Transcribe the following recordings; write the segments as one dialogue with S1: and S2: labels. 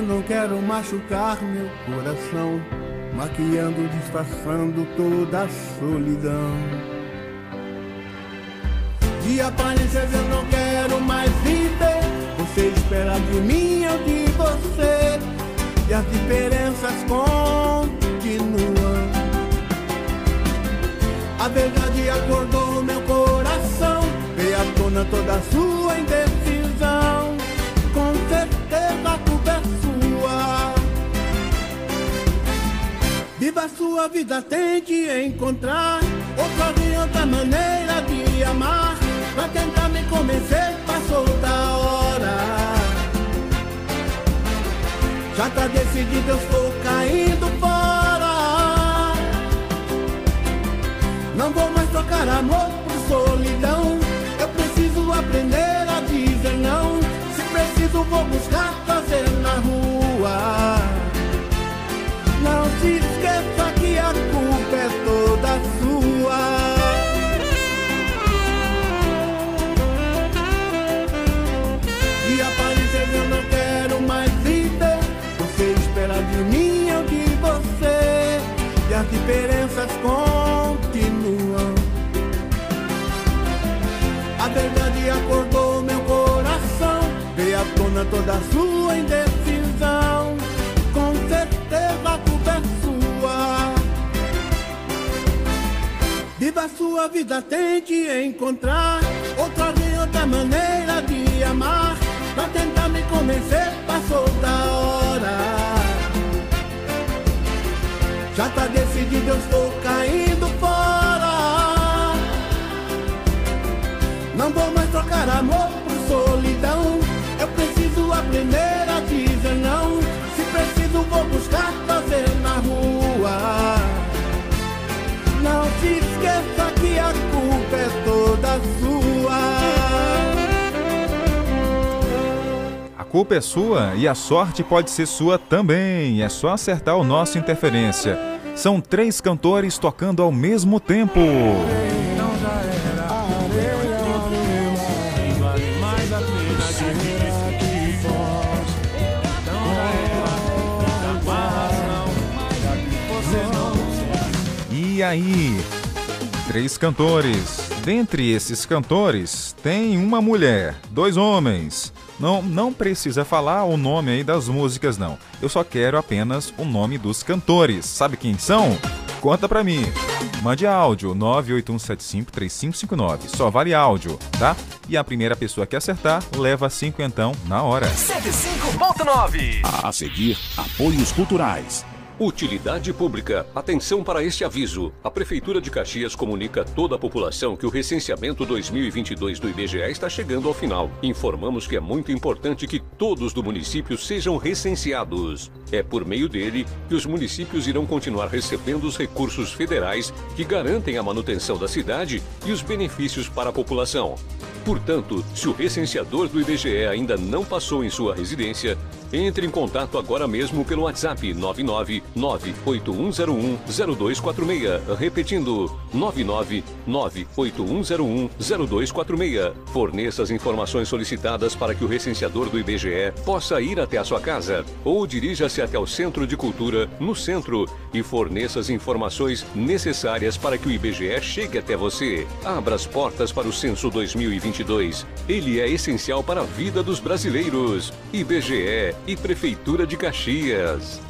S1: Eu não quero machucar meu coração, maquiando, disfarçando toda a solidão. De aparências eu não quero mais viver. Você espera de mim, eu de você. E as diferenças continuam. A verdade acordou meu coração. Veio à tona toda a sua indecisão. Viva a sua vida, tente encontrar outra, outra maneira de amar. Pra tentar me convencer, passou da hora. Já tá decidido, eu estou caindo fora. Não vou mais trocar amor por solidão. Eu preciso aprender a dizer não. Se preciso, vou buscar fazer na rua. Se esqueça que a culpa é toda sua. De aparências eu não quero mais viver. Você espera de mim, eu de você. E as diferenças continuam. A verdade acordou meu coração. Veio à tona toda a sua indecisão. Viva a sua vida, tente encontrar outra de outra maneira de amar. Pra tentar me convencer, passou da hora. Já tá decidido, eu estou caindo fora. Não vou mais trocar amor por solidão. Eu preciso aprender a dizer não. Se preciso, vou buscar Esqueça que a culpa é toda sua.
S2: A culpa é sua e a sorte pode ser sua também. É só acertar o nosso interferência. São três cantores tocando ao mesmo tempo. E aí? Três cantores. Dentre esses cantores, tem uma mulher, dois homens. Não, não precisa falar o nome aí das músicas, não. Eu só quero apenas o nome dos cantores. Sabe quem são? Conta pra mim. Mande áudio 981753559. Só vale áudio, tá? E a primeira pessoa que acertar leva cinquentão na hora.
S3: 105.9.
S4: A seguir, apoios culturais.
S5: Utilidade pública. Atenção para este aviso. A Prefeitura de Caxias comunica a toda a população que o recenseamento 2022 do IBGE está chegando ao final. Informamos que é muito importante que todos do município sejam recenseados. É por meio dele que os municípios irão continuar recebendo os recursos federais que garantem a manutenção da cidade e os benefícios para a população. Portanto, se o recenseador do IBGE ainda não passou em sua residência, entre em contato agora mesmo pelo WhatsApp 99981010246. Repetindo, 99981010246. Forneça as informações solicitadas para que o recenseador do IBGE possa ir até a sua casa ou dirija-se até o Centro de Cultura, no centro, e forneça as informações necessárias para que o IBGE chegue até você. Abra as portas para o censo 2022. Ele é essencial para a vida dos brasileiros. IBGE e Prefeitura de Caxias.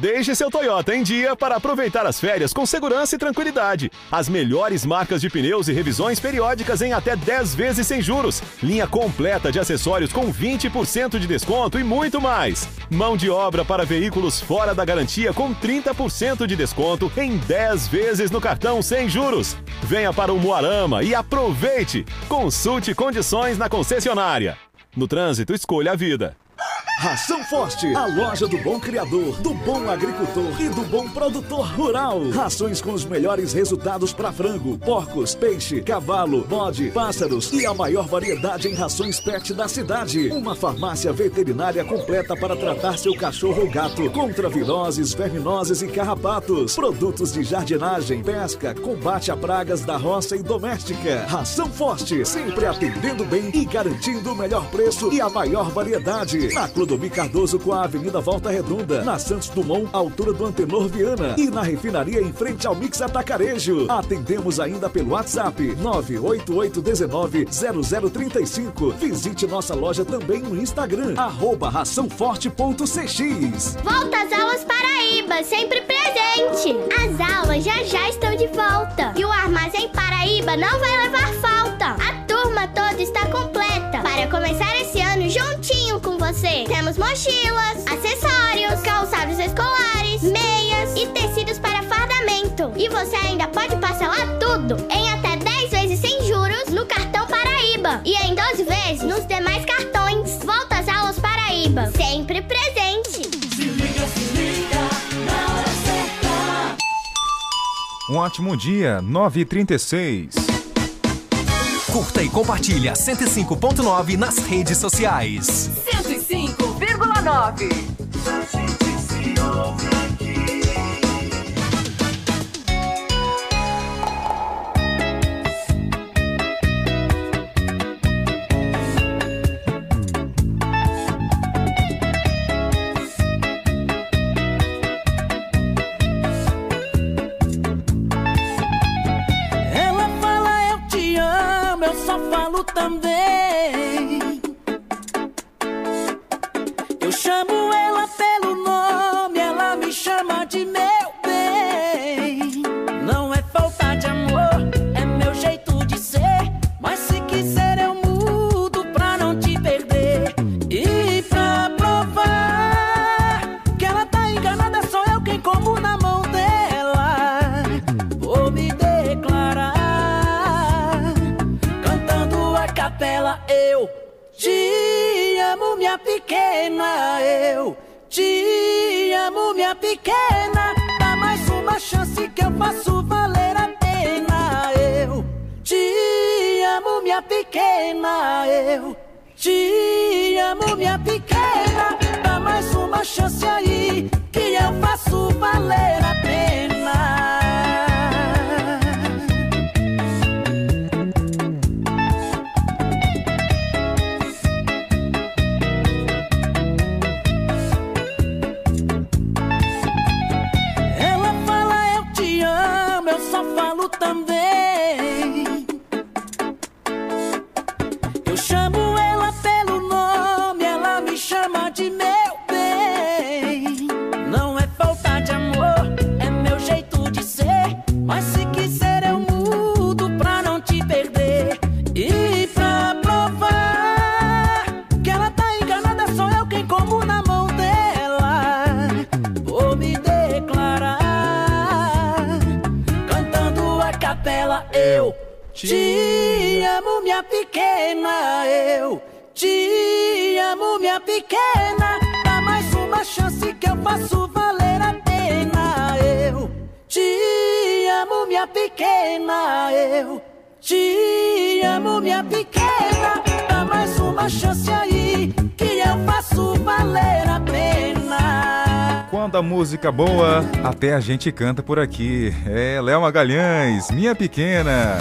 S6: Deixe seu Toyota em dia para aproveitar as férias com segurança e tranquilidade. As melhores marcas de pneus e revisões periódicas em até 10 vezes sem juros. Linha completa de acessórios com 20% de desconto e muito mais. Mão de obra para veículos fora da garantia com 30% de desconto em 10 vezes no cartão sem juros. Venha para o Moarama e aproveite. Consulte condições na concessionária. No trânsito, escolha a vida.
S7: Ração Forte, a loja do bom criador, do bom agricultor e do bom produtor rural. Rações com os melhores resultados para frango, porcos, peixe, cavalo, bode, pássaros e a maior variedade em rações pet da cidade. Uma farmácia veterinária completa para tratar seu cachorro ou gato contra viroses, verminoses e carrapatos. Produtos de jardinagem, pesca, combate a pragas da roça e doméstica. Ração Forte, sempre atendendo bem e garantindo o melhor preço e a maior variedade. Na Clodomir Cardoso com a Avenida Volta Redonda, na Santos Dumont, altura do Antenor Viana e na refinaria em frente ao Mix Atacarejo. Atendemos ainda pelo WhatsApp 988190035. Visite nossa loja também no Instagram, arroba raçãoforte.cx.
S8: Volta às aulas Paraíba, sempre presente. As aulas já já estão de volta. E o Armazém Paraíba não vai levar falta. A turma toda está completa para começar esse ano juntinho com você. Temos mochilas, acessórios, calçados escolares, meias e tecidos para fardamento. E você ainda pode parcelar tudo em até 10 vezes sem juros no cartão Paraíba e em 12 vezes nos demais cartões. Volta às aulas Paraíba, sempre presente.
S9: Se liga, se liga, na hora certa.
S2: Um ótimo dia, 9h36.
S10: Curta e compartilha 105.9 nas redes sociais.
S11: 105,9.
S9: también. Minha pequena. Dá mais uma chance aí
S2: música boa, até a gente canta por aqui. É, Léo Magalhães, minha pequena.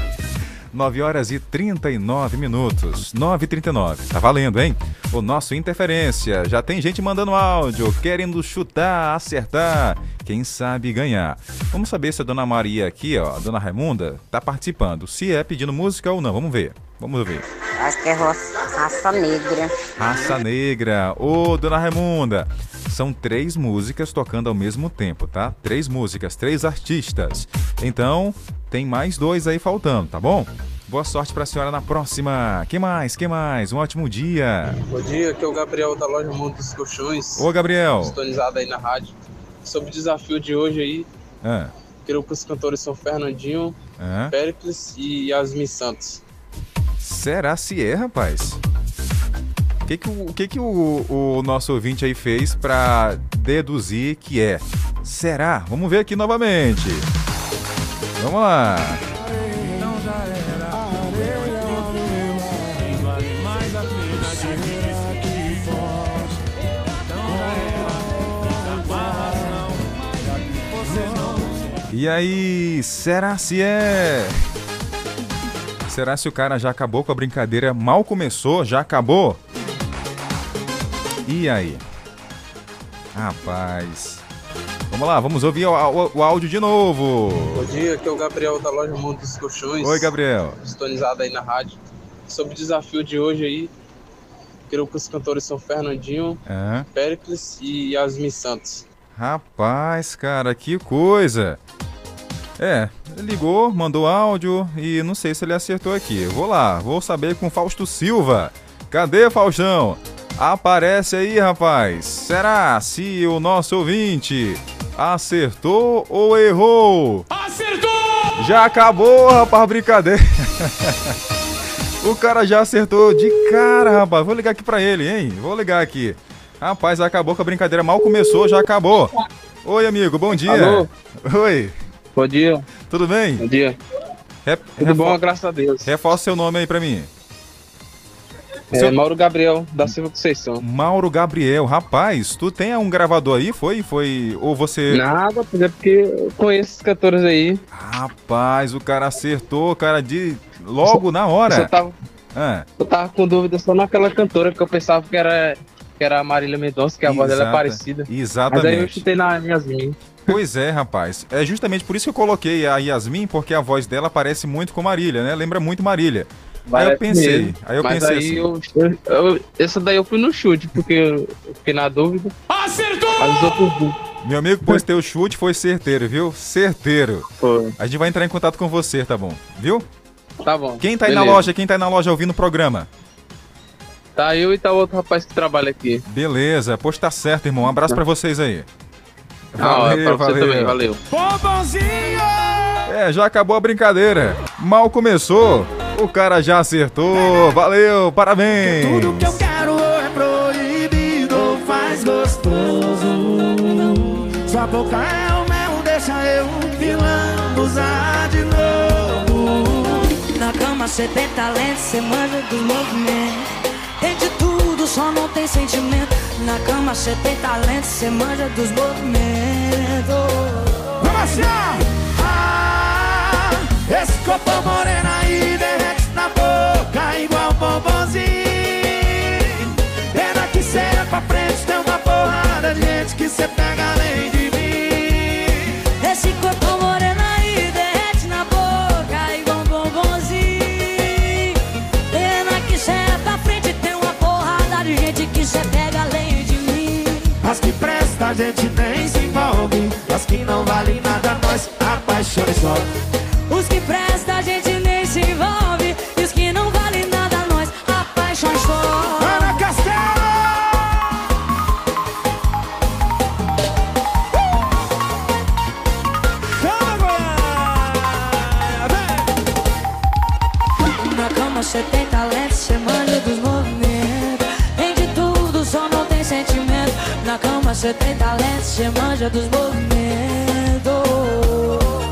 S2: 9 horas e 39 minutos. 9 e 39. Tá valendo, hein? O nosso Interferência. Já tem gente mandando áudio, querendo chutar, acertar. Quem sabe ganhar. Vamos saber se a dona Maria aqui, ó, a dona Raimunda, tá participando. Se é pedindo música ou não. Vamos ver. Vamos ver.
S12: Acho que é raça negra.
S2: Raça Negra. Ô, dona Raimunda, São três músicas tocando ao mesmo tempo, tá? Três músicas, três artistas. Então, tem mais dois aí faltando, tá bom? Boa sorte pra senhora na próxima. Que mais? Que mais? Um ótimo dia.
S13: Bom dia, aqui é o Gabriel da loja Mundo dos Colchões.
S2: Ô, Gabriel.
S13: Sintonizado aí na rádio. Sobre o desafio de hoje aí,
S2: Ah,
S13: creio que os cantores são Fernandinho,
S2: ah.
S13: Péricles e Yasmin Santos.
S2: Será se é, rapaz? O que, que, o, que, que o, o nosso ouvinte aí fez pra deduzir que é? Será? Vamos ver aqui novamente. Vamos lá. E aí, será se é? Será se o cara já acabou com a brincadeira? Mal começou, já acabou? E aí? Rapaz. Vamos lá, vamos ouvir o, o- o áudio de novo.
S13: Bom dia, aqui é o Gabriel da loja Mundo dos Colchões.
S2: Oi, Gabriel.
S13: Sintonizado aí na rádio. Sobre o desafio de hoje aí, creio que os cantores são Fernandinho,
S2: É.
S13: Péricles e Yasmin Santos.
S2: Rapaz, cara, que coisa. É, ligou, mandou áudio e não sei se ele acertou aqui. Vou lá, vou saber com Fausto Silva. Cadê Faustão? Aparece aí, rapaz. Será se o nosso ouvinte acertou ou errou? Acertou! Já acabou, rapaz, brincadeira. o cara já acertou de cara, rapaz. Vou ligar aqui pra ele, hein? Vou ligar aqui. Rapaz, acabou com a brincadeira. Mal começou, já acabou. Oi, amigo, bom dia.
S13: Alô?
S2: Oi.
S13: Bom dia.
S2: Tudo bem?
S13: Bom dia.
S2: Re-
S13: Tudo bom, graças a Deus.
S2: Reforça seu nome aí pra mim.
S13: É, Mauro Gabriel, da Silva Conceição.
S2: Mauro Gabriel. Rapaz, tu tem um gravador aí? Foi? Foi? Ou você.
S13: Nada, é porque eu conheço esses cantores aí.
S2: Rapaz, o cara acertou, cara, de. Logo na hora.
S13: Eu tava,
S2: Ah,
S13: eu tava com dúvida só naquela cantora que eu pensava que era, que era a Marília Mendonça, que a voz dela é
S2: exata-
S13: parecida. Mas aí eu
S2: Exatamente.
S13: chutei na Yasmin.
S2: Pois é, rapaz. É justamente por isso que eu coloquei a Yasmin, porque a voz dela parece muito com Marília, né? Lembra muito Marília. Aí eu
S13: Parece
S2: pensei,
S13: mesmo.
S2: aí eu
S13: Mas
S2: pensei
S13: aí
S2: assim.
S13: eu, eu- essa daí eu fui no chute, porque eu fiquei na dúvida. Acertou!
S2: Meu amigo, pois teu chute foi certeiro, viu? Certeiro.
S13: Foi.
S2: A gente vai entrar em contato com você, tá bom? Viu?
S13: Tá bom.
S2: Quem tá aí na
S13: beleza.
S2: loja, quem tá aí na loja ouvindo o programa?
S13: Tá eu e tá outro rapaz que trabalha aqui.
S2: Beleza, pois tá certo, irmão. Um abraço pra vocês aí.
S13: Ah, pra você também, valeu.
S2: É, já acabou a brincadeira. Mal começou, o cara já acertou. Valeu, parabéns.
S14: Tudo que eu quero é proibido, faz gostoso. Sua boca é o mel, deixa eu vilão usar de novo.
S11: Na cama cê tem talento, cê manja dos movimentos. Só não tem sentimento. Na cama cê tem talento, cê manja dos movimentos.
S14: Vamos assim, ó. Ah, esse corpo moreno aí derrete na boca igual bombonzinho. Pena que cê é pra frente, tem uma porrada de gente que cê pega além de a gente nem se envolve. As que não valem nada, nós apaixonamos só.
S11: Os que presta a gente Na cama cê tem talento, cê manja dos movimentos.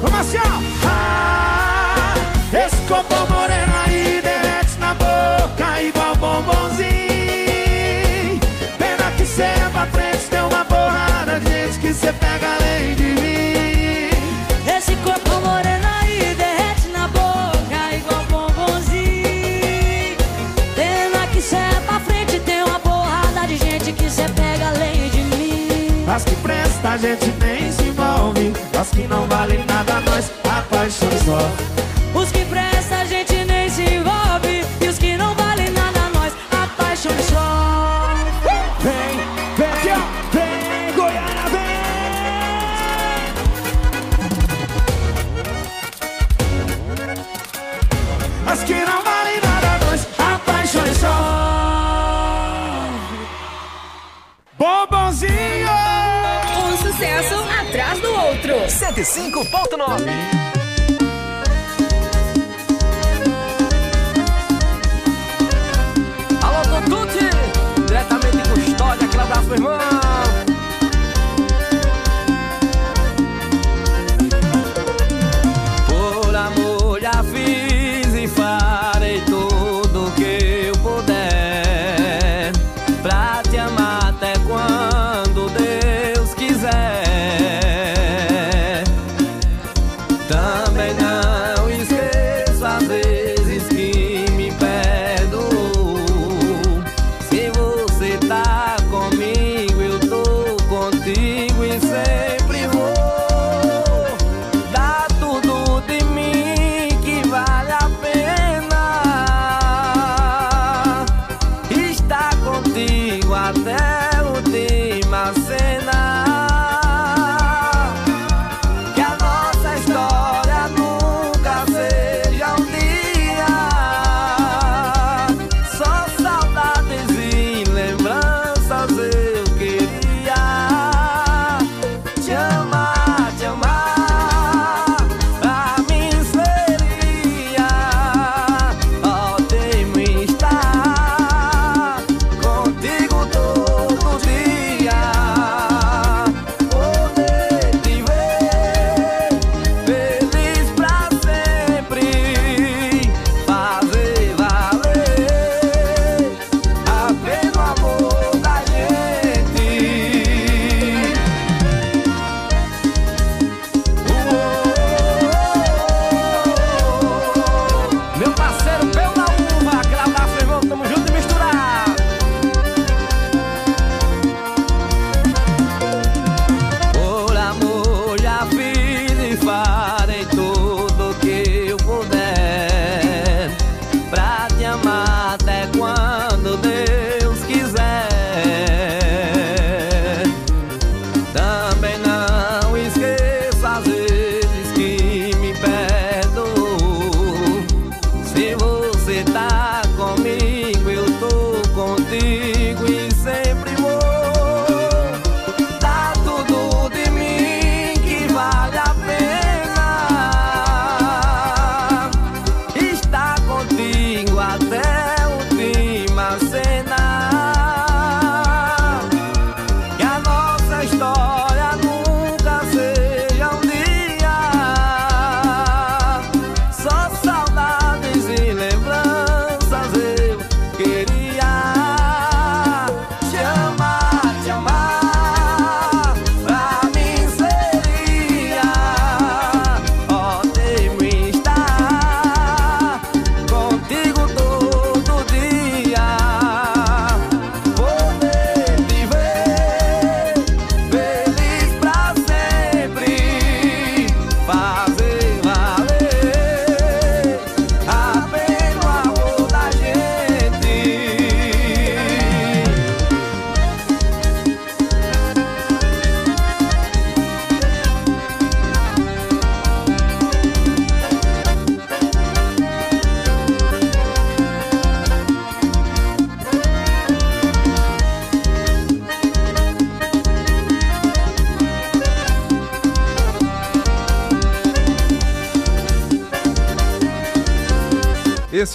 S14: Vamos assim, ó! Ah, esse corpo moreno aí derrete na boca igual bombonzinho. Pena que cê é pra frente, tem uma porrada de gente que cê pega além de mim.
S11: Esse corpo moreno aí derrete na boca igual bombonzinho. Pena que cê é pra frente, tem uma porrada de gente que cê pega além de mim.
S14: As que presta a gente nem se envolve. As que não valem nada, nós apaixonamos só.
S11: Os que presta
S10: 105.9
S15: Alô, Tuti, diretamente de Custódia, aquele abraço, meu irmão.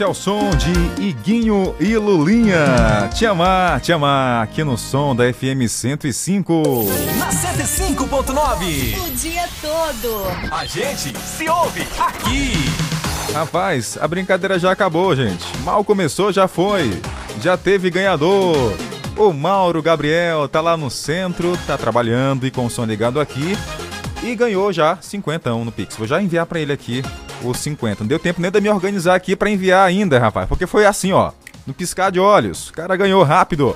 S2: É o som de Iguinho e Lulinha. Te amar, te amar, aqui no som da FM 105.
S10: Na 105.9
S16: O dia todo.
S10: A gente se ouve aqui.
S2: Rapaz, a brincadeira já acabou, gente. Mal começou, já foi. Já teve ganhador. O Mauro Gabriel tá lá no centro, tá trabalhando e com o som ligado aqui. E ganhou já 50 no Pix. Vou já enviar pra ele aqui os 50. Não deu tempo nem de me organizar aqui pra enviar ainda, rapaz. Porque foi assim, ó. No piscar de olhos. O cara ganhou rápido.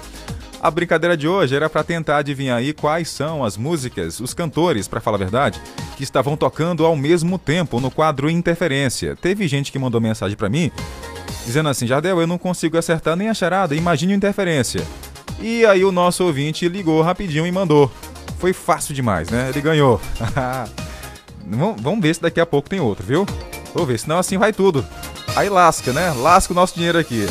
S2: A brincadeira de hoje era para tentar adivinhar aí quais são as músicas, os cantores, para falar a verdade, que estavam tocando ao mesmo tempo no quadro Interferência. Teve gente que mandou mensagem para mim dizendo assim: Jardel, eu não consigo acertar nem a charada, imagine Interferência. E aí o nosso ouvinte ligou rapidinho e mandou. Foi fácil demais, né? Ele ganhou. Vamos ver se daqui a pouco tem outro, viu? Vou ver, senão assim vai tudo. Aí lasca, né? Lasca o nosso dinheiro aqui.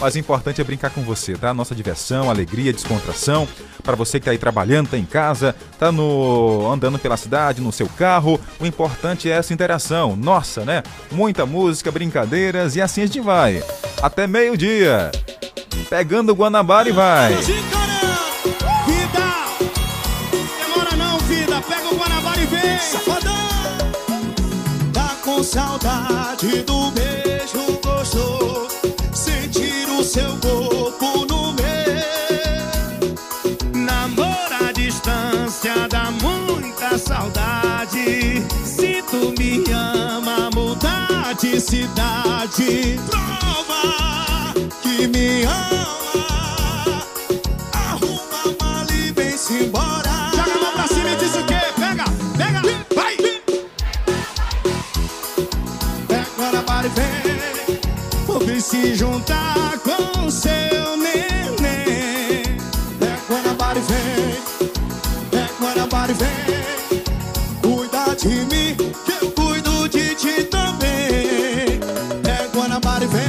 S2: mas o importante é brincar com você, tá? Nossa diversão, alegria, descontração. Para você que tá aí trabalhando, tá em casa, tá no andando pela cidade, no seu carro, o importante é essa interação. Nossa, né? Muita música, brincadeiras e assim a gente vai. Até meio-dia. Pegando o Guanabara e vai.
S14: Vida! Demora não, vida. Pega o Guanabara e vem. Safadão! Com saudade do beijo gostoso. Sentir o seu corpo no meu. Namoro à distância dá muita saudade. Se tu me ama, mudar de cidade. Prova que me ama. Arruma a mala e vem-se embora. Se juntar com seu neném. Pega Guanabara e vem. Pega Guanabara e vem. Cuida de mim, que eu cuido de ti também. Pega Guanabara e vem.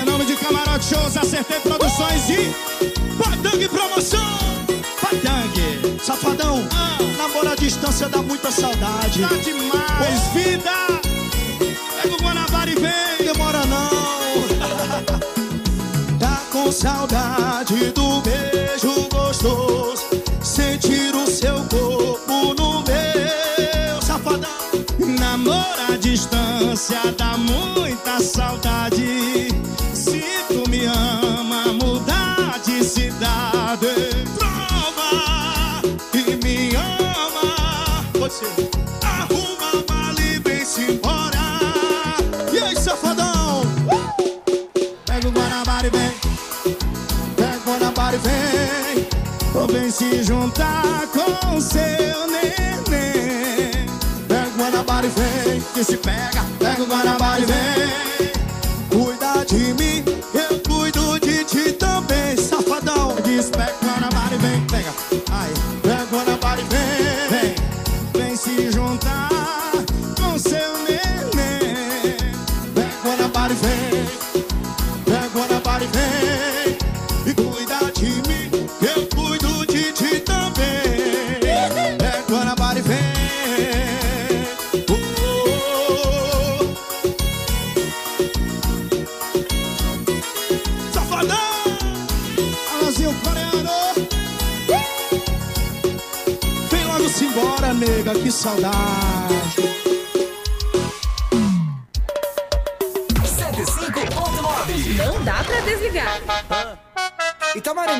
S14: Em nome de Camarote Shows, Acertei Produções e Padang Promoção. Padang, safadão, namoro à distância dá muita saudade. Tá demais. Pois vida, Guanabara e vem. Demora não. tá com saudade do beijo gostoso. Sentir o seu corpo no meu, safadão. Namoro à distância dá muita saudade. Se tu me ama, mudar de cidade. Vem se juntar com seu neném. Pega o Guanabara e vem. Que se pega. Pega o Guanabara e vem.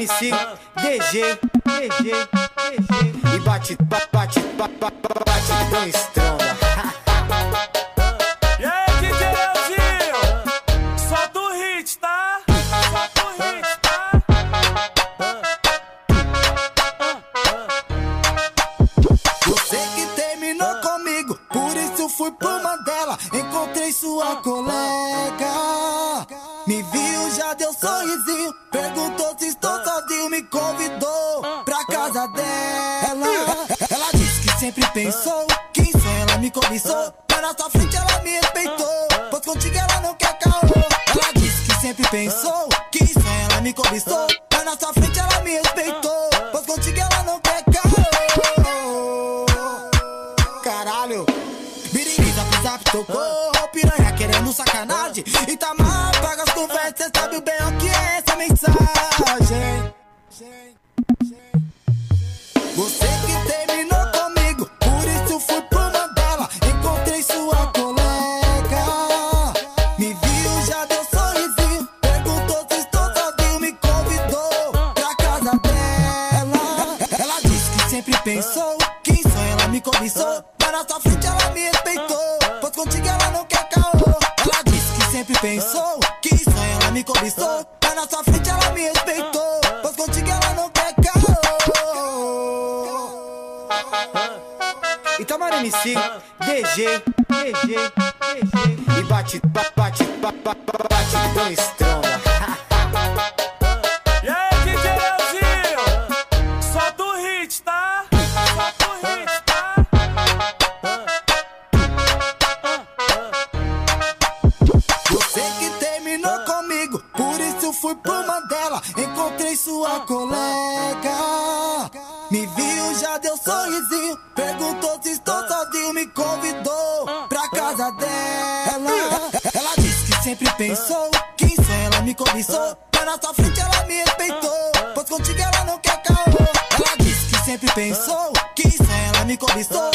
S17: MC, DG, DG, DG. E bate, bate, bate, bate, bate, bate com pensou que sonho ela me cobiçou. Mas na sua frente ela me respeitou. Pois contigo ela não quer caô. Itamar MC, DG, DG, DG. E bate, bate, bate, bate, bate, bate com estronda.
S18: E
S17: sua colega. Me viu, já deu sorrisinho. Perguntou se estou sozinho, me convidou pra casa dela. Ela disse que sempre pensou que sonho ela me cobiçou. Mas na sua frente ela me respeitou. Pois contigo ela não quer caô. Ela disse que sempre pensou que sonho ela me cobiçou.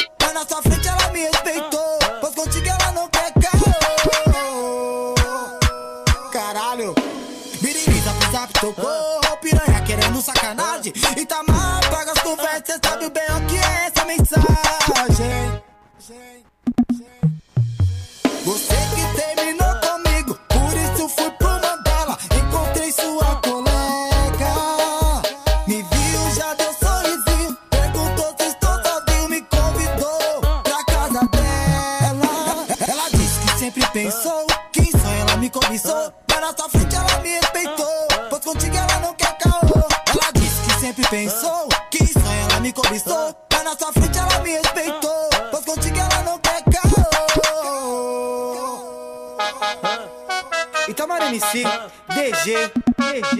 S19: DG, DG, DG.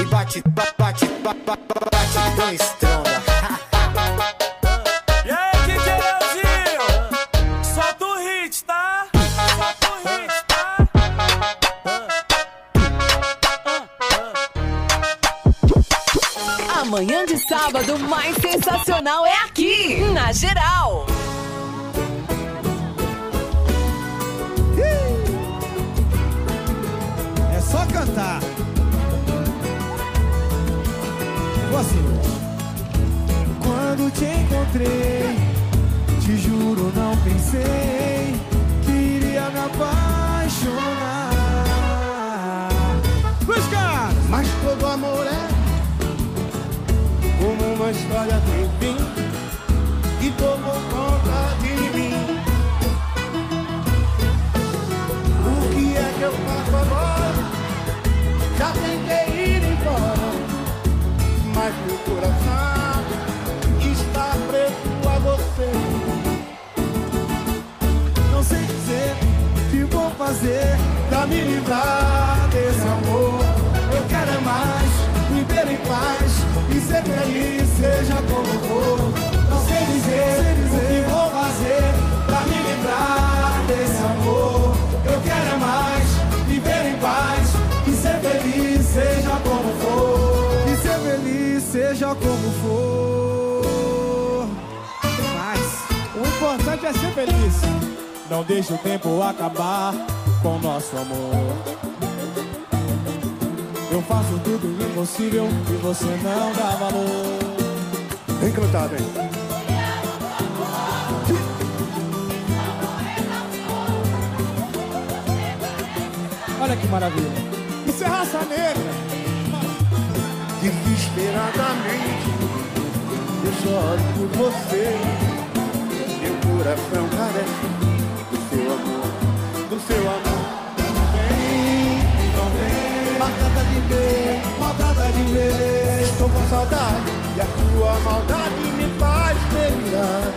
S19: E bate, bate, bate, bate, bate, então estronda.
S20: E aí, DJ Leozinho? Solta o hit, tá? Solta o hit, tá?
S16: Amanhã de sábado mais sensacional é aqui, na Geral.
S21: Cantar. Vou assim. Quando te encontrei, te juro, não pensei que iria me apaixonar. Busca! Mas todo amor é como uma história sem fim que tomou conta Já tentei ir embora, mas meu coração está preso a você. Não sei dizer o que vou fazer pra me livrar desse amor. Eu quero é mais viver em paz e ser feliz, seja como for. Não sei dizer é ser feliz. Não deixe o tempo acabar com nosso amor. Eu faço tudo impossível e você não dá valor. Vem cantar, vem. Olha que maravilha. Isso é raça negra. Desesperadamente eu choro por você. Coração carece do seu amor, do seu amor. Vem, não vem, maltrata de ver, maltrata de ver. Estou com saudade e a tua maldade me faz delirar.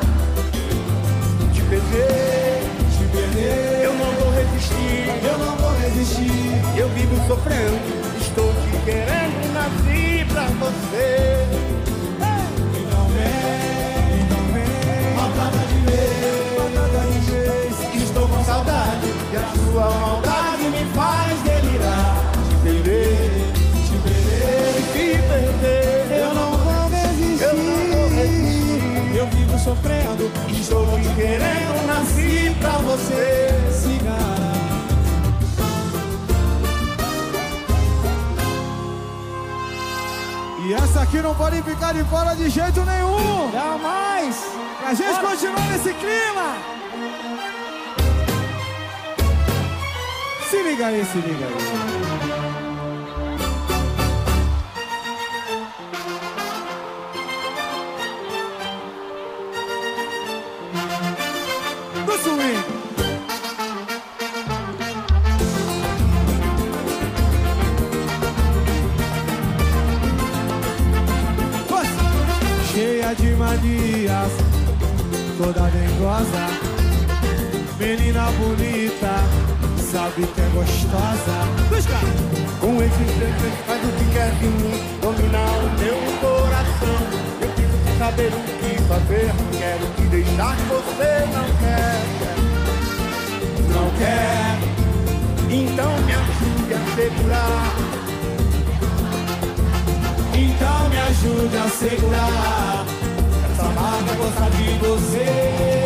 S21: Te perder, te perder. Eu não vou resistir, eu não vou resistir. Eu vivo sofrendo, estou te querendo, nasci pra você. Saudade a tua maldade me faz delirar. Te perder, te perder, te perder. Eu não vou resistir, eu não vou resistir. Eu vivo sofrendo, estou te querendo, nasci pra você. Cigana. E essa aqui não pode ficar de fora de jeito nenhum. Jamais. Pra gente continuar nesse clima. Se liga aí, se liga aí. Swing. Cheia de manias, toda dengosa, menina bonita, sabe que é gostosa. Com esse jeito faz o que quer de mim, dominar o meu coração. Eu fico sem saber o que fazer, quero te deixar, você não quer. Não quer, então me ajude a segurar. Então me ajude a segurar. Essa marca gosta de você.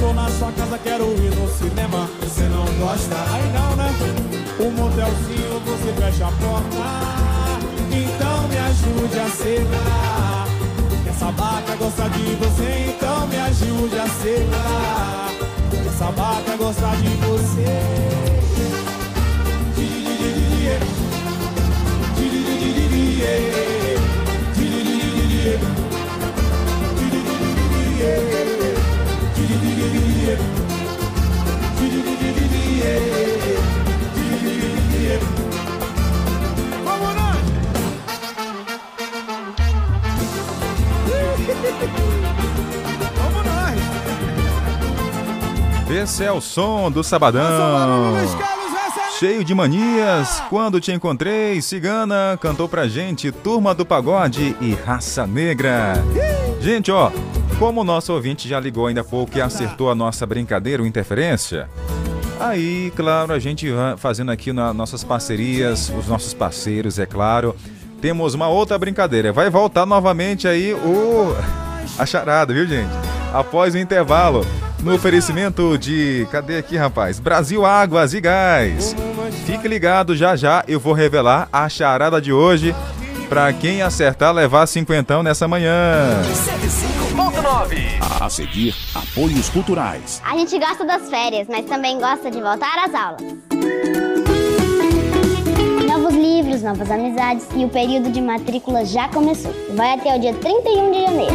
S22: Estou na sua casa, quero ir no cinema. Você não gosta? Aí não, né? O motelzinho, você fecha a porta. Então me ajude a segurar. Essa vaca gosta de você, então me ajude a segurar. Essa vaca gosta de você.
S2: Esse é o som do Sabadão. Cheio de manias, quando te encontrei, Cigana cantou pra gente Turma do Pagode e Raça Negra. Gente, ó, como o nosso ouvinte já ligou ainda há pouco e acertou a nossa brincadeira, o interferência, aí, claro, a gente fazendo aqui nas nossas parcerias, os nossos parceiros, é claro, temos uma outra brincadeira. Vai voltar novamente aí o a charada, viu, gente? Após o intervalo, no oferecimento de. Cadê aqui, rapaz? Brasil Águas e Gás. Fique ligado, já já eu vou revelar a charada de hoje. Pra quem acertar, levar cinquentão nessa manhã.
S10: 105.9.
S23: A seguir, apoios culturais.
S8: A gente gosta das férias, mas também gosta de voltar às aulas. Novos livros, novas amizades e o período de matrícula já começou. Vai até o dia 31 de janeiro.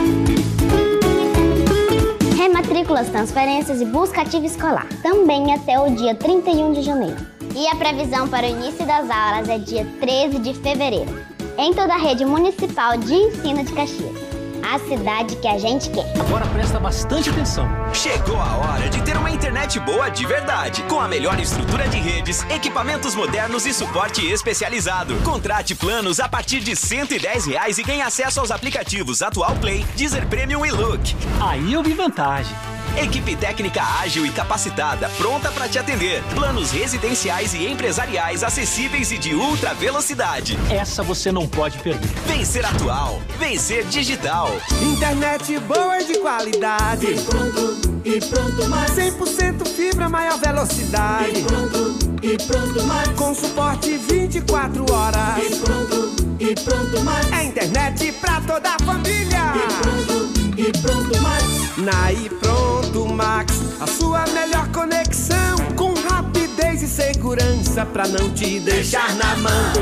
S8: Rematrículas, transferências e busca ativa escolar. Também até o dia 31 de janeiro. E a previsão para o início das aulas é dia 13 de fevereiro. Em toda a rede municipal de ensino de Caxias. A cidade que a gente quer.
S10: Agora presta bastante atenção. Chegou a hora de ter uma internet boa de verdade, com a melhor estrutura de redes, equipamentos modernos e suporte especializado. Contrate planos a partir de 110 reais e ganhe acesso aos aplicativos Atual Play, Deezer Premium e Look.
S24: Aí eu vi vantagem.
S10: Equipe técnica ágil e capacitada, pronta para te atender. Planos residenciais e empresariais acessíveis e de ultra velocidade.
S24: Essa você não pode perder.
S10: Vencer atual, vencer digital.
S21: Internet boa e de qualidade. E pronto, e pronto mais. 100% fibra, maior velocidade. E pronto, e pronto mais. Com suporte 24 horas. E pronto, e pronto mais. É internet pra toda a família. E pronto, pronto mais. Na e pronto Max, a sua melhor conexão. Com rapidez e segurança pra não te deixar na mão.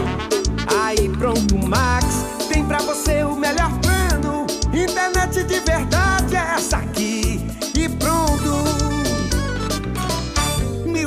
S21: Aí pronto Max, tem pra você o melhor plano. Internet de verdade é essa aqui.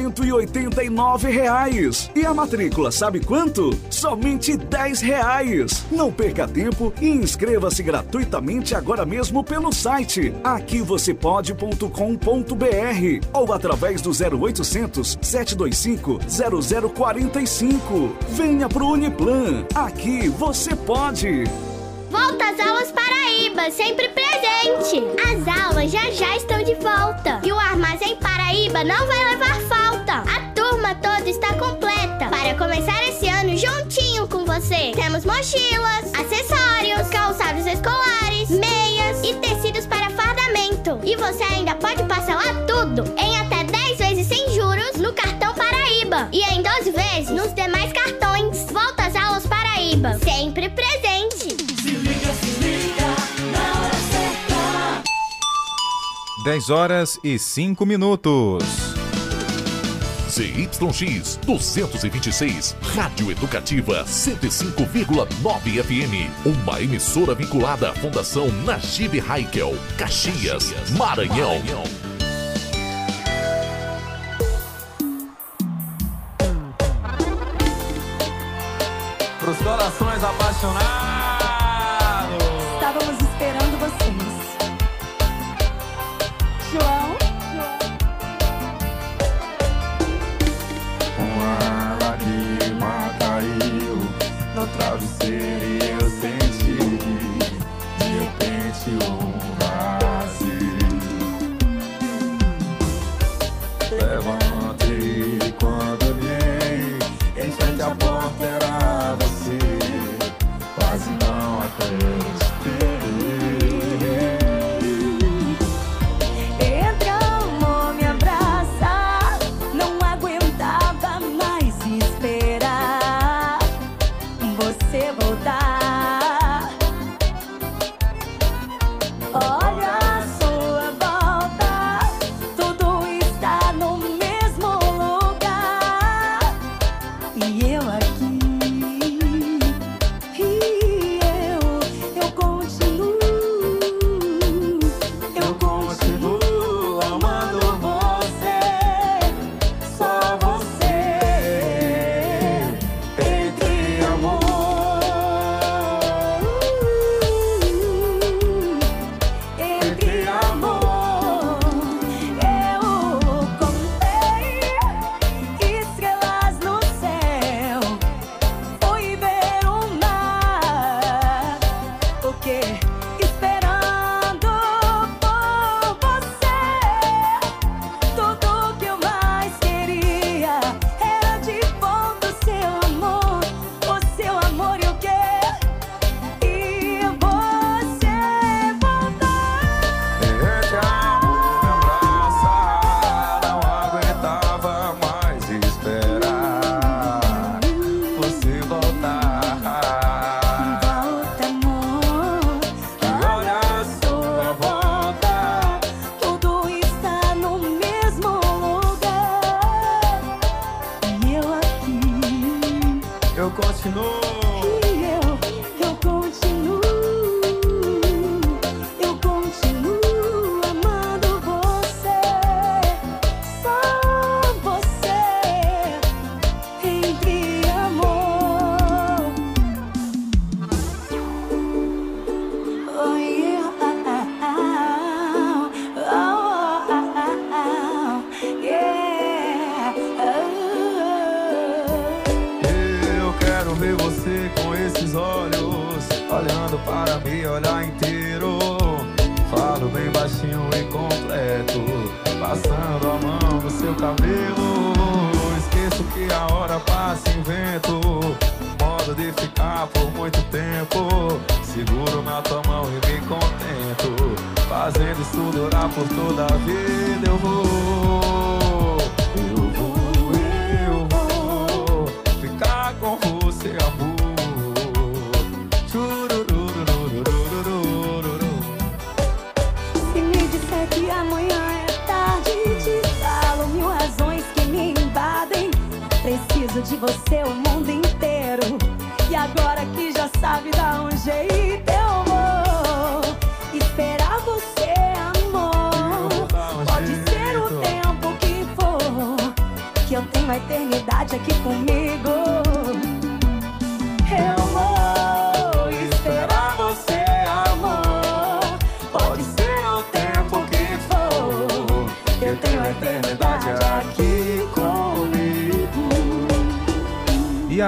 S7: 189 reais. E a matrícula, sabe quanto? Somente 10 reais. Não perca tempo e inscreva-se gratuitamente agora mesmo pelo site aquivocêpode.com.br ou através do 0800 725 0045. Venha pro Uniplan. Aqui você pode.
S8: Volta às aulas Paraíba, sempre presente. As aulas já já estão de volta. E o Armazém Paraíba não vai levar falta está completa para começar esse ano juntinho com você. Temos mochilas, acessórios, calçados escolares, meias e tecidos para fardamento. E você ainda pode parcelar tudo em até 10 vezes sem juros no cartão Paraíba e em 12 vezes nos demais cartões. Volta às aulas Paraíba, sempre presente. Se liga, se liga, na hora certa.
S2: 10 horas e 5 minutos.
S4: CYX 226, Rádio Educativa 105,9 FM. Uma emissora vinculada à Fundação Najib Haikel, Caxias, Maranhão.
S25: Maranhão. Para
S11: os corações apaixonados.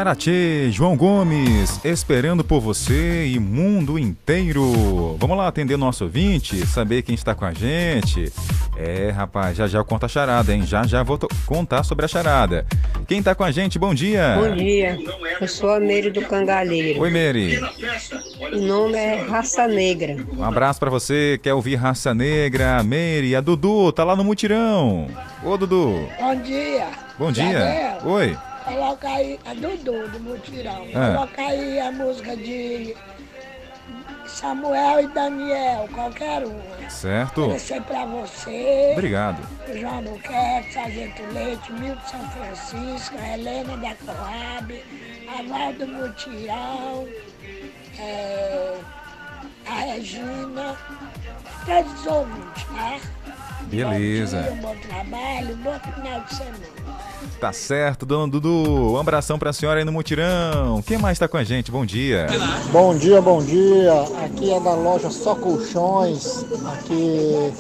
S2: Itarati, João Gomes, esperando por você e mundo inteiro. Vamos lá atender nosso ouvinte, saber quem está com a gente. É, rapaz, já já eu conto a charada, hein? Já já vou contar sobre a charada. Quem está com a gente, bom dia.
S26: Bom dia, eu sou a Meire do Cangalheiro.
S2: Oi, Meire.
S26: O nome é Raça Negra.
S2: Um abraço para você, quer ouvir Raça Negra, Meire. A Dudu tá lá no mutirão. Ô, Dudu.
S27: Bom dia.
S2: Bom dia. Oi.
S27: Coloca aí a Dudu do Mutirão.
S2: É.
S27: Coloca aí a música de Samuel e Daniel, qualquer uma.
S2: Certo.
S27: Agradecer pra você.
S2: Obrigado.
S27: João Buquete, Sargento Leite, Milton São Francisco, Helena da Coab, Avaldo Mutirão, é, a Regina, todos os ouvintes, tá?
S2: Beleza.
S27: Bom dia, bom trabalho, bom final de semana.
S2: Tá certo, dona Dudu. Um abração pra senhora aí no mutirão. Quem mais tá com a gente? Bom dia.
S28: Bom dia, bom dia. Aqui é da loja Só Colchões, aqui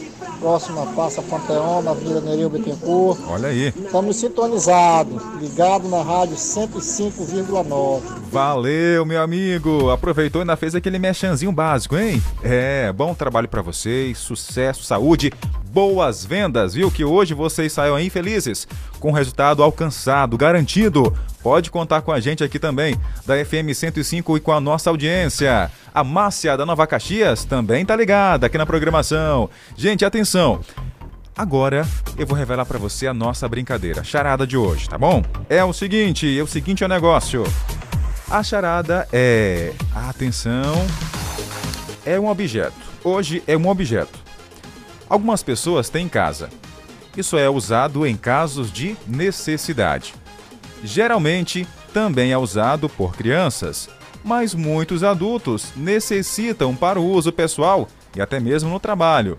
S28: próxima Praça Panteão, na Avenida Nereu Bittencourt.
S2: Olha aí.
S28: Estamos sintonizados, ligado na rádio 105,9.
S2: Valeu, meu amigo. Aproveitou e ainda fez aquele mechanzinho básico, hein? É, bom trabalho pra vocês, sucesso, saúde, boas vendas, viu? Que hoje vocês saiam aí felizes, com resultado alcançado, garantido. Pode contar com a gente aqui também, da FM 105 e com a nossa audiência. A Márcia da Nova Caxias também tá ligada aqui na programação. Gente, atenção. Agora eu vou revelar pra você a nossa brincadeira, a charada de hoje, tá bom? É o seguinte, é o seguinte é o negócio. A charada é, atenção, é um objeto. Hoje é um objeto. Algumas pessoas têm em casa. Isso é usado em casos de necessidade. Geralmente também é usado por crianças, mas muitos adultos necessitam para o uso pessoal e até mesmo no trabalho.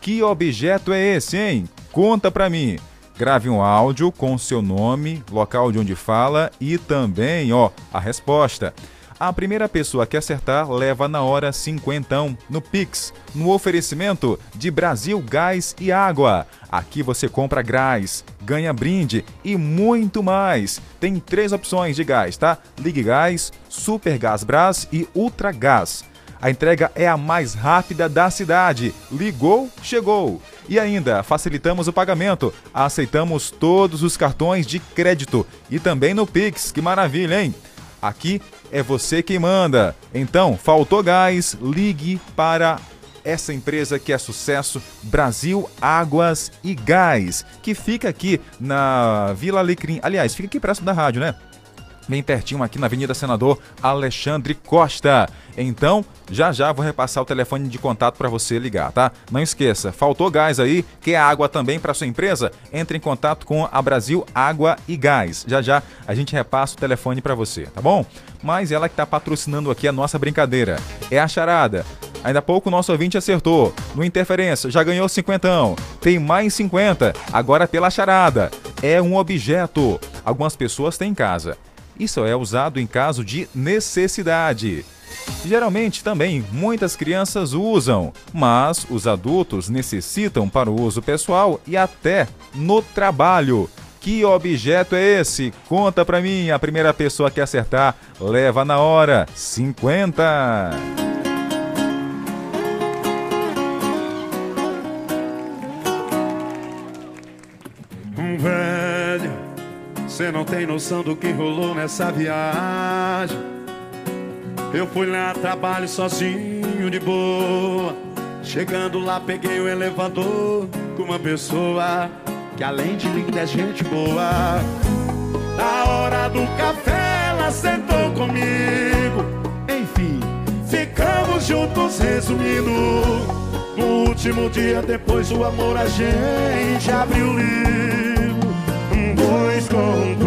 S2: Que objeto é esse, hein? Conta pra mim. Grave um áudio com seu nome, local de onde fala e também, ó, a resposta. A primeira pessoa que acertar leva na hora cinquentão no Pix, no oferecimento de Brasil Gás e Água. Aqui você compra gás, ganha brinde e muito mais. Tem três opções de gás, tá? Ligue Gás, Super Gás Brás e Ultra Gás. A entrega é a mais rápida da cidade. Ligou, chegou. E ainda, facilitamos o pagamento. Aceitamos todos os cartões de crédito e também no Pix. Que maravilha, hein? Aqui é você quem manda. Então, faltou gás, ligue para essa empresa que é sucesso, Brasil Águas e Gás, que fica aqui na Vila Alecrim. Aliás, fica aqui próximo da rádio, né? Bem pertinho aqui na Avenida Senador Alexandre Costa. Então, já já vou repassar o telefone de contato para você ligar, tá? Não esqueça, faltou gás aí, quer água também para sua empresa? Entre em contato com a Brasil Água e Gás. Já já a gente repassa o telefone para você, tá bom? Mas ela que tá patrocinando aqui a nossa brincadeira. É a charada. Ainda há pouco o nosso ouvinte acertou. No Interferência, já ganhou 50. Tem mais 50. Agora pela charada. É um objeto. Algumas pessoas têm em casa. Isso é usado em caso de necessidade. Geralmente também muitas crianças usam, mas os adultos necessitam para o uso pessoal e até no trabalho. Que objeto é esse? Conta pra mim. A primeira pessoa que acertar leva na hora 50.
S14: Você não tem noção do que rolou nessa viagem. Eu fui lá, trabalho sozinho de boa. Chegando lá, peguei o elevador com uma pessoa que além de linda é gente boa. Na hora do café, ela sentou comigo. Enfim, ficamos juntos, resumindo. No último dia, depois do amor, a gente abriu o livro. Dois comprometidos.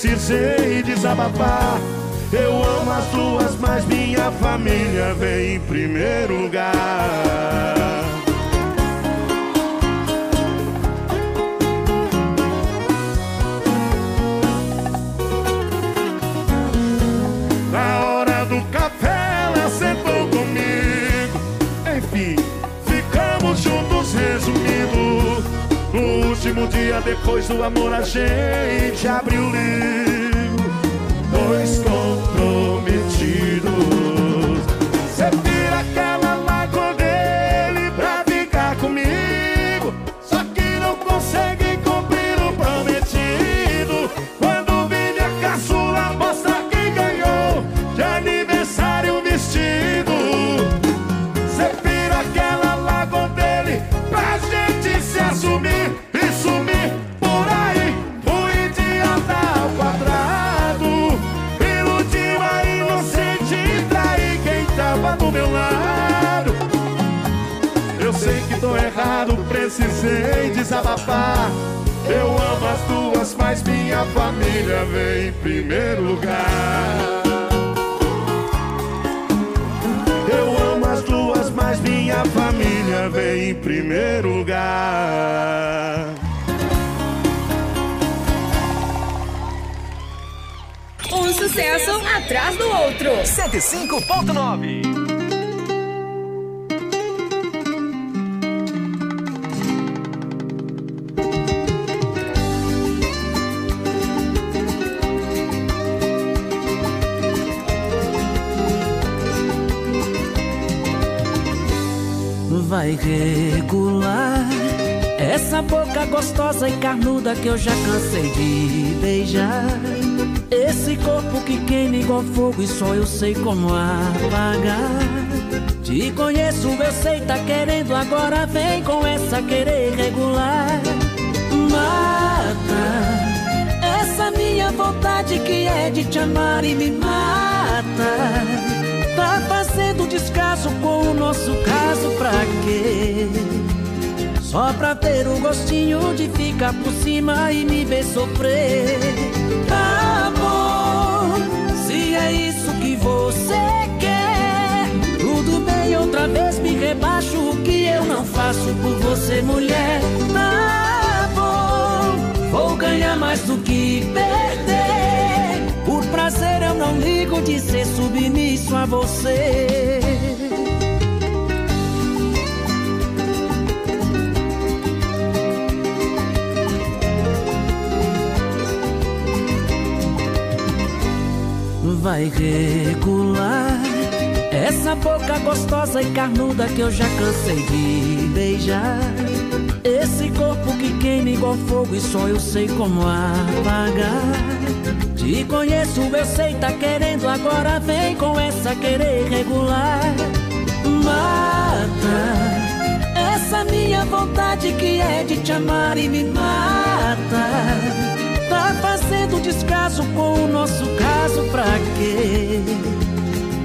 S14: Precisei desabafar. Eu amo as duas, mas minha família vem em primeiro lugar. Depois do amor a gente abriu o livro. Dois comprometidos. Cê vira precisei desabafar. Eu amo as duas, mas minha família vem em primeiro lugar. Eu amo as duas, mas minha família vem em primeiro lugar.
S16: Um sucesso atrás do outro.
S10: 105.9
S9: Regular essa boca gostosa e carnuda que eu já cansei de beijar. Esse corpo que queima igual fogo e só eu sei como apagar. Te conheço, eu sei, tá querendo, agora vem com essa querer regular. Mata essa minha vontade que é de te amar e me mata. Tá fazendo descaso com o nosso caso pra quê? Só pra ter o gostinho de ficar por cima e me ver sofrer. Amor, se é isso que você quer, tudo bem, outra vez me rebaixo o que eu não faço por você, mulher. Tá bom, vou ganhar mais do que perder. Prazer eu não ligo de ser submisso a você. Vai regular essa boca gostosa e carnuda que eu já cansei de beijar. Esse corpo que queima igual fogo e só eu sei como apagar. Te conheço, eu sei, tá querendo, agora vem com essa querer regular. Mata essa minha vontade que é de te amar e me mata. Tá fazendo descaso com o nosso caso pra quê?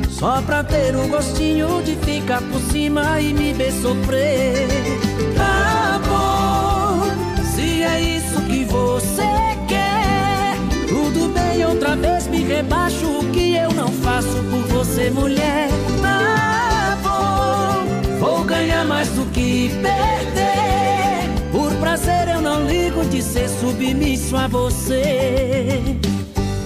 S9: Só pra ter o gostinho de ficar por cima e me ver sofrer. Outra vez me rebaixo o que eu não faço por você, mulher. Tá bom, vou ganhar mais do que perder. Por prazer eu não ligo de ser submisso a você.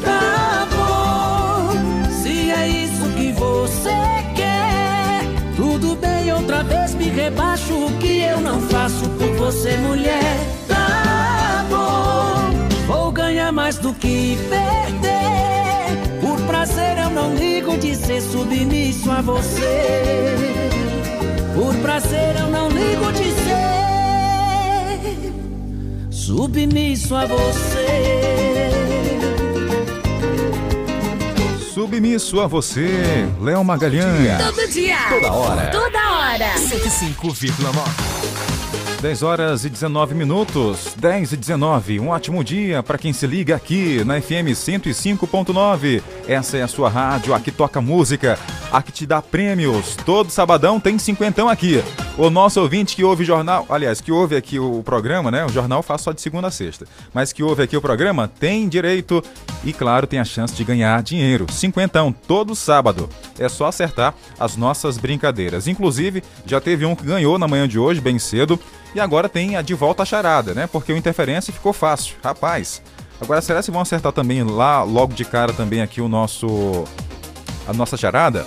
S9: Tá bom, se é isso que você quer. Tudo bem, outra vez me rebaixo o que eu não faço por você, mulher. Ganhar mais do que perder. Por prazer eu não ligo de ser submisso a você. Por prazer eu não ligo de ser submisso a você.
S2: Submisso a você, Léo Magalhães.
S16: Todo dia.
S2: Toda hora.
S16: Toda hora.
S10: 105,9
S2: 10 horas e 19 minutos, 10 e 19. Um ótimo dia para quem se liga aqui na FM 105.9. Essa é a sua rádio, aqui toca música, aqui te dá prêmios. Todo sabadão tem cinquentão aqui. O nosso ouvinte que ouve jornal, aliás, que ouve aqui o programa, né? O jornal faz só de segunda a sexta. Mas que ouve aqui o programa tem direito e, claro, tem a chance de ganhar dinheiro. Cinquentão, todo sábado. É só acertar as nossas brincadeiras. Inclusive, já teve um que ganhou na manhã de hoje, bem cedo. E agora tem a de volta a charada, né? Porque o interferência ficou fácil. Rapaz. Agora, será que vão acertar também lá, logo de cara, também aqui o nosso. A nossa charada?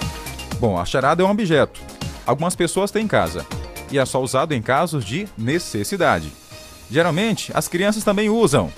S2: Bom, a charada é um objeto. Algumas pessoas têm em casa. E é só usado em casos de necessidade. Geralmente, as crianças também usam,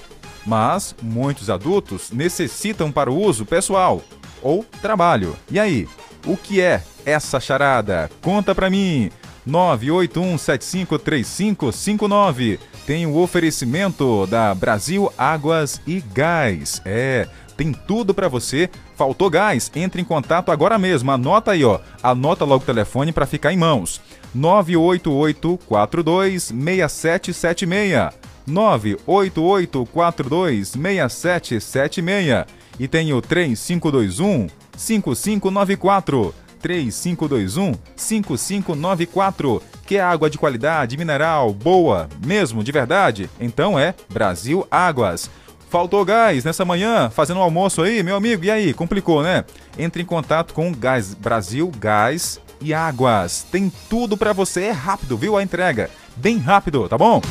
S2: mas muitos adultos necessitam para o uso pessoal ou trabalho. E aí, o que é essa charada? Conta pra mim. 981753559 tem o oferecimento da Brasil Águas e Gás. É, tem tudo pra você. Faltou gás? Entre em contato agora mesmo. Anota aí, ó. Anota logo o telefone pra ficar em mãos. 988 42 6776. 988 42 6776. E tem o 3521 5594. 3521 5594. Quer água de qualidade, mineral, boa, mesmo, de verdade? Então é Brasil Águas. Faltou gás nessa manhã, fazendo um almoço aí, meu amigo, e aí? Complicou, né? Entre em contato com Gás Brasil Gás e Águas. Tem tudo para você, é rápido, viu? A entrega, bem rápido, tá bom?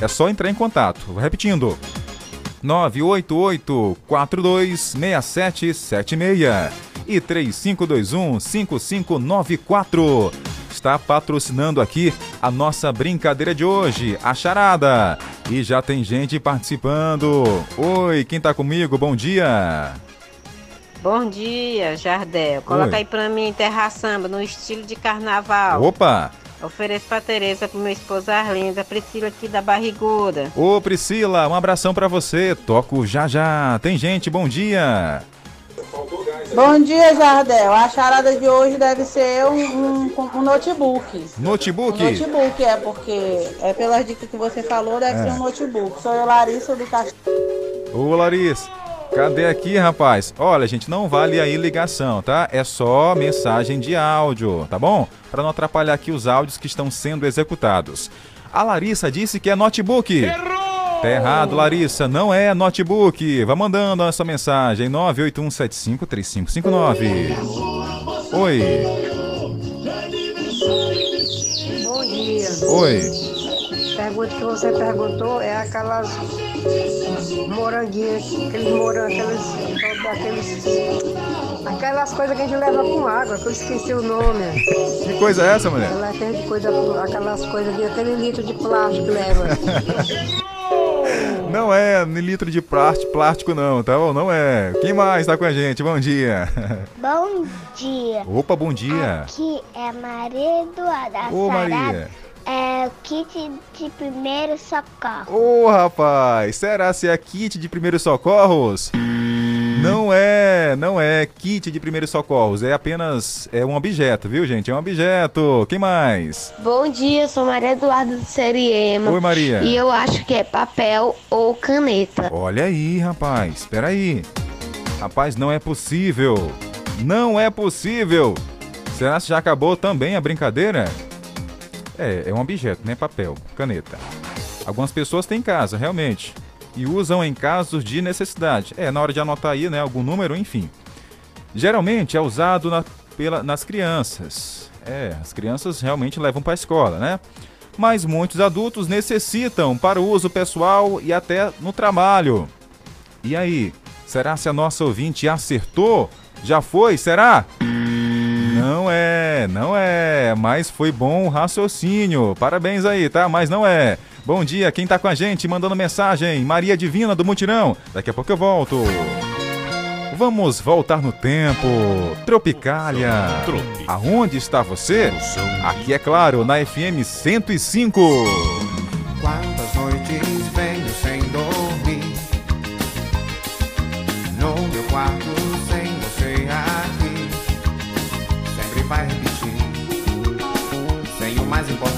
S2: É só entrar em contato. Repetindo. 988 426776 e 3521 5594. Está patrocinando aqui a nossa brincadeira de hoje, a charada. E já tem gente participando. Oi, quem tá comigo? Bom dia.
S26: Bom dia, Jardel. Coloca
S2: Oi.
S26: aí pra mim Terra Samba no estilo de carnaval.
S2: Opa!
S26: Ofereço pra Tereza, pro meu esposo Arlindo, a Priscila aqui da Barriguda.
S2: Ô Priscila, um abração pra você. Toco já já. Tem gente, bom dia.
S29: Bom dia, Jardel. A charada de hoje deve ser um, um- um notebook.
S2: Notebook?
S29: Um notebook, é, porque é pelas dicas que você falou, deve
S2: É.
S29: ser um notebook. Sou eu, Larissa, do Castelo.
S2: Ô Larissa, cadê aqui, rapaz? Olha, gente, não vale aí ligação, tá? É só mensagem de áudio, tá bom? Para não atrapalhar aqui os áudios que estão sendo executados. A Larissa disse que é notebook. Errou! Tá errado, Larissa, não é notebook. Vá mandando essa mensagem 981753559. Oi.
S26: Bom dia.
S2: Oi.
S26: Pergunta que você perguntou é aquelas moranguinhas, aqueles morangos, aqueles, aqueles, aquelas coisas que a gente leva com água, que eu esqueci o nome.
S2: Que coisa é essa, mulher?
S26: Ela tem coisa, aquelas coisas aquele litro de plástico que leva.
S2: Não é litro de plástico, não, tá bom? Não é. Quem mais tá com a gente? Bom dia.
S8: Bom dia.
S2: Opa, bom dia.
S8: Aqui é Maria Eduarda.
S2: Ô,
S8: Sarada
S2: Maria.
S8: É o kit de primeiro socorro.
S2: Ô, rapaz, será se é kit de primeiros socorros? Não é, não é kit de primeiros socorros, é apenas é um objeto, viu, gente? É um objeto. Quem mais?
S30: Bom dia, sou Maria Eduarda do Seriema.
S2: Oi, Maria.
S30: E eu acho que é papel ou caneta.
S2: Olha aí, rapaz. Espera aí. Rapaz, não é possível. Não é possível. Será que já acabou também a brincadeira? É, é um objeto, né? Papel, caneta. Algumas pessoas têm em casa, realmente. E usam em casos de necessidade. É, na hora de anotar aí, né? Algum número, enfim. Geralmente é usado na- pela- nas crianças. É, as crianças realmente levam para a escola, né? Mas muitos adultos necessitam para o uso pessoal e até no trabalho. E aí, será se a nossa ouvinte acertou? Já foi? Será? Não é, não é, mas foi bom o raciocínio. Parabéns aí, tá? Mas não é. Bom dia, quem tá com a gente mandando mensagem? Maria Divina do Mutirão. Daqui a pouco eu volto. Vamos voltar no tempo. Tropicália. Aonde está você? Aqui é claro, na FM 105.
S31: Quantas noites venho sem dormir No meu quarto sem você aqui Sempre vai repetir Sem o mais importante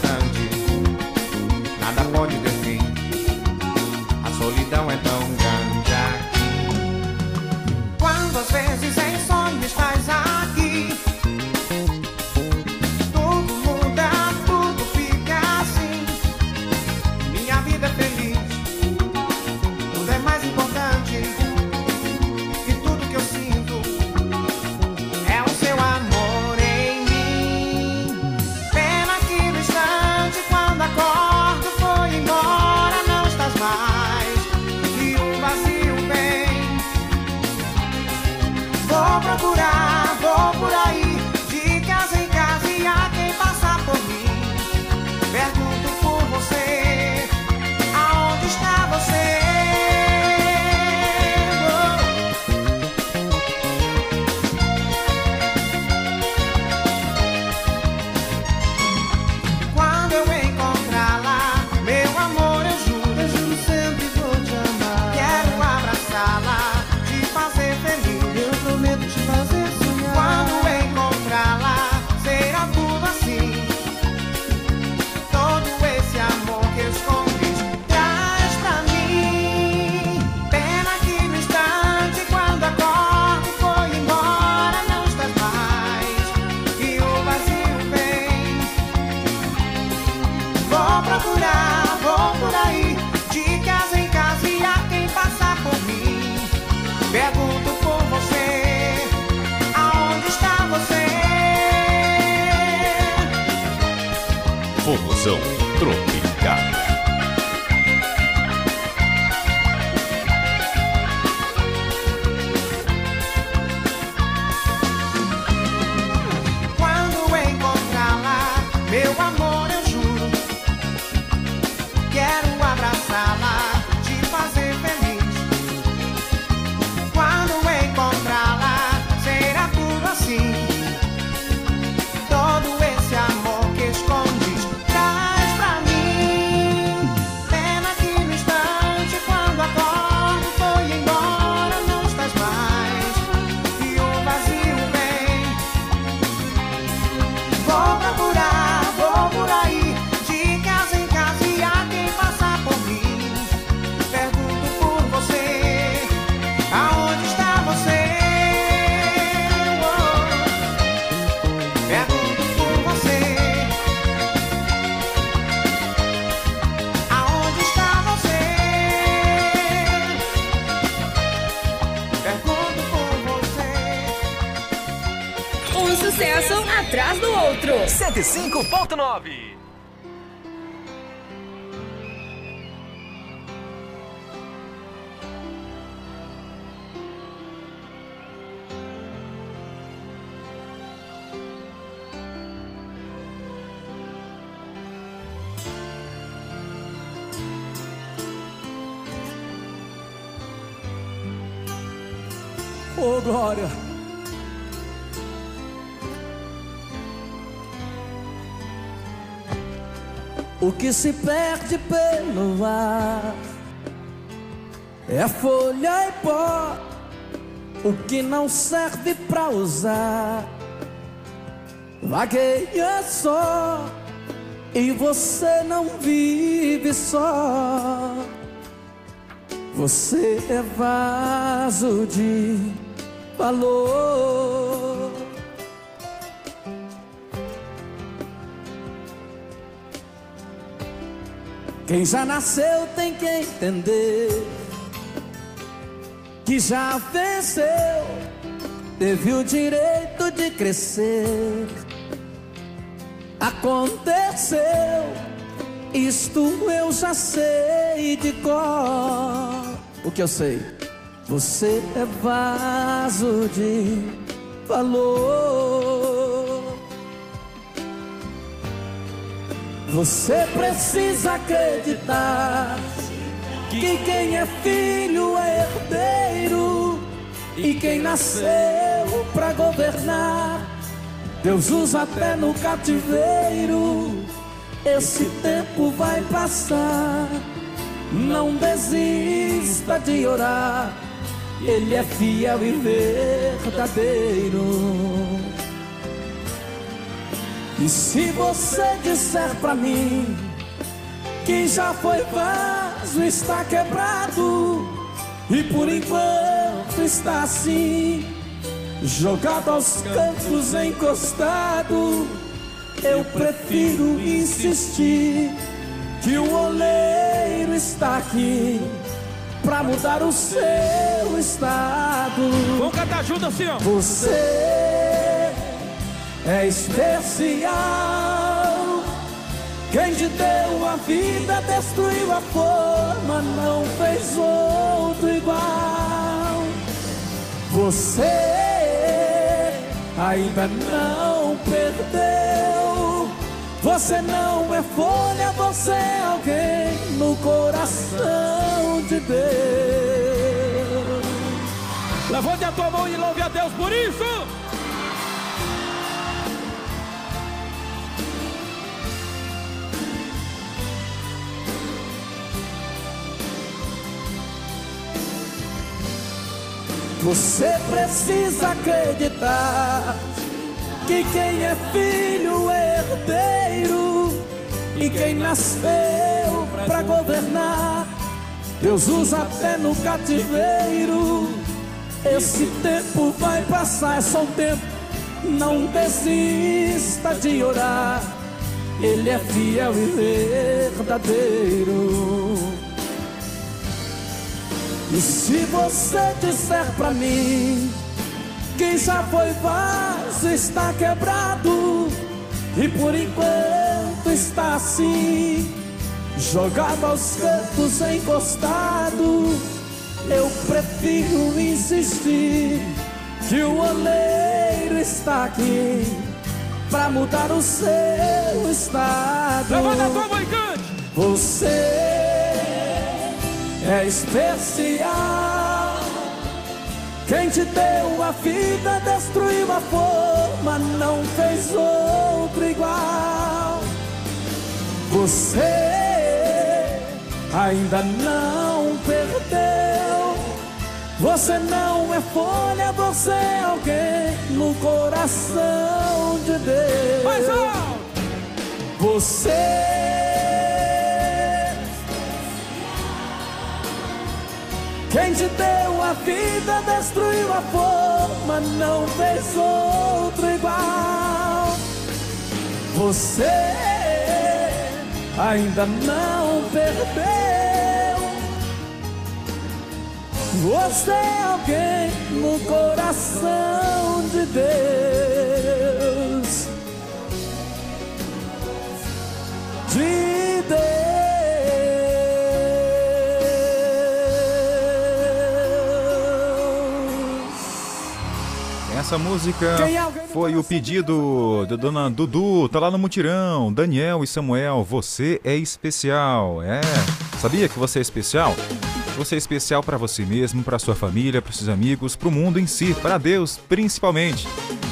S10: 105.9
S22: que se perde pelo ar é folha e pó. O que não serve pra usar vagueia só. E você não vive só. Você é vaso de valor. Quem já nasceu tem que entender que já venceu, teve o direito de crescer. Aconteceu, isto eu já sei de cor. O que eu sei? Você é vaso de valor. Você precisa acreditar que quem é filho é herdeiro e quem nasceu pra governar. Deus usa até no cativeiro. Esse tempo vai passar. Não desista de orar. Ele é fiel e verdadeiro. E se você disser pra mim que já foi vaso, está quebrado e por enquanto está assim, jogado aos cantos, encostado, eu prefiro insistir que o oleiro está aqui pra mudar o seu estado.
S32: Vamos cantar junto assim, ó.
S22: Você é especial. Quem te deu a vida destruiu a forma, não fez outro igual. Você ainda não perdeu. Você não é folha, você é alguém no coração de Deus.
S32: Levante a tua mão e louve a Deus por isso.
S22: Você precisa acreditar que quem é filho é herdeiro e quem nasceu pra governar, Deus usa até no cativeiro. Esse tempo vai passar, é só um tempo. Não desista de orar, Ele é fiel e verdadeiro. E se você disser pra mim que já foi vaso, está quebrado e por enquanto está assim, jogado aos cantos encostado. Eu prefiro insistir que o oleiro está aqui pra mudar o seu estado.
S33: Levanta a tua mãe, cante!
S22: Você é especial. Quem te deu a vida destruiu a forma, não fez outro igual. Você ainda não perdeu. Você não é folha, você é alguém no coração de Deus.
S33: Mais alto!
S22: Você Quem te deu a vida destruiu a forma, não fez outro igual. Você ainda não perdeu. Você é alguém no coração de Deus. De
S2: Essa música foi o pedido da dona Dudu, tá lá no mutirão. Daniel e Samuel, você é especial. É, sabia que você é especial? Você é especial para você mesmo, para sua família, para seus amigos, para o mundo em si, para Deus principalmente.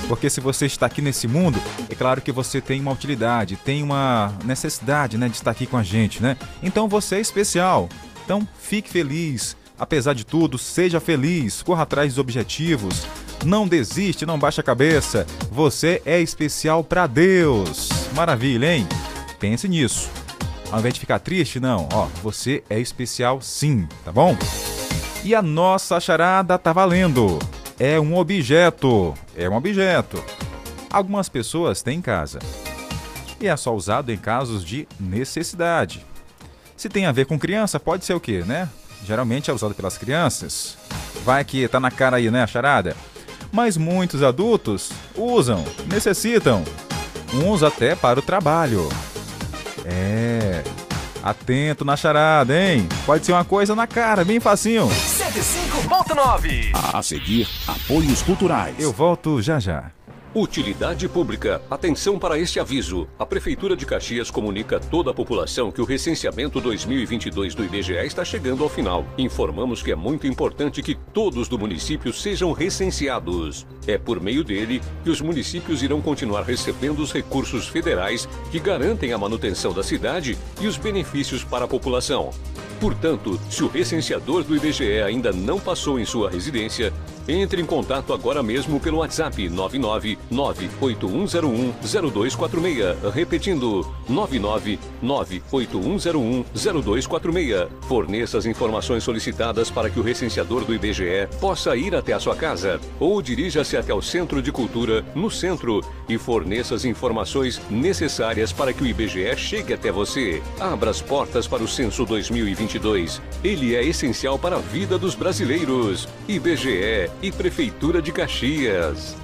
S2: Porque se você está aqui nesse mundo, é claro que você tem uma utilidade, tem uma necessidade, né, de estar aqui com a gente, né? Então você é especial. Então fique feliz. Apesar de tudo, seja feliz, corra atrás dos objetivos. Não desiste, não baixa a cabeça. Você é especial para Deus. Maravilha, hein? Pense nisso. Ao invés de ficar triste, não. Ó, você é especial sim, tá bom? E a nossa charada tá valendo. É um objeto. É um objeto. Algumas pessoas têm em casa. E é só usado em casos de necessidade. Se tem a ver com criança, pode ser o quê, né? Geralmente é usado pelas crianças. Vai que tá na cara aí, né, a charada? Mas muitos adultos usam, necessitam, uns até para o trabalho. É. Atento na charada, hein? Pode ser uma coisa na cara, bem facinho.
S3: 105.9
S4: A seguir, apoios culturais.
S2: Eu volto já já.
S5: Utilidade pública. Atenção para este aviso. A Prefeitura de Caxias comunica a toda a população que o recenseamento 2022 do IBGE está chegando ao final. Informamos que é muito importante que todos do município sejam recenseados. É por meio dele que os municípios irão continuar recebendo os recursos federais que garantem a manutenção da cidade e os benefícios para a população. Portanto, se o recenseador do IBGE ainda não passou em sua residência, entre em contato agora mesmo pelo WhatsApp 99981010246. Repetindo, 99981010246. Forneça as informações solicitadas para que o recenseador do IBGE possa ir até a sua casa ou dirija-se até o Centro de Cultura, no centro, e forneça as informações necessárias para que o IBGE chegue até você. Abra as portas para o censo 2022. Ele é essencial para a vida dos brasileiros. IBGE e Prefeitura de Caxias.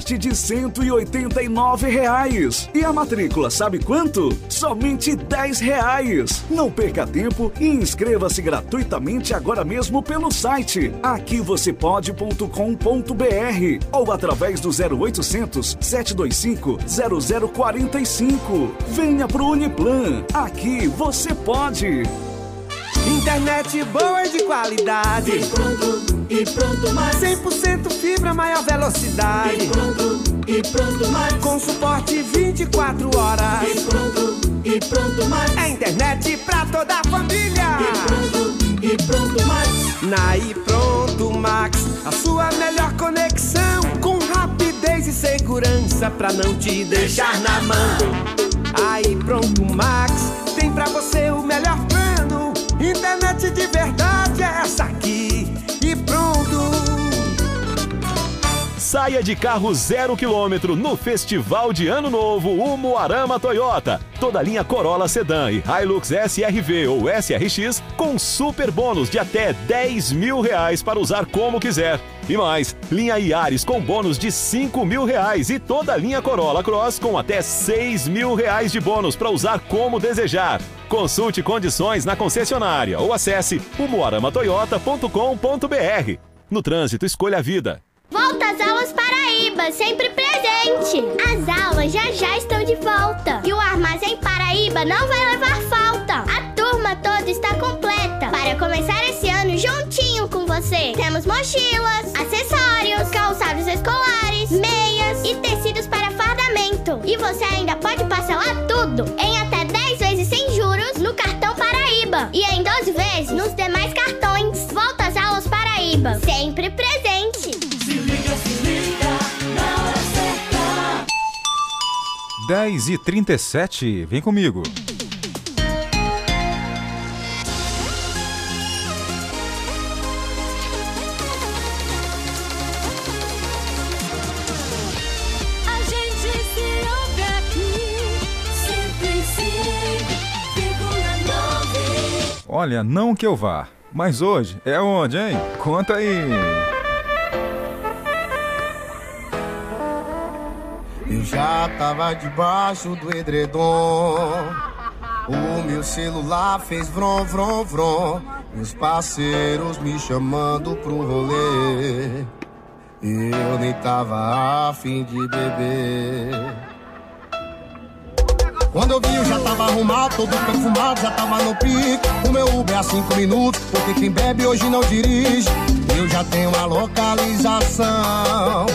S7: de 189 reais. E a matrícula, sabe quanto? Somente 10 reais. Não perca tempo e inscreva-se gratuitamente agora mesmo pelo site aquivocêpode.com.br ou através do 0800 725 0045. Venha pro Uniplan. Aqui você pode.
S34: Internet boa e de qualidade. E pronto, e pronto mais. 100% fibra, maior velocidade. E pronto, e pronto mais. Com suporte 24 horas. E pronto, e pronto mais. É internet pra toda a família. E pronto, e pronto mais. Na e pronto Max, a sua melhor conexão. Com rapidez e segurança pra não te deixar na mão.
S21: Aí pronto, Max, tem pra você o melhor de verdade é essa
S6: Saia de carro zero quilômetro no Festival de Ano Novo Umuarama Toyota. Toda linha Corolla Sedan e Hilux SRV ou SRX com super bônus de até 10 mil reais para usar como quiser. E mais, linha Yaris com bônus de 5 mil reais e toda linha Corolla Cross com até 6 mil reais de bônus para usar como desejar. Consulte condições na concessionária ou acesse umuaramatoyota.com.br. No trânsito, escolha a vida.
S8: Volta às aulas Paraíba, sempre presente. As aulas já já estão de volta. E o Armazém Paraíba não vai levar falta. A turma toda está completa. Para começar esse ano juntinho com você. Temos mochilas, acessórios, calçados escolares, meias e tecidos para fardamento. E você ainda pode parcelar tudo em até 10 vezes sem juros no cartão Paraíba. E em 12 vezes nos demais cartões. Volta às aulas Paraíba, sempre
S2: 10 e 37 vem comigo.
S9: A gente se ouve aqui, 105,9.
S2: Olha, não que eu vá, mas hoje é onde, hein? Conta aí.
S14: Eu já tava debaixo do edredom. O meu celular fez vrom, vrom, vrom. Meus parceiros me chamando pro rolê. Eu nem tava afim de beber. Quando eu vi, eu já tava arrumado, todo perfumado, já tava no pique. O meu Uber é cinco minutos, porque quem bebe hoje não dirige. Eu já tenho a localização.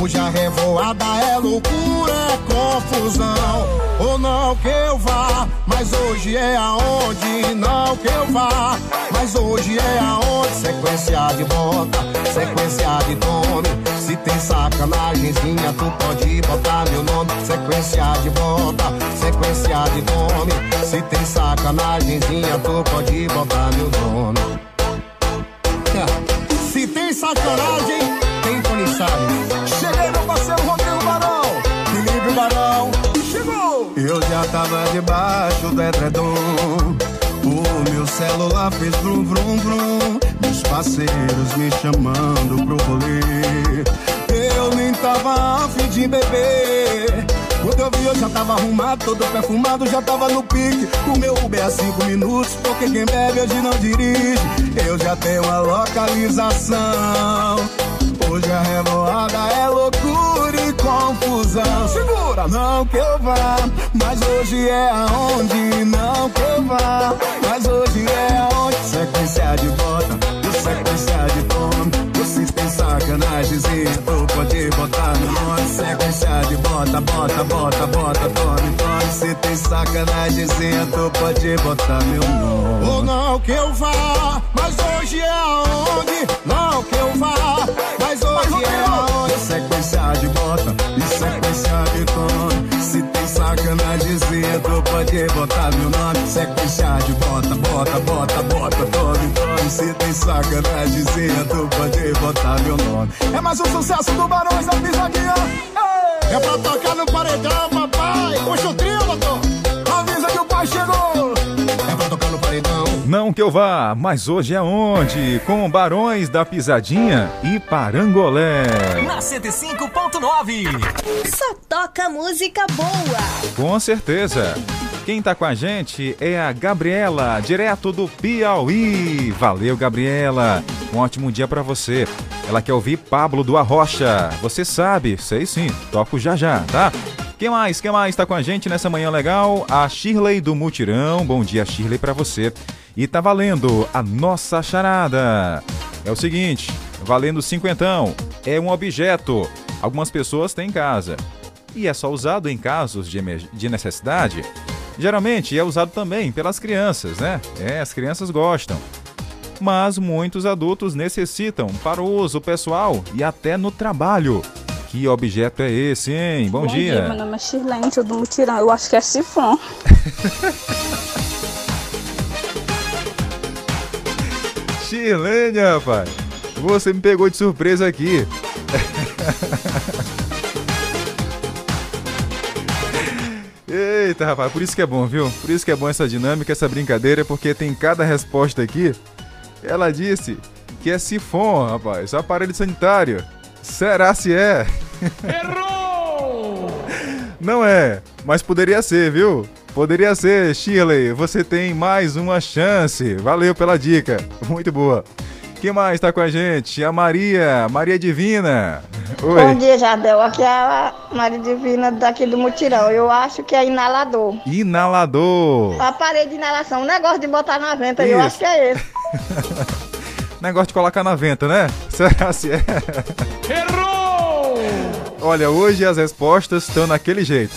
S14: Hoje a revoada é loucura, é confusão. Ou não que eu vá, mas hoje é aonde. Não que eu vá, mas hoje é aonde. Sequência de bota, sequência de tome. Se tem sacanagemzinha, tu pode botar meu nome. Sequência de bota, sequência de tome. Se tem sacanagemzinha, tu pode botar meu nome. Se tem sacanagem, tem Tony Eu já tava debaixo do edredom. O meu celular fez vrum, vrum, vrum. Meus parceiros me chamando pro rolê. Eu nem tava afim de beber. Quando eu vi, eu já tava arrumado, todo perfumado, já tava no pique. O meu Uber é cinco minutos, porque quem bebe hoje não dirige. Eu já tenho a localização. Hoje a revoada é loucura e confusão. Segura, não que eu vá, mas hoje é aonde. Não que eu vá, mas hoje é aonde. Sequência de bota, e sequência de tome. Se tem sacanagemzinha, tu pode botar no nome. Sequência de bota, bota, bota, bota, tome, tome. Se tem sacanagemzinha, tu pode botar meu nome. Ou não que eu vá, mas hoje é aonde. Não que eu vá, de tome. Se tem sacanagemzinha, tu pode botar meu nome. Sequência de bota, bota, bota, bota, tome, tome. Se tem sacanagemzinha, tu pode botar meu nome. É mais um sucesso do Barões da Pisadinha. É pra tocar no paredão, papai. Puxa o trio, doutor.
S2: Não que eu vá, mas hoje é onde? Com Barões da Pisadinha e Parangolé.
S35: Na 105.9.
S16: Só toca música boa.
S2: Com certeza. Quem tá com a gente é a Gabriela, direto do Piauí. Valeu, Gabriela. Um ótimo dia pra você. Ela quer ouvir Pablo do Arrocha. Você sabe, sei sim, toco já já, tá? Quem mais? Quem mais tá com a gente nessa manhã legal? A Shirley do Mutirão. Bom dia, Shirley, pra você. E tá valendo a nossa charada. É o seguinte, valendo cinquentão. É um objeto. Algumas pessoas têm em casa. E é só usado em casos de, de necessidade. Geralmente é usado também pelas crianças, né? É, as crianças gostam. Mas muitos adultos necessitam para o uso pessoal e até no trabalho. Que objeto é esse, hein? Bom, dia.
S36: Meu nome é Shirlene, sou do Mutirão. Eu acho que é sifão.
S2: Shirlene, rapaz. Você me pegou de surpresa aqui. Eita, rapaz, por isso que é bom, viu? Por isso que é bom essa dinâmica, essa brincadeira, porque tem cada resposta aqui. Ela disse que é sifão, rapaz, aparelho sanitário. Será se é?
S32: Errou!
S2: Não é, mas poderia ser, viu? Poderia ser, Shirley. Você tem mais uma chance. Valeu pela dica. Muito boa. Quem mais está com a gente? A Maria, Maria Divina. Oi.
S37: Bom dia, Jardel. Aqui é a Maria Divina daqui do Mutirão. Eu acho que é inalador.
S2: Inalador.
S37: Aparelho de inalação. Um negócio de botar na venta. Eu
S2: Isso.
S37: acho que é esse.
S2: Negócio de colocar na venta, né? Será se é?
S32: Errou!
S2: Olha, hoje as respostas estão naquele jeito.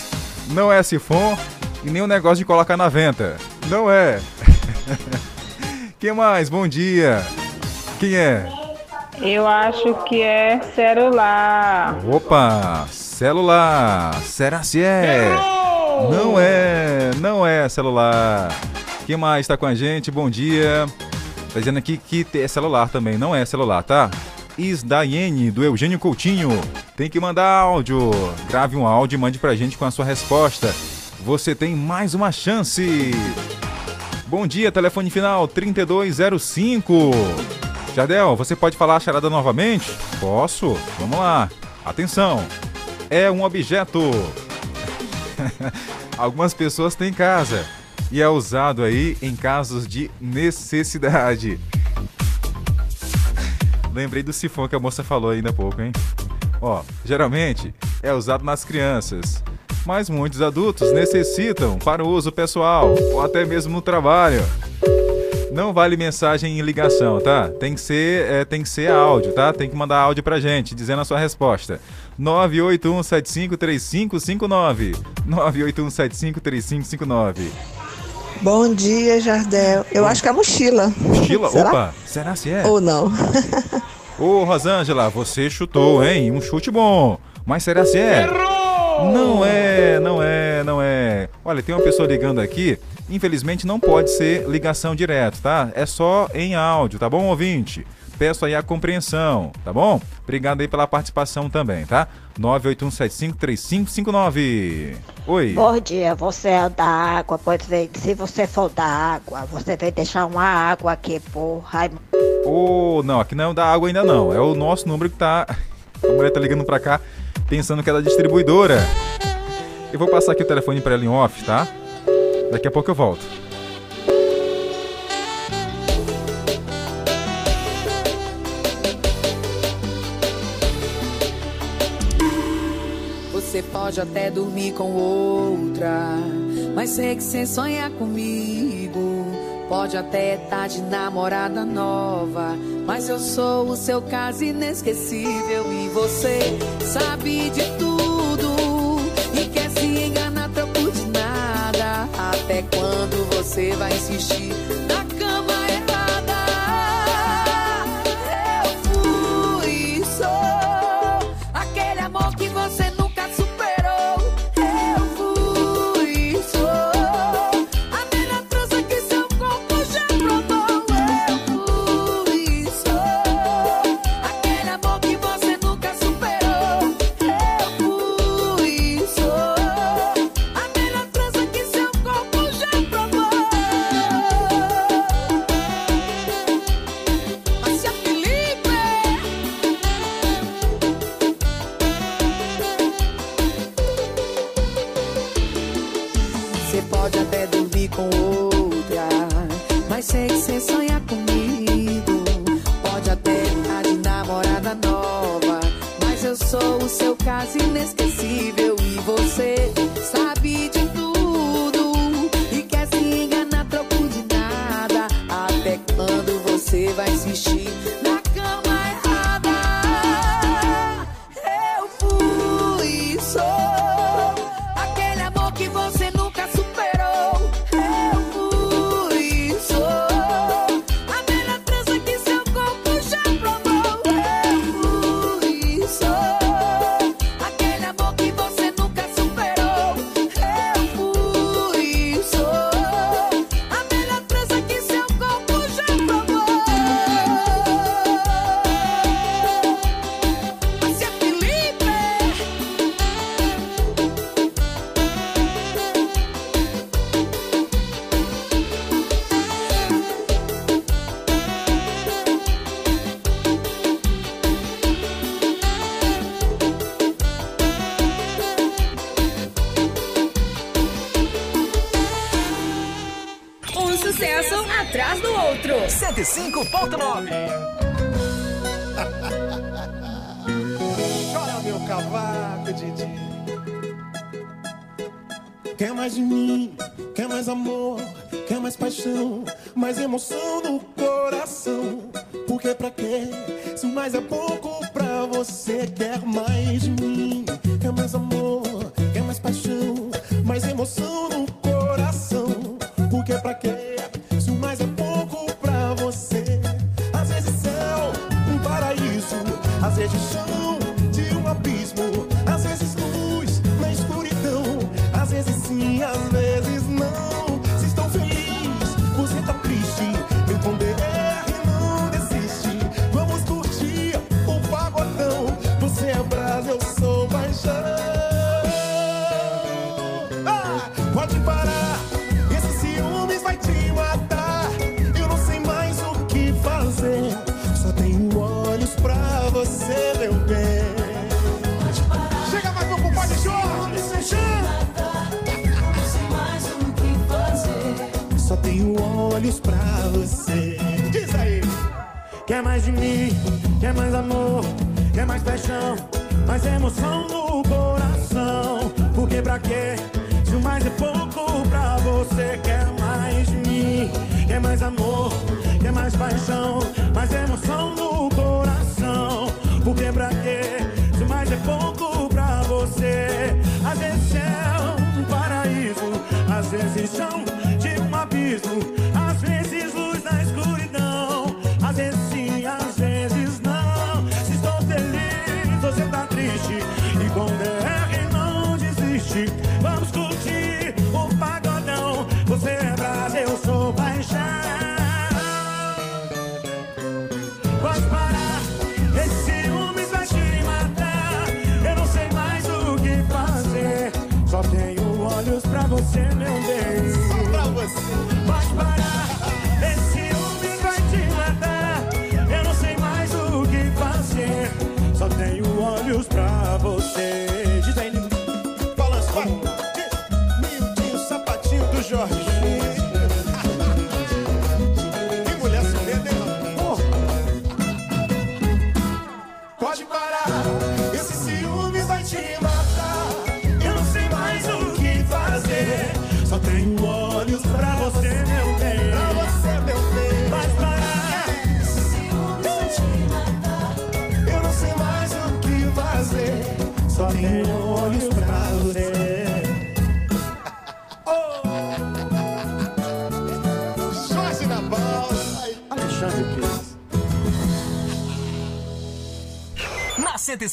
S2: Não é sifão e nem o negócio de colocar na venta. Não é. Quem mais? Bom dia. Quem é?
S36: Eu acho que é celular.
S2: Opa, celular. Será se é? Não é, não é celular. Quem mais está com a gente? Bom dia. Tá dizendo aqui que é celular também, não é celular, tá? Isdaiene, do Eugênio Coutinho. Tem que mandar áudio. Grave um áudio e mande pra gente com a sua resposta. Você tem mais uma chance. Bom dia, telefone final 3205. Jardel, você pode falar a charada novamente? Posso. Vamos lá. Atenção. É um objeto. Algumas pessoas têm casa e é usado aí em casos de necessidade. Lembrei do sifão que a moça falou ainda há pouco, hein? Ó, geralmente é usado nas crianças, mas muitos adultos necessitam para o uso pessoal ou até mesmo no trabalho. Não vale mensagem em ligação, tá? Tem que ser, é, tem que ser áudio, tá? Tem que mandar áudio pra gente dizendo a sua resposta. 981753559. 981753559.
S38: Bom dia, Jardel. Eu acho que é mochila.
S2: Mochila?
S38: Será?
S2: Opa, será se é?
S38: Ou não?
S2: Ô, Rosângela, você chutou, hein? Um chute bom. Mas será se é? Não é, não é, não é. Olha, tem uma pessoa ligando aqui. Infelizmente não pode ser ligação direto, tá? É só em áudio, tá bom, ouvinte? Peço aí a compreensão, tá bom? Obrigado aí pela participação também, tá? 981753559. Oi.
S39: Bom dia, você é da água, pois vem, se você for da água, você vem deixar uma água aqui por Raimundo.
S2: Ô, não, aqui não é da água ainda não. É o nosso número que tá. A mulher tá ligando pra cá pensando que é da distribuidora. Eu vou passar aqui o telefone pra ela em off, tá? Daqui a pouco eu volto.
S9: Pode até dormir com outra, mas sei que cê sonha comigo. Pode até estar de namorada nova, mas eu sou o seu caso inesquecível e você sabe de tudo e quer se enganar troco de nada. Até quando você vai insistir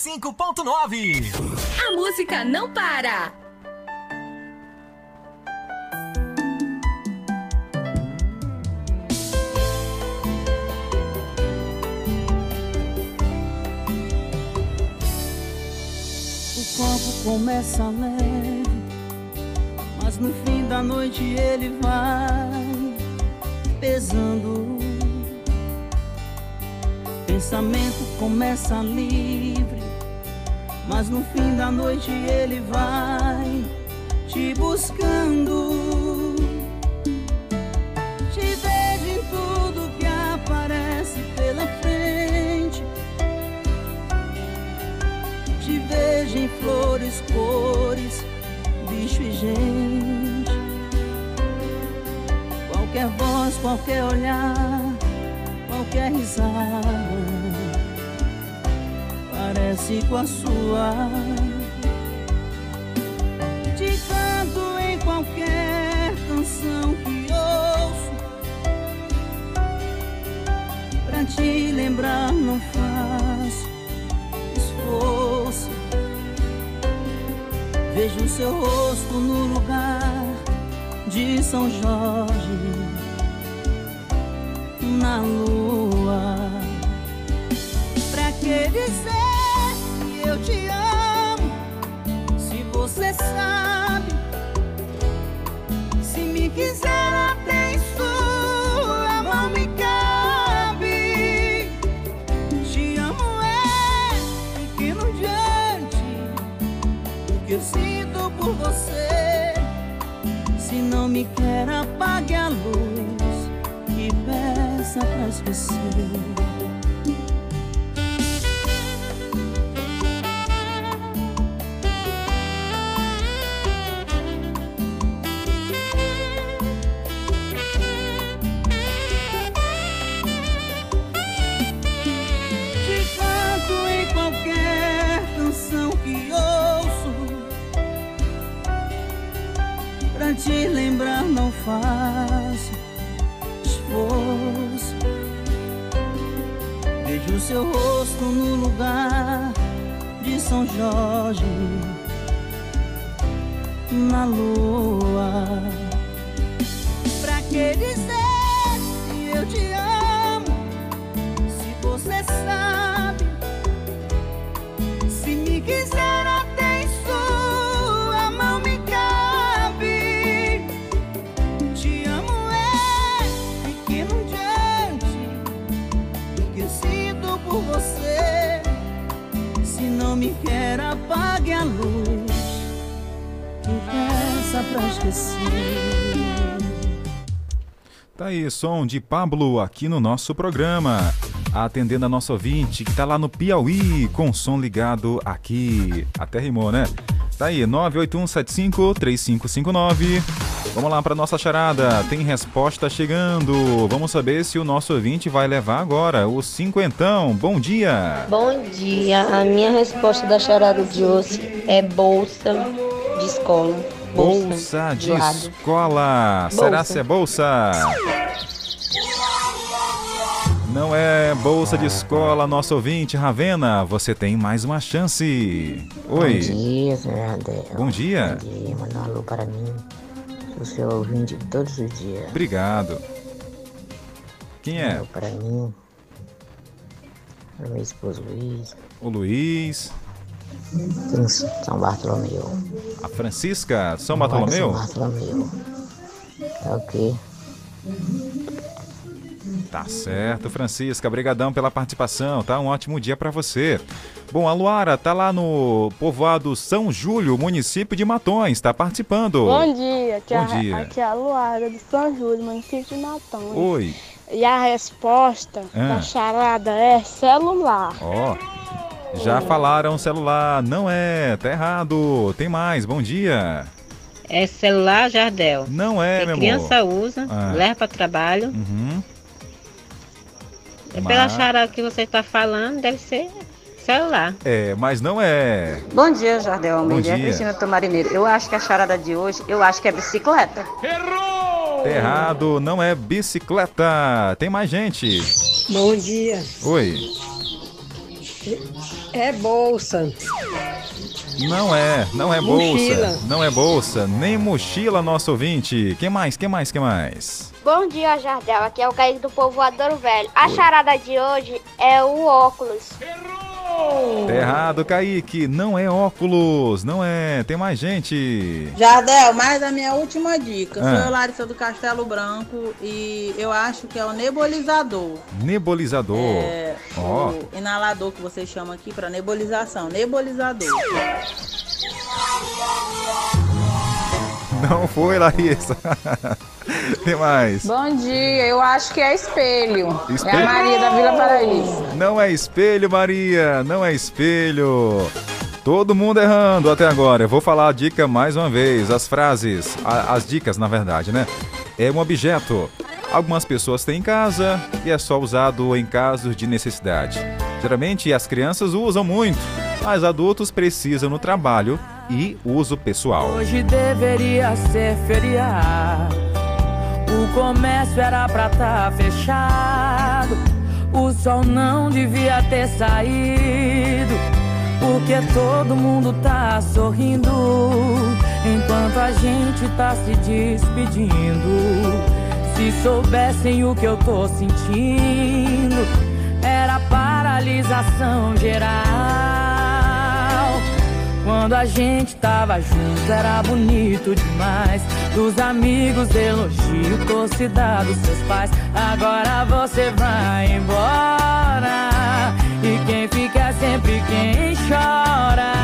S35: 95.9.
S16: A música não para.
S40: O copo começa leve, mas no fim da noite ele vai pesando pensamento começa a no fim da noite ele vai te buscando. com a sua.
S2: Som de Pablo aqui no nosso programa. Atendendo a nosso ouvinte que tá lá no Piauí com o som ligado aqui. Até rimou, né? Tá aí, 981753559. Vamos lá para nossa charada. Tem resposta chegando. Vamos saber se o nosso ouvinte vai levar agora o cinquentão. Bom dia.
S41: Bom dia. A minha resposta da charada de hoje é bolsa de escola.
S2: Bolsa de
S41: do lado.
S2: escola. Será
S41: Bolsa.
S2: se é bolsa? Não é bolsa de escola, nosso ouvinte, Ravena. Você tem mais uma chance. Oi.
S39: Bom dia, senhor Adel.
S2: Bom dia.
S39: Bom dia, manda um alô para mim. Sou seu ouvinte todos os dias.
S2: Obrigado. Quem é?
S39: Alô para mim. Para meu esposo Luiz.
S2: O Luiz.
S39: São Bartolomeu.
S2: A Francisca, São Bartolomeu?
S39: São Bartolomeu. Tá ok.
S2: Tá certo, Francisca. Obrigadão pela participação, tá? Um ótimo dia para você. Bom, a Luara tá lá no povoado São Júlio, município de Matões, tá participando.
S42: Bom dia, aqui,
S2: Bom
S42: é,
S2: dia.
S42: aqui é a Luara de São Júlio, município de Matões.
S2: Oi.
S42: E a resposta
S2: Ah.
S42: da charada é celular.
S2: Ó, já falaram celular, não é, tá errado. Tem mais, bom dia.
S43: É celular, Jardel.
S2: Não é,
S43: que
S2: meu
S43: criança
S2: amor.
S43: usa,
S2: Ah.
S43: leva para trabalho.
S2: Uhum.
S43: É pela
S2: Mas-
S43: charada que você está falando, deve ser celular.
S2: É, mas não é.
S44: Bom dia, Jardel
S2: Bom
S44: Almeida. É a
S2: dia.
S44: Cristina Tomarineiro. Eu acho que a charada de hoje, eu acho que é bicicleta.
S2: Tá errado, não é bicicleta. Tem mais gente.
S26: Bom dia.
S2: Oi.
S26: É bolsa.
S2: Não é, não é bolsa.
S26: Mochila.
S2: Não é bolsa, nem mochila, nosso ouvinte. Quem mais? Quem mais? Quem mais?
S45: Bom dia, Jardel. Aqui é o Kaique do Povoador Velho. A charada de hoje é o óculos.
S2: Tá errado, Kaique. Não é óculos, não é. Tem mais gente.
S46: Jardel, mas a minha última dica.
S2: Ah.
S46: Sou eu, Larissa do Castelo Branco e eu acho que é o nebulizador.
S2: Nebulizador.
S46: É,
S2: Ó.
S46: o inalador que vocês chamam aqui para nebulização. Nebulizador.
S2: Não foi, Larissa. Tem mais.
S47: Bom dia, eu acho que é espelho. É
S2: Espelho?
S47: a Maria da Vila Paraíso.
S2: Não é espelho, Maria. Não é espelho. Todo mundo errando até agora. Eu vou falar a dica mais uma vez. As frases, a- as dicas, na verdade, né? É um objeto. Algumas pessoas têm em casa e é só usado em casos de necessidade. Geralmente as crianças usam muito, mas adultos precisam no trabalho e uso pessoal.
S48: Hoje deveria ser feriado. O comércio era pra tá fechado. O sol não devia ter saído. Porque todo mundo tá sorrindo. Enquanto a gente tá se despedindo. Se soubessem o que eu tô sentindo, era paralisação geral. Quando a gente tava junto era bonito demais. Dos amigos, elogio, torcida dos seus pais. Agora você vai embora. E quem fica é sempre quem chora.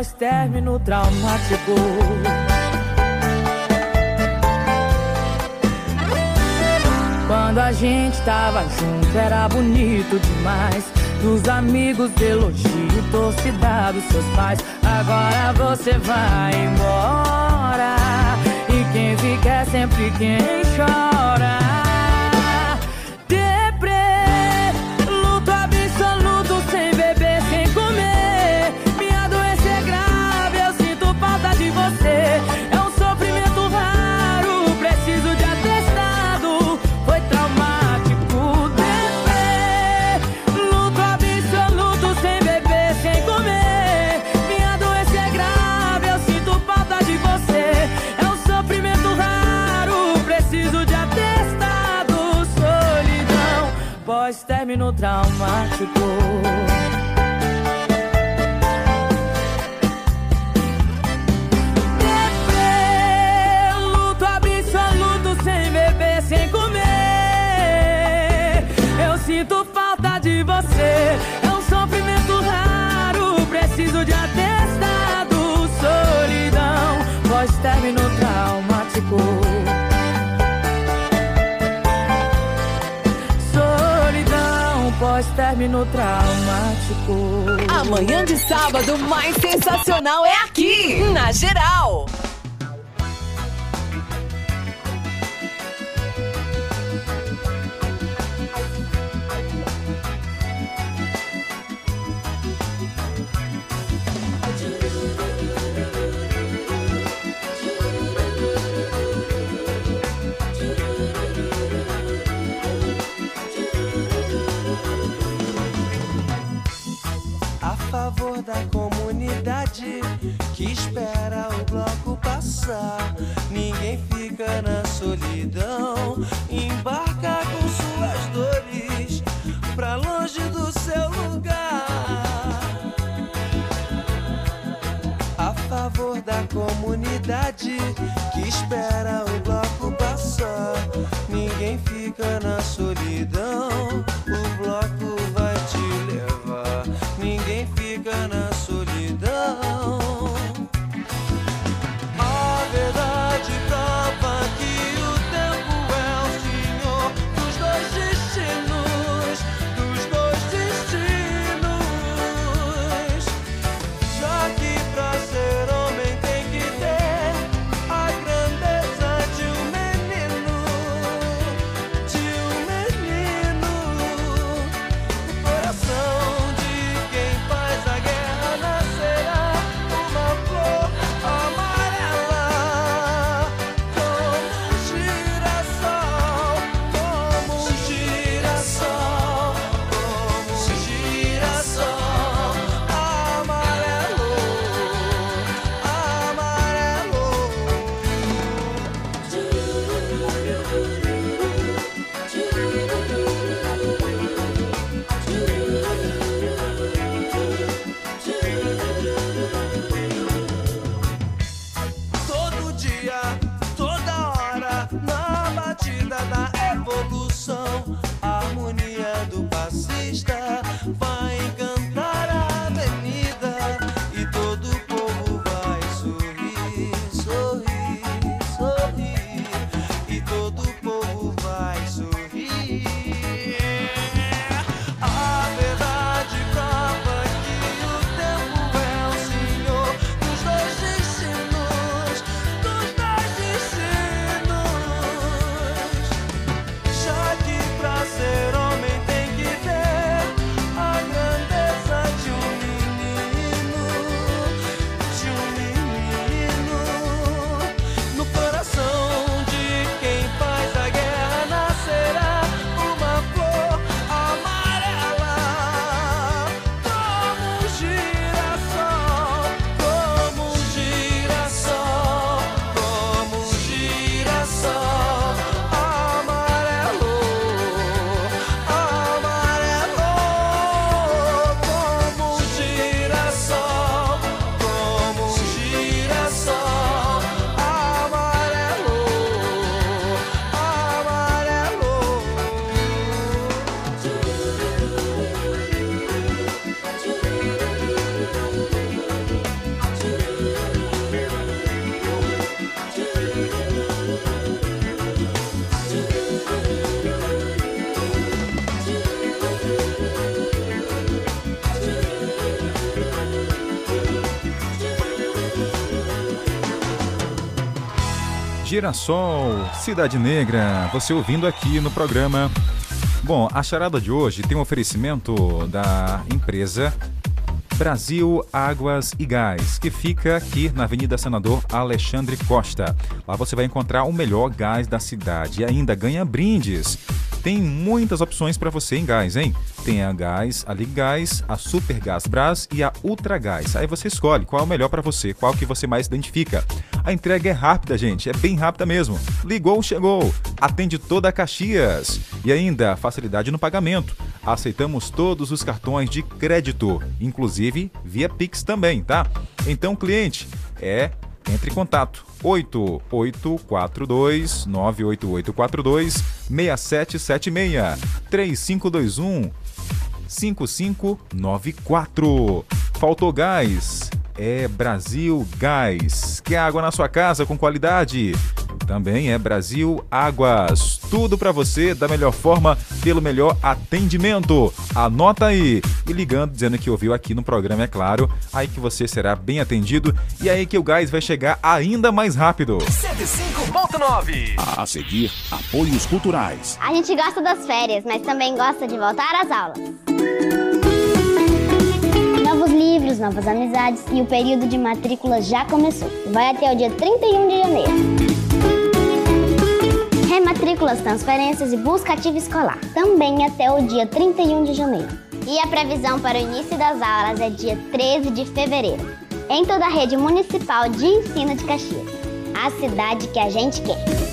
S48: após término traumático. Quando a gente tava junto era bonito demais. Dos amigos elogio, torcida dos seus pais. Agora você vai embora. E quem fica é sempre quem chora. traumático término traumático.
S16: Amanhã de sábado, mais sensacional é aqui, na geral.
S49: da comunidade que espera o bloco passar. Ninguém fica na solidão, embarca com suas dores pra longe do seu lugar. A favor da comunidade que espera o bloco passar. Ninguém fica na solidão, o bloco vai te levar. Ninguém Girassol,
S2: Cidade Negra, você ouvindo aqui no programa. Bom, a charada de hoje tem um oferecimento da empresa Brasil Águas e Gás, que fica aqui na Avenida Senador Alexandre Costa. Lá você vai encontrar o melhor gás da cidade e ainda ganha brindes. Tem muitas opções para você em gás, hein? Tem a Gás, a Ligás, a Super Gás Brás e a Ultra Gás. Aí você escolhe qual é o melhor para você, qual que você mais identifica. A entrega é rápida, gente, é bem rápida mesmo. Ligou, chegou. Atende toda a Caxias. E ainda, facilidade no pagamento. Aceitamos todos os cartões de crédito, inclusive via Pix também, tá? Então, cliente, é entre em contato 8842 98842 6776 3521 5594. Faltou gás? É Brasil Gás. Quer água na sua casa com qualidade? Também é Brasil Águas. Tudo para você da melhor forma, pelo melhor atendimento. Anota aí. E ligando, dizendo que ouviu aqui no programa, é claro. Aí que você será bem atendido e aí que o gás vai chegar ainda mais rápido.
S3: 105.9
S4: A seguir, apoios culturais.
S8: A gente gosta das férias, mas também gosta de voltar às aulas. Novas amizades e o período de matrícula já começou. Vai até o dia 31 de janeiro. Rematrículas, transferências e busca ativa escolar. Também até o dia 31 de janeiro. E a previsão para o início das aulas é dia 13 de fevereiro. Em toda a rede municipal de ensino de Caxias. A cidade que a gente quer.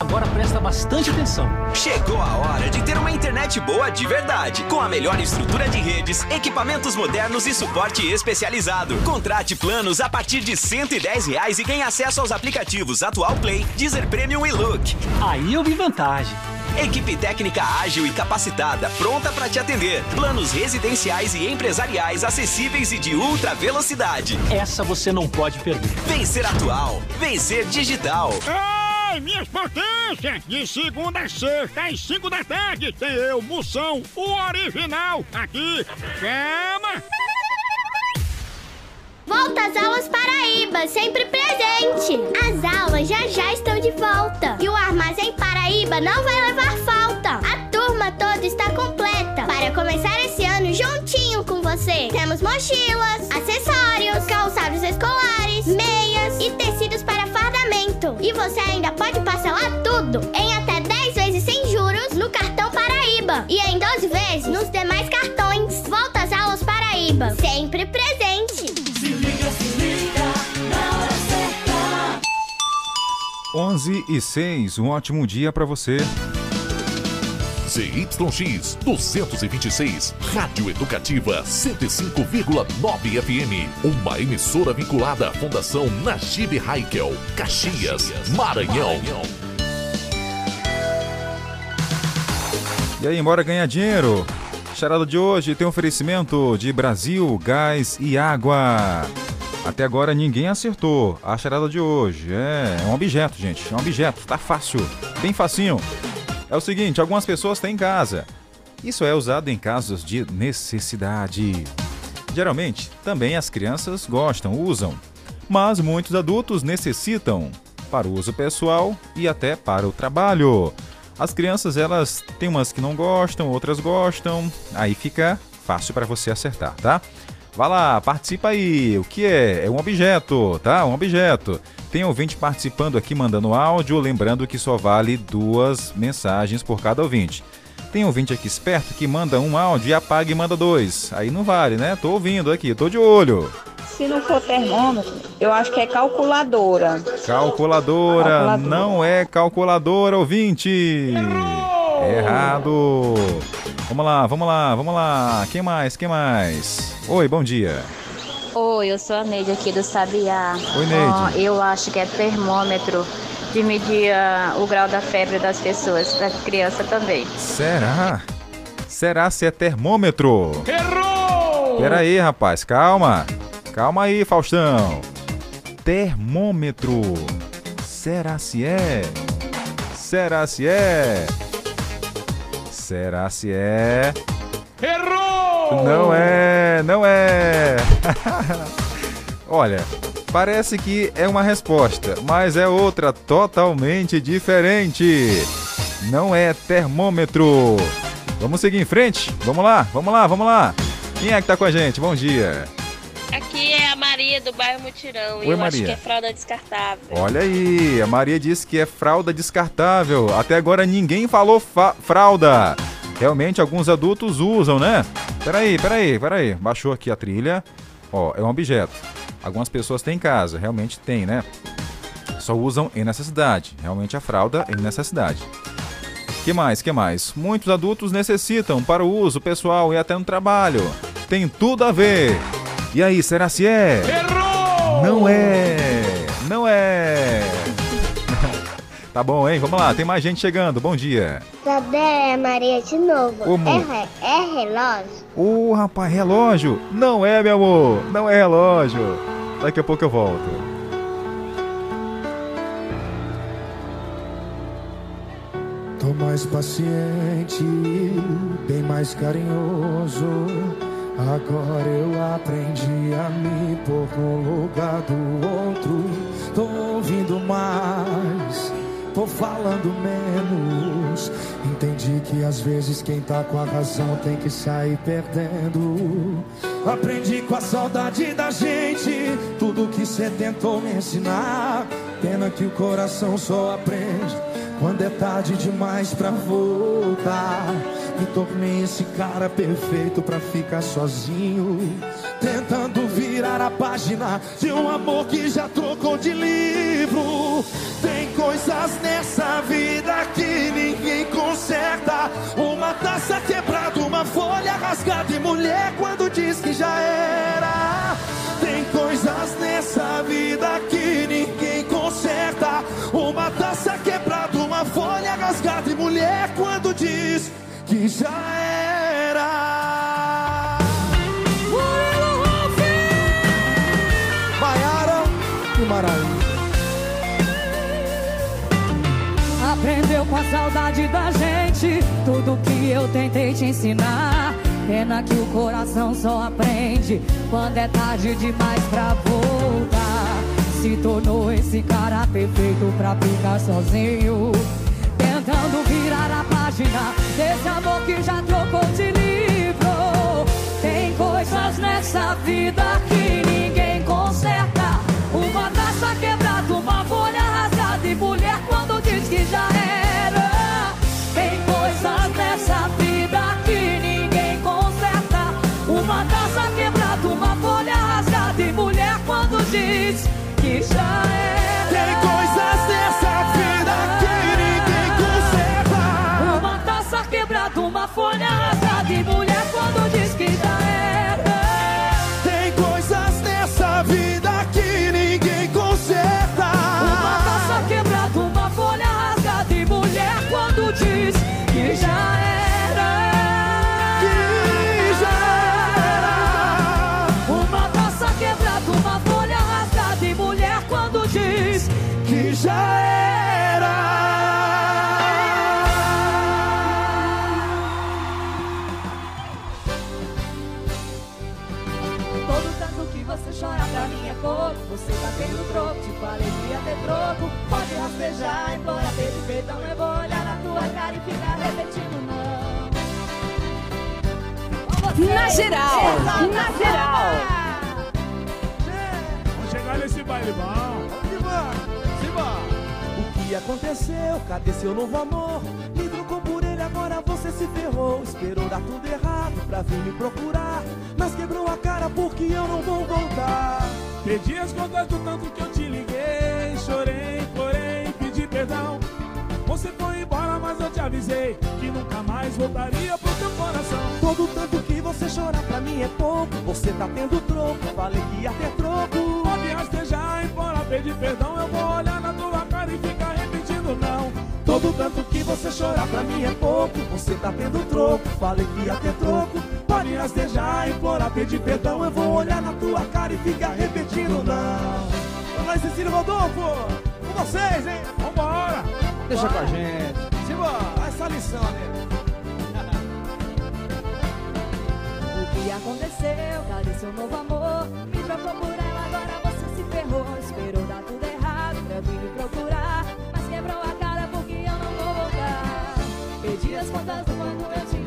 S3: Agora presta bastante atenção. Chegou a hora de ter uma internet boa de verdade, com a melhor estrutura de redes, equipamentos modernos e suporte especializado. Contrate planos a partir de 110 reais e ganhe acesso aos aplicativos Atual Play, Deezer Premium e Look. Aí eu vi vantagem. Equipe técnica ágil e capacitada, pronta para te atender. Planos residenciais e empresariais acessíveis e de ultra velocidade. Essa você não pode perder. Vencer atual, vencer digital.
S32: Ei, minhas potências! De segunda a sexta, às 5 da tarde, tem eu, Moção, o original, aqui. Chama!
S8: Volta às aulas Paraíba, sempre presente. As aulas já já estão de volta. E o Armazém Paraíba não vai levar falta. A turma toda está completa. Para começar esse ano juntinho com você. Temos mochilas, acessórios, calçados escolares, meias e tecidos para fardamento. E você ainda pode parcelar tudo em até 10 vezes sem juros no cartão Paraíba. E em 12 vezes nos demais cartões. Volta às aulas Paraíba, sempre presente.
S50: Se liga, se liga, na hora certa.
S2: 11 e 6, um ótimo dia para você.
S4: ZYX 226, Rádio Educativa 105,9 FM. Uma emissora vinculada à Fundação Najib Haikel, Caxias, Maranhão.
S2: E aí, bora ganhar dinheiro? Charada de hoje tem oferecimento de Brasil, gás e água. Até agora ninguém acertou a charada de hoje. É, é um objeto, gente. É um objeto. Tá fácil. Bem facinho. É o seguinte, algumas pessoas têm em casa. Isso é usado em casos de necessidade. Geralmente, também as crianças gostam, usam. Mas muitos adultos necessitam para o uso pessoal e até para o trabalho. As crianças, elas têm umas que não gostam, outras gostam. Aí fica fácil para você acertar, tá? Vá lá, participa aí. O que é? É um objeto, tá? Um objeto. Tem ouvinte participando aqui, mandando áudio. Lembrando que só vale duas mensagens por cada ouvinte. Tem ouvinte aqui esperto que manda um áudio e apaga e manda dois. Aí não vale, né? Tô ouvindo aqui, tô de olho.
S51: Se não for termômetro, eu acho que é calculadora.
S2: Calculadora,
S51: Calculadora.
S2: não é calculadora, ouvinte. Errado. Vamos lá, vamos lá, vamos lá. Quem mais? Quem mais? Oi, bom dia.
S43: Oi, eu sou a Neide aqui do Sabiá.
S2: Oi, Neide.
S43: Ó, eu acho que é termômetro de medir ah, o grau da febre das pessoas, da criança também.
S2: Será? Será se é termômetro?
S52: Errou!
S2: Pera aí, rapaz, calma. Calma aí, Faustão. Termômetro. Será se é? Será se é? Será se é?
S52: Errou!
S2: Não é, não é. Olha, parece que é uma resposta, mas é outra totalmente diferente. Não é termômetro. Vamos seguir em frente? Vamos lá, vamos lá, vamos lá. Quem é que tá com a gente? Bom dia.
S53: Aqui é a Maria do bairro Mutirão.
S2: Oi,
S53: e eu
S2: Maria.
S53: acho que é fralda descartável.
S2: Olha aí, a Maria disse que é fralda descartável. Até agora ninguém falou fa- fralda. Realmente alguns adultos usam, né? Peraí, peraí, peraí. Baixou aqui a trilha. Ó, é um objeto. Algumas pessoas têm em casa, realmente tem, né? Só usam em necessidade. Realmente a fralda é em necessidade. Que mais? Que mais? Muitos adultos necessitam para o uso pessoal e até no trabalho. Tem tudo a ver. E aí, será se é?
S52: Errou!
S2: Não é! Não é! Tá bom, hein? Vamos lá, tem mais gente chegando. Bom dia.
S18: Cadê é Maria de novo?
S2: Amor.
S18: é, é relógio?
S2: Ô, rapaz, relógio? Não é, meu amor. Não é relógio. Daqui a pouco eu volto.
S14: Tô mais paciente, bem mais carinhoso. Agora eu aprendi a me pôr no lugar do outro. Tô ouvindo mais, tô falando menos. Entendi que às vezes quem tá com a razão tem que sair perdendo. Aprendi com a saudade da gente tudo que cê tentou me ensinar. Pena que o coração só aprende quando é tarde demais pra voltar. Me tornei esse cara perfeito pra ficar sozinho. Tentando virar a página de um amor que já trocou de livro. Tem coisas nessa vida que ninguém conserta. Uma taça quebrada, uma folha rasgada e mulher quando diz que já era. Tem coisas nessa vida que ninguém conserta. Uma taça quebrada, uma folha rasgada e mulher quando diz já era. Maiara Maraí.
S54: Aprendeu com a saudade da gente tudo que eu tentei te ensinar. Pena que o coração só aprende quando é tarde demais pra voltar. Se tornou esse cara perfeito pra ficar sozinho. Tentando página desse amor que já trocou de livro. Tem coisas nessa vida que ninguém conserta. Uma taça quebrada, uma folha rasgada e mulher quando diz que já era. Na
S11: geral, na geral.
S52: Vamos chegar nesse baile bom.
S55: O que aconteceu? Cadê seu novo amor? Livro com por ele
S14: agora você se ferrou. Esperou dar tudo errado pra vir me procurar. Mas quebrou a cara porque eu não vou voltar. Perdi as contas do tanto que eu te liguei. Chorei, porém, pedi perdão. Você foi embora, mas eu te avisei que nunca mais voltaria pro teu coração. Todo tanto que você chora pra mim é pouco. Você tá tendo troco, falei que ia ter troco. Pode rastejar, embora pedir perdão. Eu vou olhar na tua cara e ficar repetindo não. Todo tanto que você chora pra mim é pouco. Você tá tendo troco, falei que ia ter troco. Pode rastejar, implorar, pedir perdão. Eu vou olhar na tua cara e ficar repetindo não. Vai, Cecília Rodolfo, com vocês, hein? Vambora!
S56: Deixa com a gente.
S14: Simbora, essa lição, né?
S54: Que aconteceu? Cadê seu novo amor? Me trocou por ela, agora você se ferrou. Esperou dar tudo errado pra vir me procurar. Mas quebrou a cara porque eu não vou voltar. Perdi as contas do quando eu te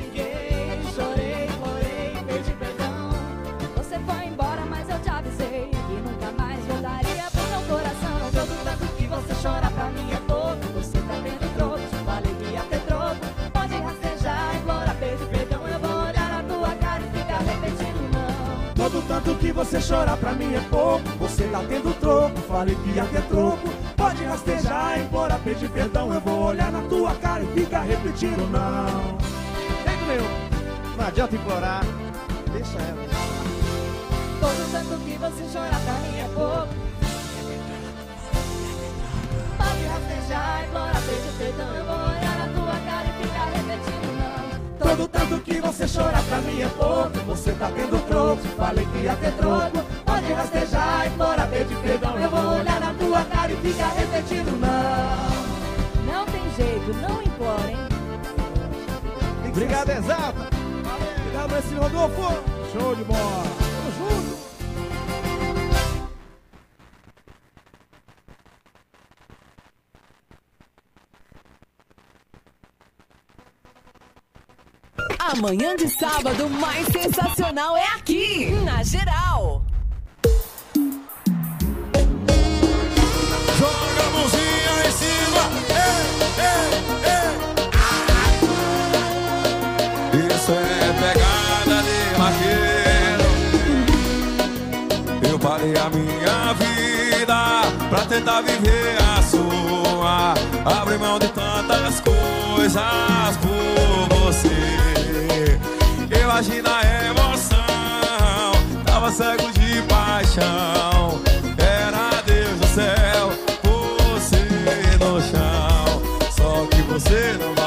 S54: que você chora pra mim é pouco. Você tá tendo troco, falei que ia ter troco. Pode rastejar, implorar, pedir perdão. Eu vou olhar na tua cara e ficar repetindo não.
S56: Vem meu. Não adianta implorar. Deixa ela.
S54: Todo tanto que você chora pra mim é pouco. Pode rastejar, implorar, pedir perdão. Eu vou olhar
S14: que você chora pra mim é pouco. Você tá tendo troco, falei que ia ter troco. Pode rastejar, implorar, pedir perdão. Eu vou olhar na tua cara e ficar repetindo não.
S54: Não tem jeito, não implorem.
S56: Obrigado, Exalta.
S14: Obrigado, Messi Rodolfo. Show de bola.
S57: Amanhã de sábado mais sensacional é aqui, na Geral.
S58: Joga a mãozinha em cima.
S2: Isso é pegada de maqueiro. Eu parei a minha vida pra tentar viver a sua. Abri mão de tantas coisas você. Eu agi na emoção, tava cego de paixão. Era Deus do céu, você no chão. Só que você não valorizou.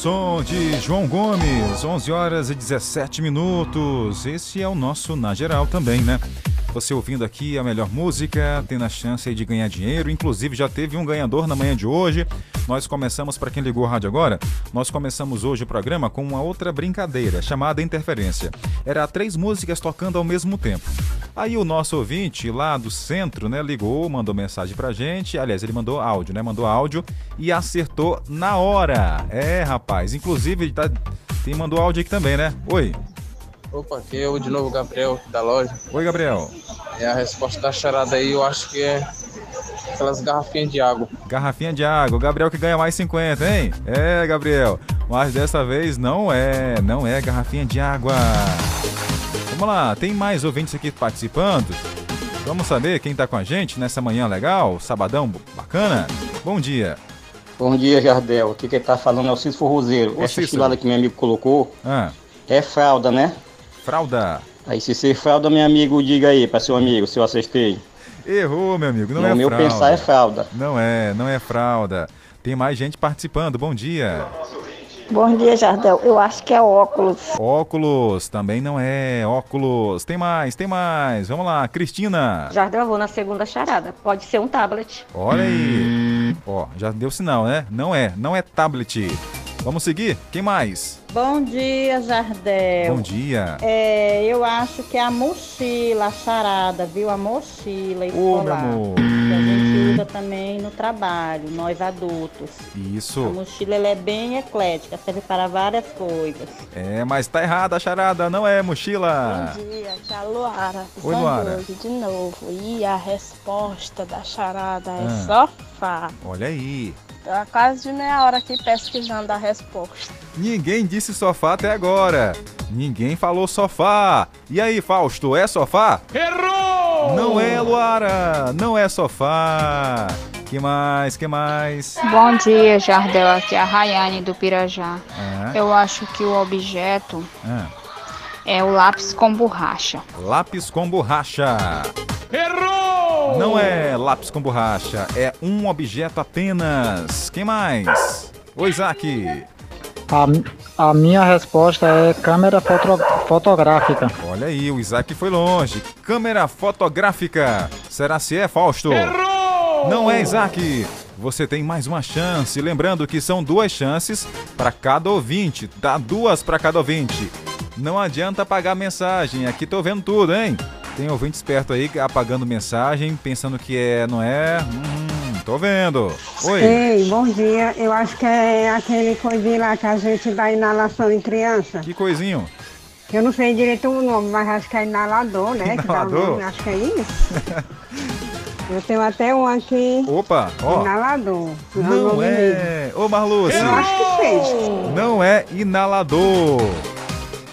S2: Som de João Gomes, 11 horas e 17 minutos. Esse é o nosso Na Geral também, né? Você ouvindo aqui a melhor música, tendo a chance de ganhar dinheiro. Inclusive, já teve um ganhador na manhã de hoje. Nós começamos, para quem ligou o rádio agora, nós começamos hoje o programa com uma outra brincadeira chamada interferência. Era três músicas tocando ao mesmo tempo. Aí o nosso ouvinte lá do centro, né, ligou, mandou mensagem pra gente. Aliás, ele mandou áudio, né? Mandou áudio e acertou na hora. É, rapaz. Inclusive, tá, tem mandou áudio aqui também, né? Oi.
S59: Opa, aqui é o de novo Gabriel da loja.
S2: Oi, Gabriel.
S59: É a resposta da charada aí, eu acho que é aquelas garrafinhas de água.
S2: Garrafinha de água. Gabriel que ganha mais 50, hein? É, Gabriel. Mas dessa vez não é, não é garrafinha de água. Vamos lá, tem mais ouvintes aqui participando. Vamos saber quem tá com a gente nessa manhã legal, sabadão bacana. Bom dia.
S60: Bom dia, Jardel. Aqui quem tá falando é o Cícero Forrozeiro.
S2: Ô,
S60: Essa estilada que meu amigo colocou
S2: Ah,
S60: é fralda, né?
S2: fralda.
S60: Aí se ser fralda, meu amigo, diga aí pra seu amigo, se eu acertei.
S2: Errou, meu amigo. Não
S60: No
S2: é
S60: meu
S2: fralda.
S60: pensar é fralda.
S2: Não é, não é fralda. Tem mais gente participando. Bom dia.
S39: Bom dia, Jardel. Eu acho que é óculos.
S2: Óculos, também não é. Óculos. Tem mais, tem mais. Vamos lá, Cristina.
S61: Jardel, eu vou na segunda charada. Pode ser um tablet.
S2: Olha aí. Ó, já deu sinal, né? Não é, não é tablet. Vamos seguir? Quem mais?
S43: Bom dia, Jardel.
S2: Bom dia.
S43: É, eu acho que é a mochila, a charada, viu? A mochila
S2: Ô,
S43: escolar.
S2: meu amor.
S43: Que a gente usa também no trabalho, nós adultos. A
S2: Isso.
S43: mochila ela é bem eclética, serve para várias coisas.
S2: É, mas tá errada a charada, não é mochila.
S42: Bom dia, aqui é a Luara. de
S2: Oi, Luara.
S42: De novo. E a resposta da charada é
S2: Ah.
S42: sofá.
S2: Olha aí.
S42: Tô há quase de meia hora aqui pesquisando a resposta.
S2: Ninguém disse sofá até agora. Ninguém falou sofá. E aí, Fausto, é sofá?
S32: Errou!
S2: Não é, Luara. Não é sofá. Que mais? Que mais?
S47: Bom dia, Jardel. Aqui é a Rayane do Pirajá.
S2: É.
S47: Eu acho que o objeto
S2: Ah,
S47: é o lápis com borracha.
S2: lápis com borracha.
S32: Errou!
S2: Não é lápis com borracha, é um objeto apenas. Quem mais? O Isaac.
S62: A, a minha resposta é câmera foto- fotográfica.
S2: Olha aí, o Isaac foi longe. Câmera fotográfica. Será se é, Fausto?
S32: Errou!
S2: Não é, Isaac. Você tem mais uma chance. Lembrando que são duas chances para cada ouvinte. Dá duas para cada ouvinte. Não adianta apagar mensagem. Aqui tô vendo tudo, hein? Tem ouvinte esperto aí apagando mensagem, pensando que é, não é? Hum, tô vendo. Oi.
S63: Ei, bom dia. Eu acho que é aquele coisinho lá que a gente dá inalação em criança.
S2: Que coisinho?
S63: Que eu não sei direito o nome, mas acho que é inalador, né? Que
S2: Inalador?
S63: nome, acho que é isso. Eu tenho até um aqui.
S2: Opa, ó.
S63: Inalador.
S2: Não
S63: nome
S2: é. Ô, Marluce.
S63: Eu acho que fez.
S2: Não é inalador.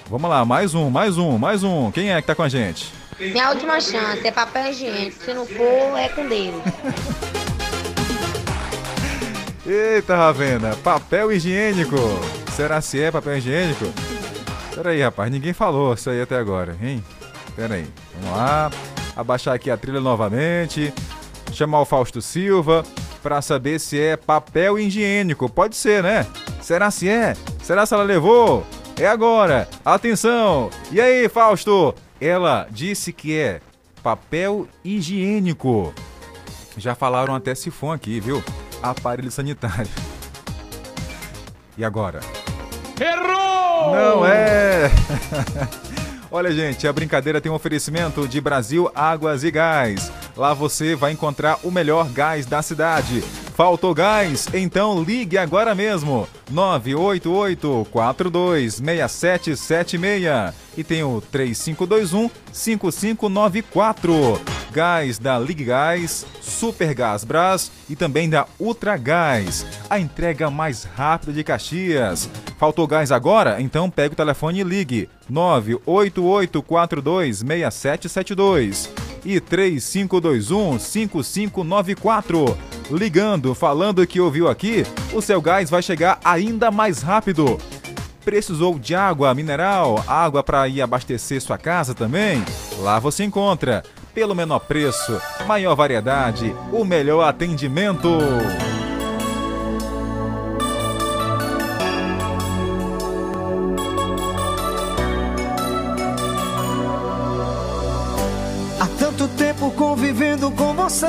S2: Vamos lá, mais um, mais um, mais um. Quem é que tá com a gente?
S64: Minha última chance é papel higiênico. Se não for, é com Deus.
S2: Eita, Ravena, papel higiênico. Será se é papel higiênico? Pera aí, rapaz, ninguém falou isso aí até agora, hein? Pera aí, vamos lá. Abaixar aqui a trilha novamente. Chamar o Fausto Silva pra saber se é papel higiênico. Pode ser, né? Será se é? Será se ela levou? É agora. Atenção. E aí, Fausto? Ela disse que é papel higiênico. Já falaram até sifão aqui, viu? Aparelho sanitário. E agora?
S32: Errou!
S2: Não é! Olha, gente, a brincadeira tem um oferecimento de Brasil Águas e Gás. Lá você vai encontrar o melhor gás da cidade. Faltou gás? Então ligue agora mesmo. 988-426776. E tem o 3521-5594. Gás da Ligue Gás, Super Gás Brás e também da Ultra Gás. A entrega mais rápida de Caxias. Faltou gás agora? Então pegue o telefone e ligue. 988426772 e 3521-5594. Ligando, falando que ouviu aqui, o seu gás vai chegar ainda mais rápido. Precisou de água mineral, água para ir abastecer sua casa também? Lá você encontra. Pelo menor preço, maior variedade, o melhor atendimento.
S11: Há tanto tempo convivendo com você,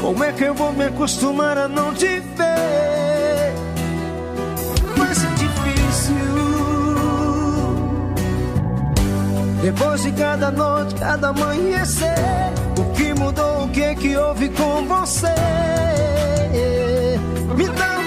S11: como é que eu vou me acostumar a não te ver? Depois de cada noite, cada amanhecer, o que mudou, o que que houve com você? Me dá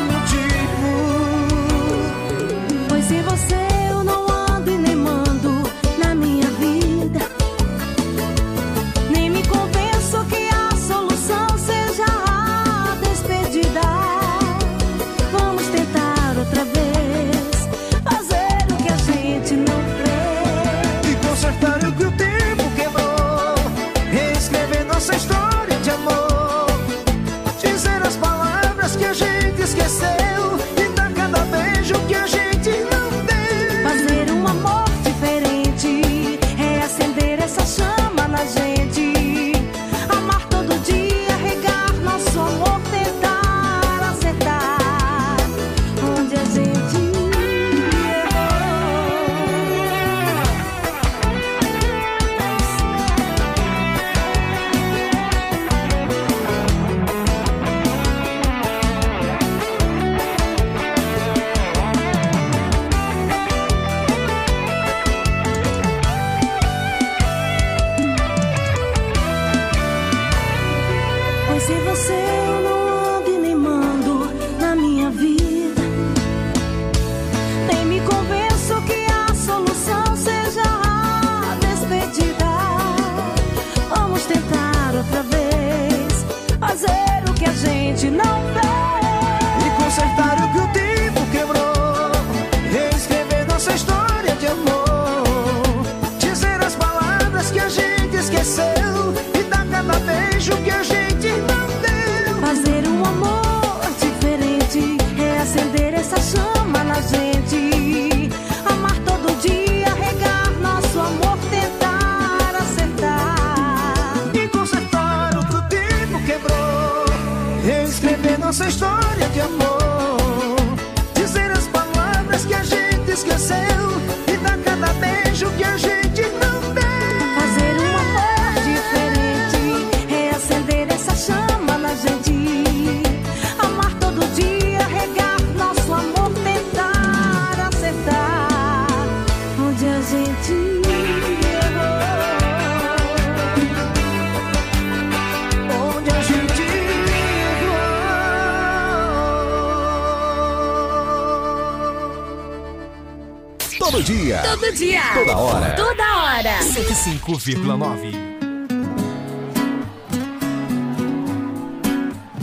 S3: 105,9.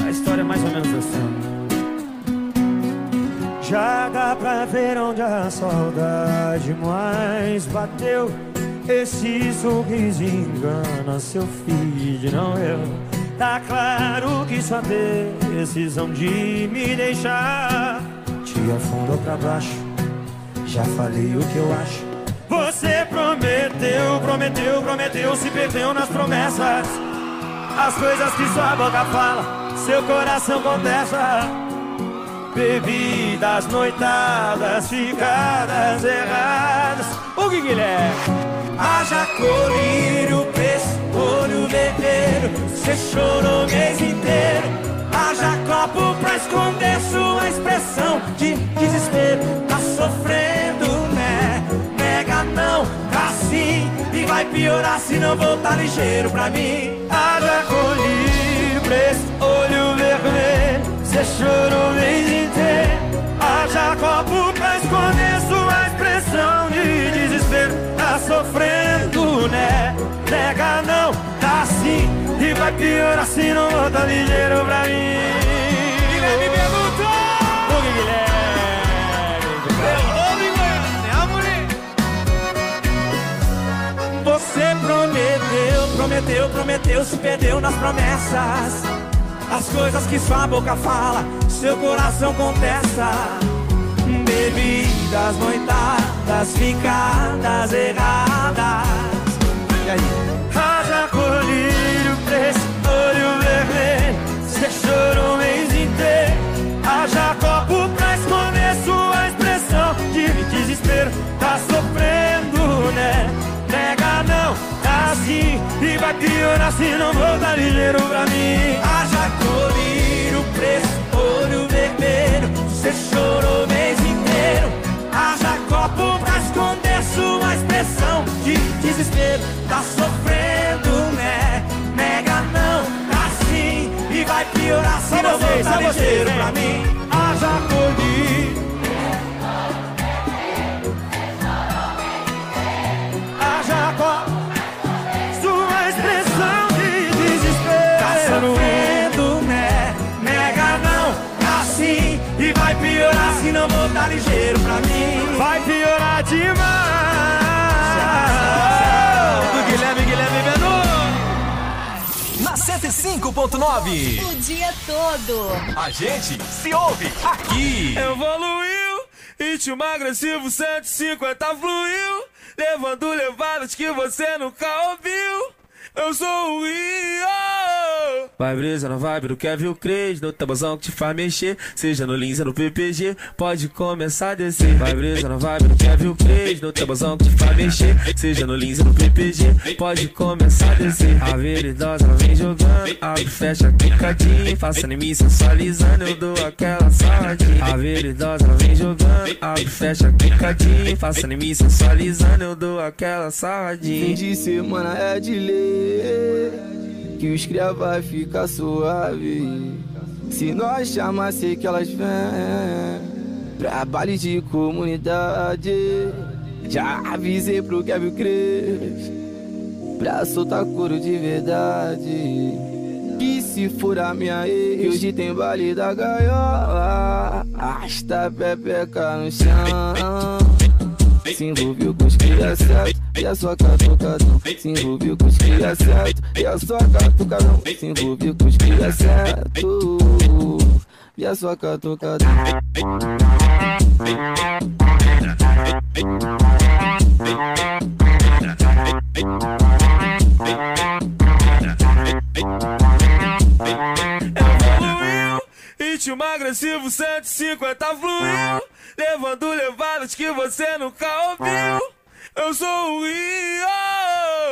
S11: A história é mais ou menos assim. Já dá pra ver onde a saudade mais bateu. Esse sorriso engana seu filho, não eu. Tá claro que sua decisão de me deixar te afundou pra baixo. Já falei o que eu acho. Prometeu, prometeu, prometeu, se perdeu nas promessas. As coisas que sua boca fala, seu coração contesta. Bebidas, noitadas, ficadas erradas. O que Guilherme? Haja colírio, preço, olho vermelho. Você chorou o mês inteiro. Haja copo pra esconder sua expressão de desespero. Tá sofrendo, vai piorar se não voltar ligeiro pra mim. Haja colírio, preço, olho vermelho. Você chorou o mês inteiro. Haja copo pra esconder sua expressão de desespero. Tá sofrendo, né? Nega não, tá sim. E vai piorar se não voltar ligeiro pra mim. Prometeu, prometeu, prometeu, se perdeu nas promessas. As coisas que sua boca fala, seu coração contesta. Bebidas, noitadas, ficadas erradas. E aí? Haja colírio, preço, olho vermelho. Você chorou o mês inteiro. Haja vai
S34: piorar se não voltar ligeiro pra mim. Haja colírio, preço, olho vermelho. Você chorou o mês inteiro. Haja copo pra esconder sua expressão de desespero. Tá sofrendo, né? Mega não, tá sim. E vai piorar se não voltar ligeiro pra mim. Piorar se não voltar ligeiro pra mim Vai piorar demais Do Guilherme, Guilherme Benu
S3: Na 105.9.
S16: O dia todo.
S3: A gente se ouve aqui.
S34: Evoluiu, ritmo agressivo 150 fluiu Levando levadas que você nunca ouviu Eu sou o Rio Vai brisa na vibe do Kevin Cres No tabuzão que te faz mexer. Seja no Lins ou no PPG Pode começar a descer. Vai brisa na vibe do Kevin Cres No tabuzão que te faz mexer. Seja no Lins ou no PPG Pode começar a descer. A veridosa ela vem jogando Abre, fecha, quicadinho Faça em sensualizando Eu dou aquela saladinha A veridosa ela vem jogando Abre, fecha, quicadinho Faça em sensualizando Eu dou aquela saladinha
S15: Fim de semana é de ler Que os cria vai ficar suave. Se nós chamar, sei que elas vêm. Pra baile de comunidade Já avisei pro Kevin Cres Pra soltar couro de verdade. Que se for a minha ex Hoje tem baile da gaiola. Arrasta a pepeca no chão se envolveu com os cria certo E a sua catucadão Se envolveu com os cria certo E a sua catucadão Se envolveu com os cria certo E a sua catucadão
S34: Evoluiu, ritmo agressivo 150 fluiu Levando levadas que você nunca ouviu. Eu sou o Rio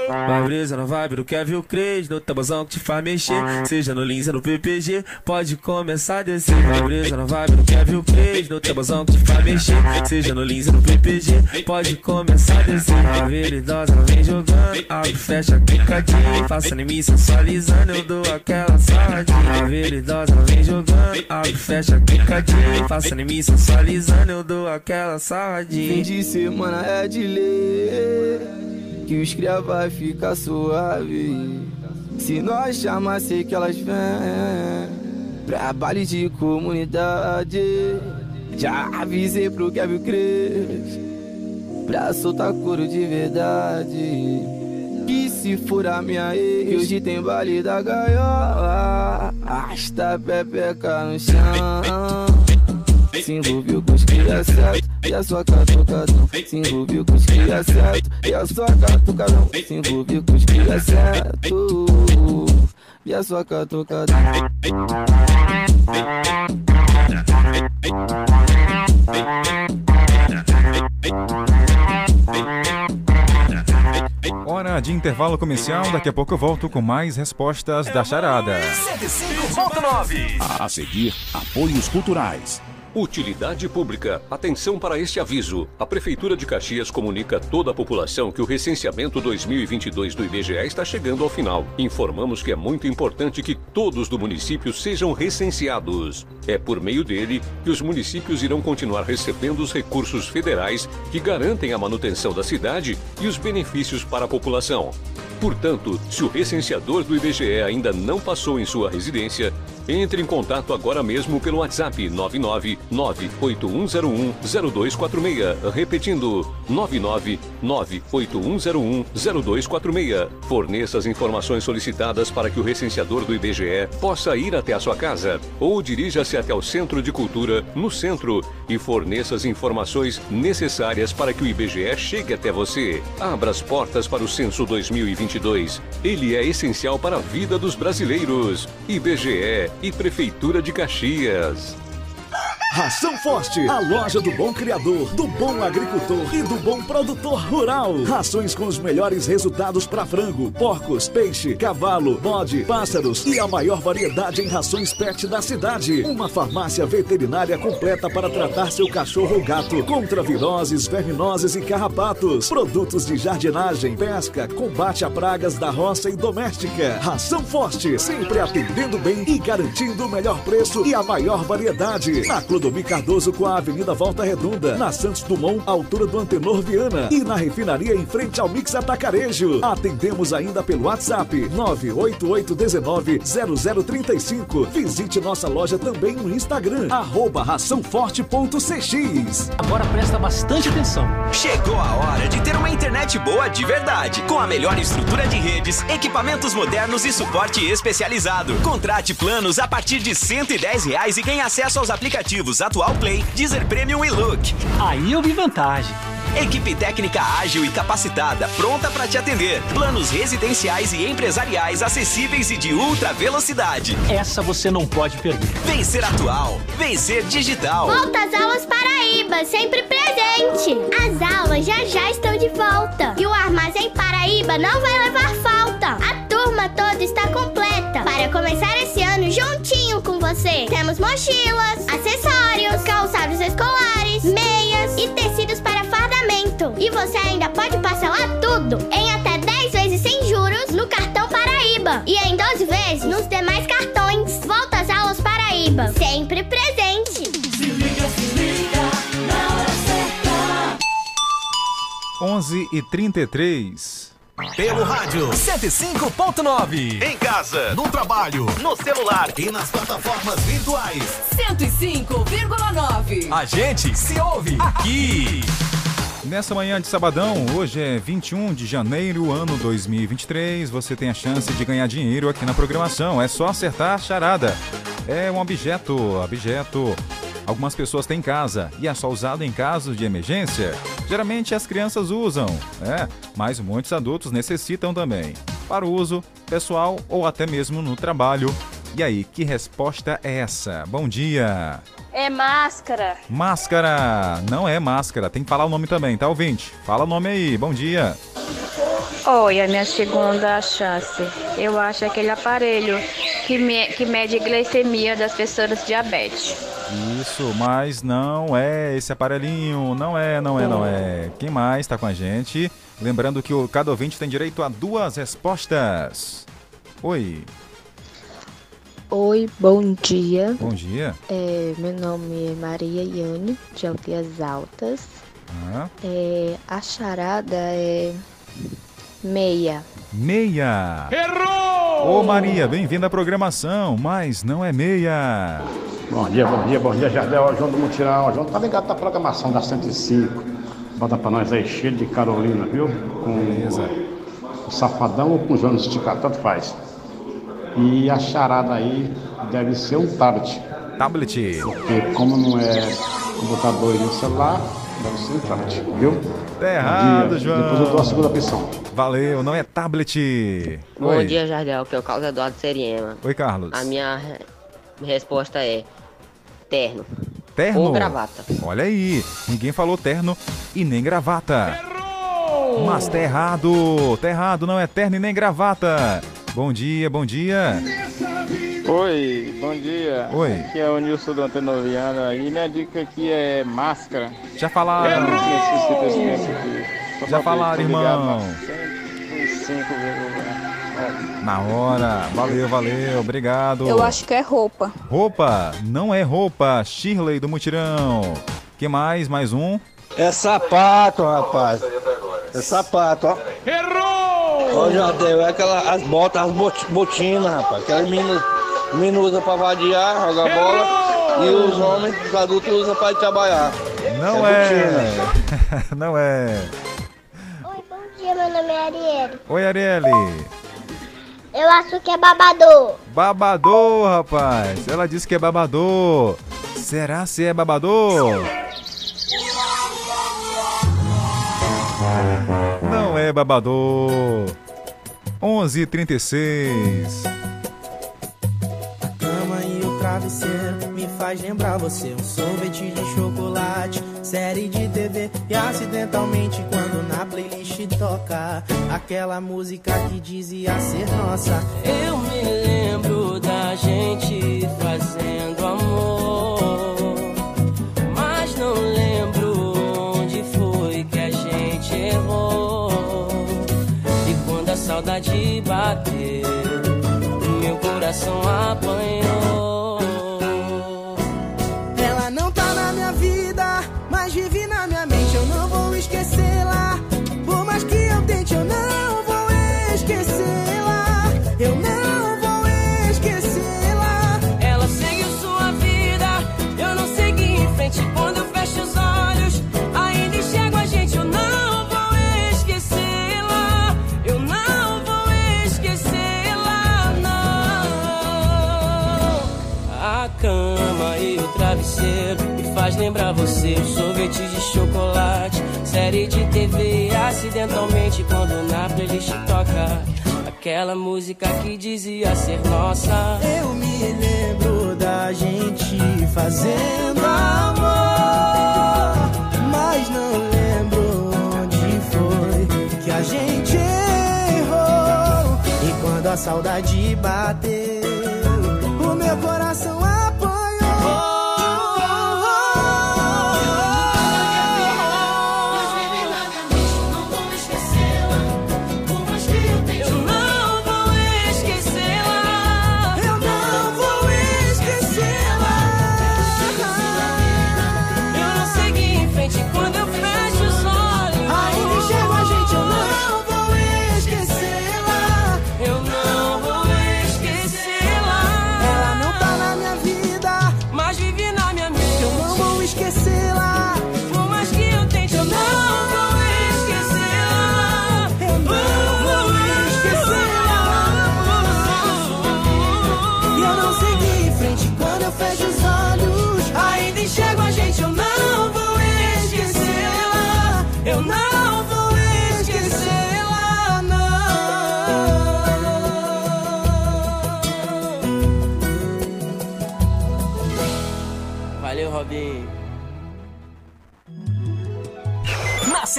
S34: Vai brisa na vibe do Kevin Cres No tabuzão que te faz mexer. Seja no Lins ou no PPG Pode começar a descer. Vai brisa na vibe do Kevin Cres No tabuzão que te faz mexer. Seja no Lins ou no PPG Pode começar a descer. A veridosa ela vem jogando Abre, fecha, quicadinho Faça em sensualizando Eu dou aquela saladinha A veridosa ela vem jogando Abre, fecha, quicadinho Faça em sensualizando Eu dou aquela
S15: Fim
S34: saladinha
S15: de semana é de ler Que os cria vai ficar suave. Se nós chamar, sei que elas vêm. Pra baile de comunidade. Já avisei pro Kevin Cres Pra soltar couro de verdade. Que se for a minha ex Hoje tem baile da gaiola. Arrasta a pepeca no chão se envolveu com os cria certo E a sua catucadão Se envolveu com os cria certo E a sua catucadão Se envolveu com os cria certo E a sua catucadão
S2: Hora de intervalo comercial, daqui a pouco eu volto com mais respostas da charada.
S3: 105.9.
S4: A seguir, apoios culturais.
S5: Utilidade pública. Atenção para este aviso. A Prefeitura de Caxias comunica a toda a população que o recenseamento 2022 do IBGE está chegando ao final. Informamos que é muito importante que todos do município sejam recenseados. É por meio dele que os municípios irão continuar recebendo os recursos federais que garantem a manutenção da cidade e os benefícios para a população. Portanto, se o recenseador do IBGE ainda não passou em sua residência, entre em contato agora mesmo pelo WhatsApp 99981010246. Repetindo, 99981010246. Forneça as informações solicitadas para que o recenseador do IBGE possa ir até a sua casa ou dirija-se até o Centro de Cultura no centro e forneça as informações necessárias para que o IBGE chegue até você. Abra as portas para o censo 2022. Ele é essencial para a vida dos brasileiros. IBGE e Prefeitura de Caxias.
S7: Ração Forte, a loja do bom criador, do bom agricultor e do bom produtor rural. Rações com os melhores resultados para frango, porcos, peixe, cavalo, bode, pássaros e a maior variedade em rações pet da cidade. Uma farmácia veterinária completa para tratar seu cachorro ou gato contra viroses, verminoses e carrapatos. Produtos de jardinagem, pesca, combate a pragas da roça e doméstica. Ração Forte, sempre atendendo bem e garantindo o melhor preço e a maior variedade. Na Clodomir Cardoso com a Avenida Volta Redonda, na Santos Dumont, altura do Antenor Viana e na refinaria em frente ao Mix Atacarejo. Atendemos ainda pelo WhatsApp 988190035. Visite nossa loja também no Instagram, arroba raçãoforte.cx.
S65: Agora presta bastante atenção.
S66: Chegou a hora de ter uma internet boa de verdade, com a melhor estrutura de redes, equipamentos modernos e suporte especializado. Contrate planos a partir de 110 reais e ganhe acesso aos aplicativos Atual Play, Deezer Premium e Look.
S65: Aí eu vi vantagem.
S66: Equipe técnica ágil e capacitada, pronta para te atender. Planos residenciais e empresariais acessíveis e de ultra velocidade.
S65: Essa você não pode perder.
S66: Vencer atual, vencer digital.
S8: Volta às aulas Paraíba, sempre presente. As aulas já já estão de volta. E o Armazém Paraíba não vai levar falta. A turma toda está completa. Começar esse ano juntinho com você. Temos mochilas, acessórios, calçados escolares, meias e tecidos para fardamento. E você ainda pode parcelar tudo em até 10 vezes sem juros no cartão Paraíba. E em 12 vezes nos demais cartões. Volta às aulas Paraíba, sempre presente.
S67: Se liga, se liga, na hora certa.
S2: 11 e 33.
S66: Pelo rádio 105.9. Em casa, no trabalho, no celular e nas plataformas virtuais.
S16: 105,9.
S66: A gente se ouve aqui.
S2: Nessa manhã de sabadão, hoje é 21 de janeiro, ano 2023, você tem a chance de ganhar dinheiro aqui na programação. É só acertar a charada. É um objeto, objeto. Algumas pessoas têm em casa e é só usado em casos de emergência. Geralmente as crianças usam, é, mas muitos adultos necessitam também. Para uso pessoal ou até mesmo no trabalho. E aí, que resposta é essa? Bom dia!
S68: É máscara.
S2: Máscara! Não é máscara, tem que falar o nome também, tá ouvinte? Fala o nome aí, bom dia!
S47: Oi, a minha segunda chance. Eu acho aquele aparelho que, me- que mede a glicemia das pessoas diabetes.
S2: Isso, mas não é esse aparelhinho, não é, não é, não é. Quem mais tá com a gente? Lembrando que o cada ouvinte tem direito a duas respostas. Oi,
S69: Oi, bom dia.
S2: bom dia.
S69: É, meu nome é Maria Iane, de Altias Altas.
S2: Ah,
S69: É, a charada é meia.
S2: meia.
S70: Errou!
S2: Ô Maria, bem-vinda à programação, mas não é meia.
S71: Bom dia, bom dia, bom dia, Jardel, João do Mutirão. João tá ligado na programação da 105. Bota pra nós aí, cheio de Carolina, viu? Com o Safadão ou com o João Esticado, tanto faz. E a charada aí deve ser um tablet.
S2: Tablet.
S71: Porque como não é computador e celular, um tablet, viu?
S2: Tá errado. João.
S71: Depois eu dou a segunda opção.
S2: Valeu, não é tablet.
S64: Bom
S2: Oi.
S64: dia, Jardel, que é o Carlos Eduardo Seriema.
S2: Oi, Carlos.
S64: A minha re- resposta é terno.
S2: Terno.
S64: Ou gravata.
S2: Olha aí, ninguém falou terno e nem gravata. Mas tá errado, tá errado, não é terno e nem gravata. Bom dia, bom dia.
S72: Oi, bom dia.
S2: Oi.
S72: Aqui é o Nilson do Antenoviana e minha dica aqui é máscara.
S2: Já falaram. Já falaram, irmão.
S72: na 105,9.
S2: Na hora, valeu, valeu, obrigado.
S42: Eu acho que é roupa.
S2: Roupa, não é roupa. Shirley do Mutirão. Que mais? Mais um?
S73: É sapato, rapaz. É sapato, ó.
S70: Errou!
S73: Ô, Jardel, é aquela, as botas, as bot, botinas, rapaz. Aquelas meninas, meninas usam pra vadiar, jogar bola. E os homens, os adultos, usam pra ir trabalhar.
S2: Não
S73: é.
S2: é. não é.
S8: Bom dia, meu nome é Arielle.
S2: Oi, Arielle.
S8: Eu acho que é babador.
S2: Babador, rapaz. Ela disse que é babador. Será se é babador? Não é babador. 11:36.
S74: Travesseiro me
S75: faz lembrar você um sorvete de chocolate, série de TV e acidentalmente quando na playlist toca aquela música que dizia ser nossa.
S15: Eu me lembro da gente fazendo amor, mas não lembro onde foi que a gente errou. E quando a saudade bateu, coração apanhou. O sorvete de chocolate, série de TV. Acidentalmente, quando na playlist toca aquela música que dizia ser nossa.
S75: Eu me lembro da gente fazendo amor, mas não lembro onde foi que a gente errou. E quando a saudade bateu,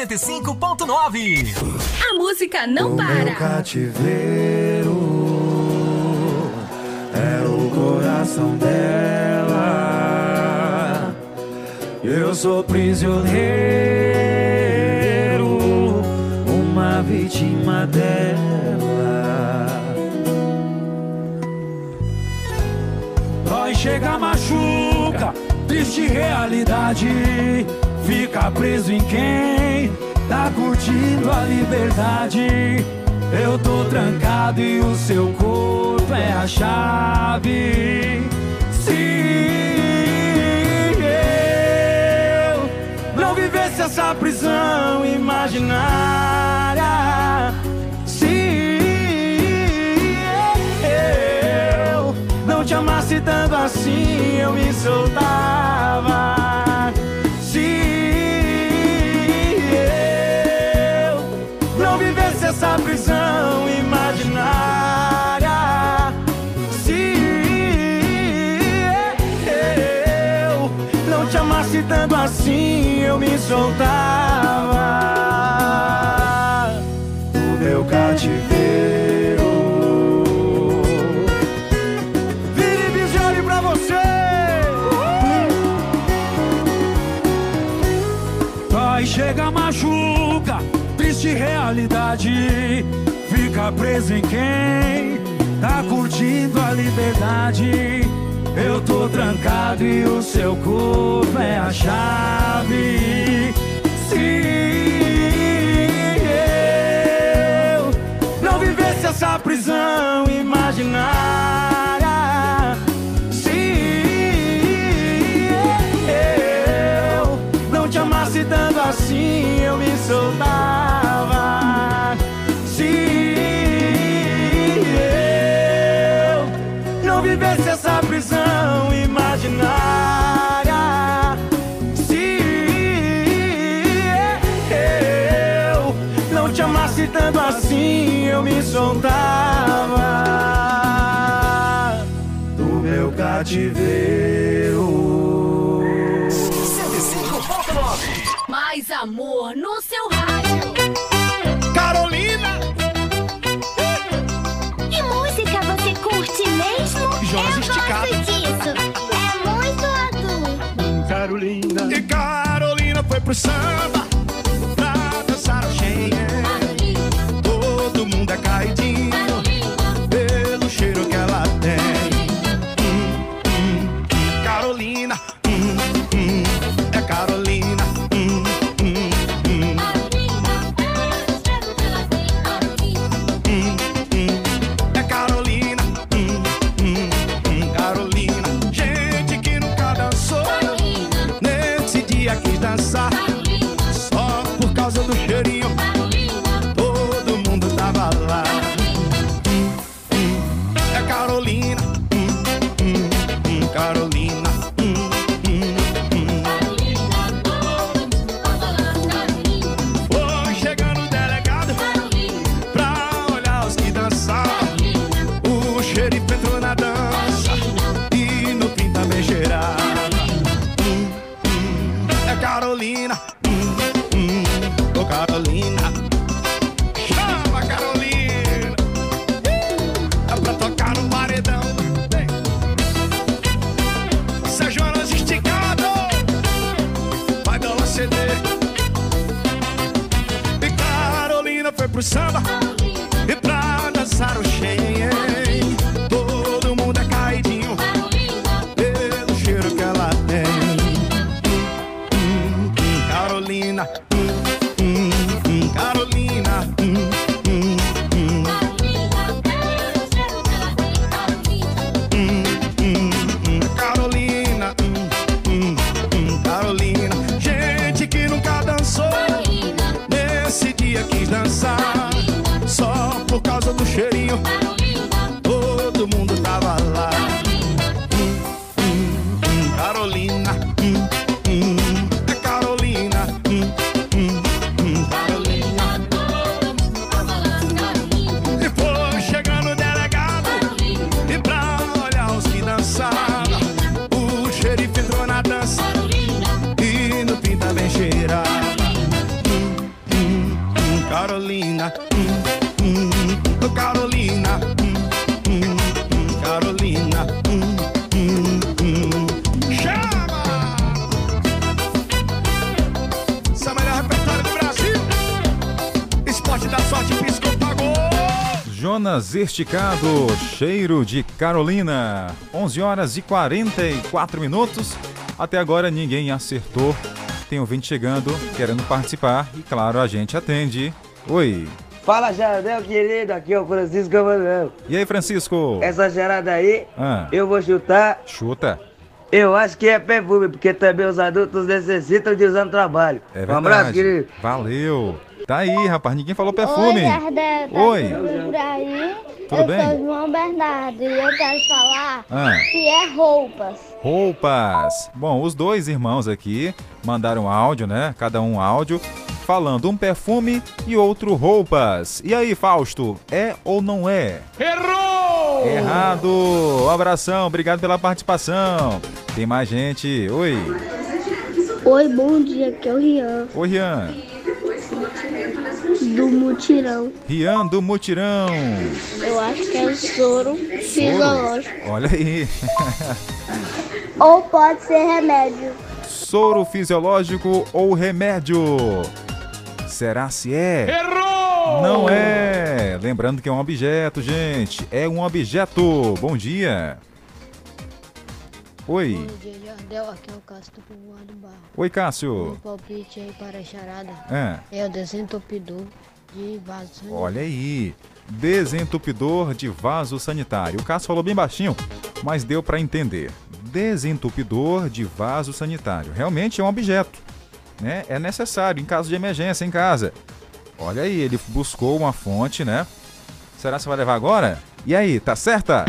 S3: 105.9.
S16: A música não
S33: o Meu
S16: para.
S33: cativeiro é o coração dela. Eu sou prisioneiro, uma vítima dela. Dói, chega, machuca, triste realidade. Fica preso em quem tá curtindo a liberdade. Eu tô trancado e o seu corpo é a chave. Se eu não vivesse essa prisão imaginária, se eu não te amasse tanto assim, eu me soltava. Prisão imaginária, se eu não te amasse tanto assim, eu me soltava do meu cativeiro. Vini Bizioli pra você! Vai, chega, machuca, triste realidade. Fica preso em quem tá curtindo a liberdade. Eu tô trancado e o seu corpo é a chave. Se eu não vivesse essa prisão imaginária, se eu não te amasse tanto assim, eu me soltava. eu me soltava do meu cativeiro.
S11: 105.9 Mais amor no seu rádio.
S14: Carolina!
S8: Que música você curte mesmo?
S14: Jorge
S8: eu
S14: esticado.
S8: gosto disso. É muito adulto.
S14: Carolina. E Carolina foi pro samba. Cheiro
S2: de Carolina. 11 horas e 44 minutos. Até agora ninguém acertou. Tem ouvinte chegando, querendo participar. E claro, a gente atende. Oi.
S76: Fala, Jardel, querido. Aqui é o Francisco Camarão.
S2: E aí, Francisco?
S76: Essa gerada aí,
S2: Ah,
S76: eu vou chutar.
S2: chuta.
S76: Eu acho que é perfume, porque também os adultos necessitam de usar no trabalho.
S2: É
S76: um
S2: verdade.
S76: abraço, querido.
S2: Valeu. Tá aí, rapaz. Ninguém falou perfume.
S8: Oi, Jardel, tá
S2: Oi. Tudo
S8: eu
S2: bem?
S8: sou João Bernardo e eu quero falar
S2: Ah.
S8: que é roupas.
S2: Roupas. Bom, os dois irmãos aqui mandaram áudio, né? Cada um áudio, falando um perfume e outro roupas. E aí, Fausto, é ou não é?
S14: Errou!
S2: Errado! Um abração, obrigado pela participação. Tem mais gente. Oi.
S8: Oi, bom dia, aqui é o Rian,
S2: Oi, Rian.
S8: Do Mutirão.
S2: Rian do Mutirão.
S8: Eu acho que é o soro fisiológico.
S2: Olha aí.
S8: Ou pode ser remédio.
S2: Soro fisiológico ou remédio? Será se é?
S14: Errou!
S2: Não é! Lembrando que é um objeto, gente. É um objeto. Bom dia. Oi.
S77: Bom dia, Jardel. Aqui é o Cássio do Povoado Barro.
S2: Oi, Cássio.
S77: palpite aí para a charada
S2: É.
S77: é o desentupidor de vaso sanitário.
S2: Olha aí. Desentupidor de vaso sanitário. O Cássio falou bem baixinho, mas deu para entender. Desentupidor de vaso sanitário. Realmente é um objeto. Né? É necessário em caso de emergência em casa. Olha aí, ele buscou uma fonte, né? Será que você vai levar agora? E aí, tá certa?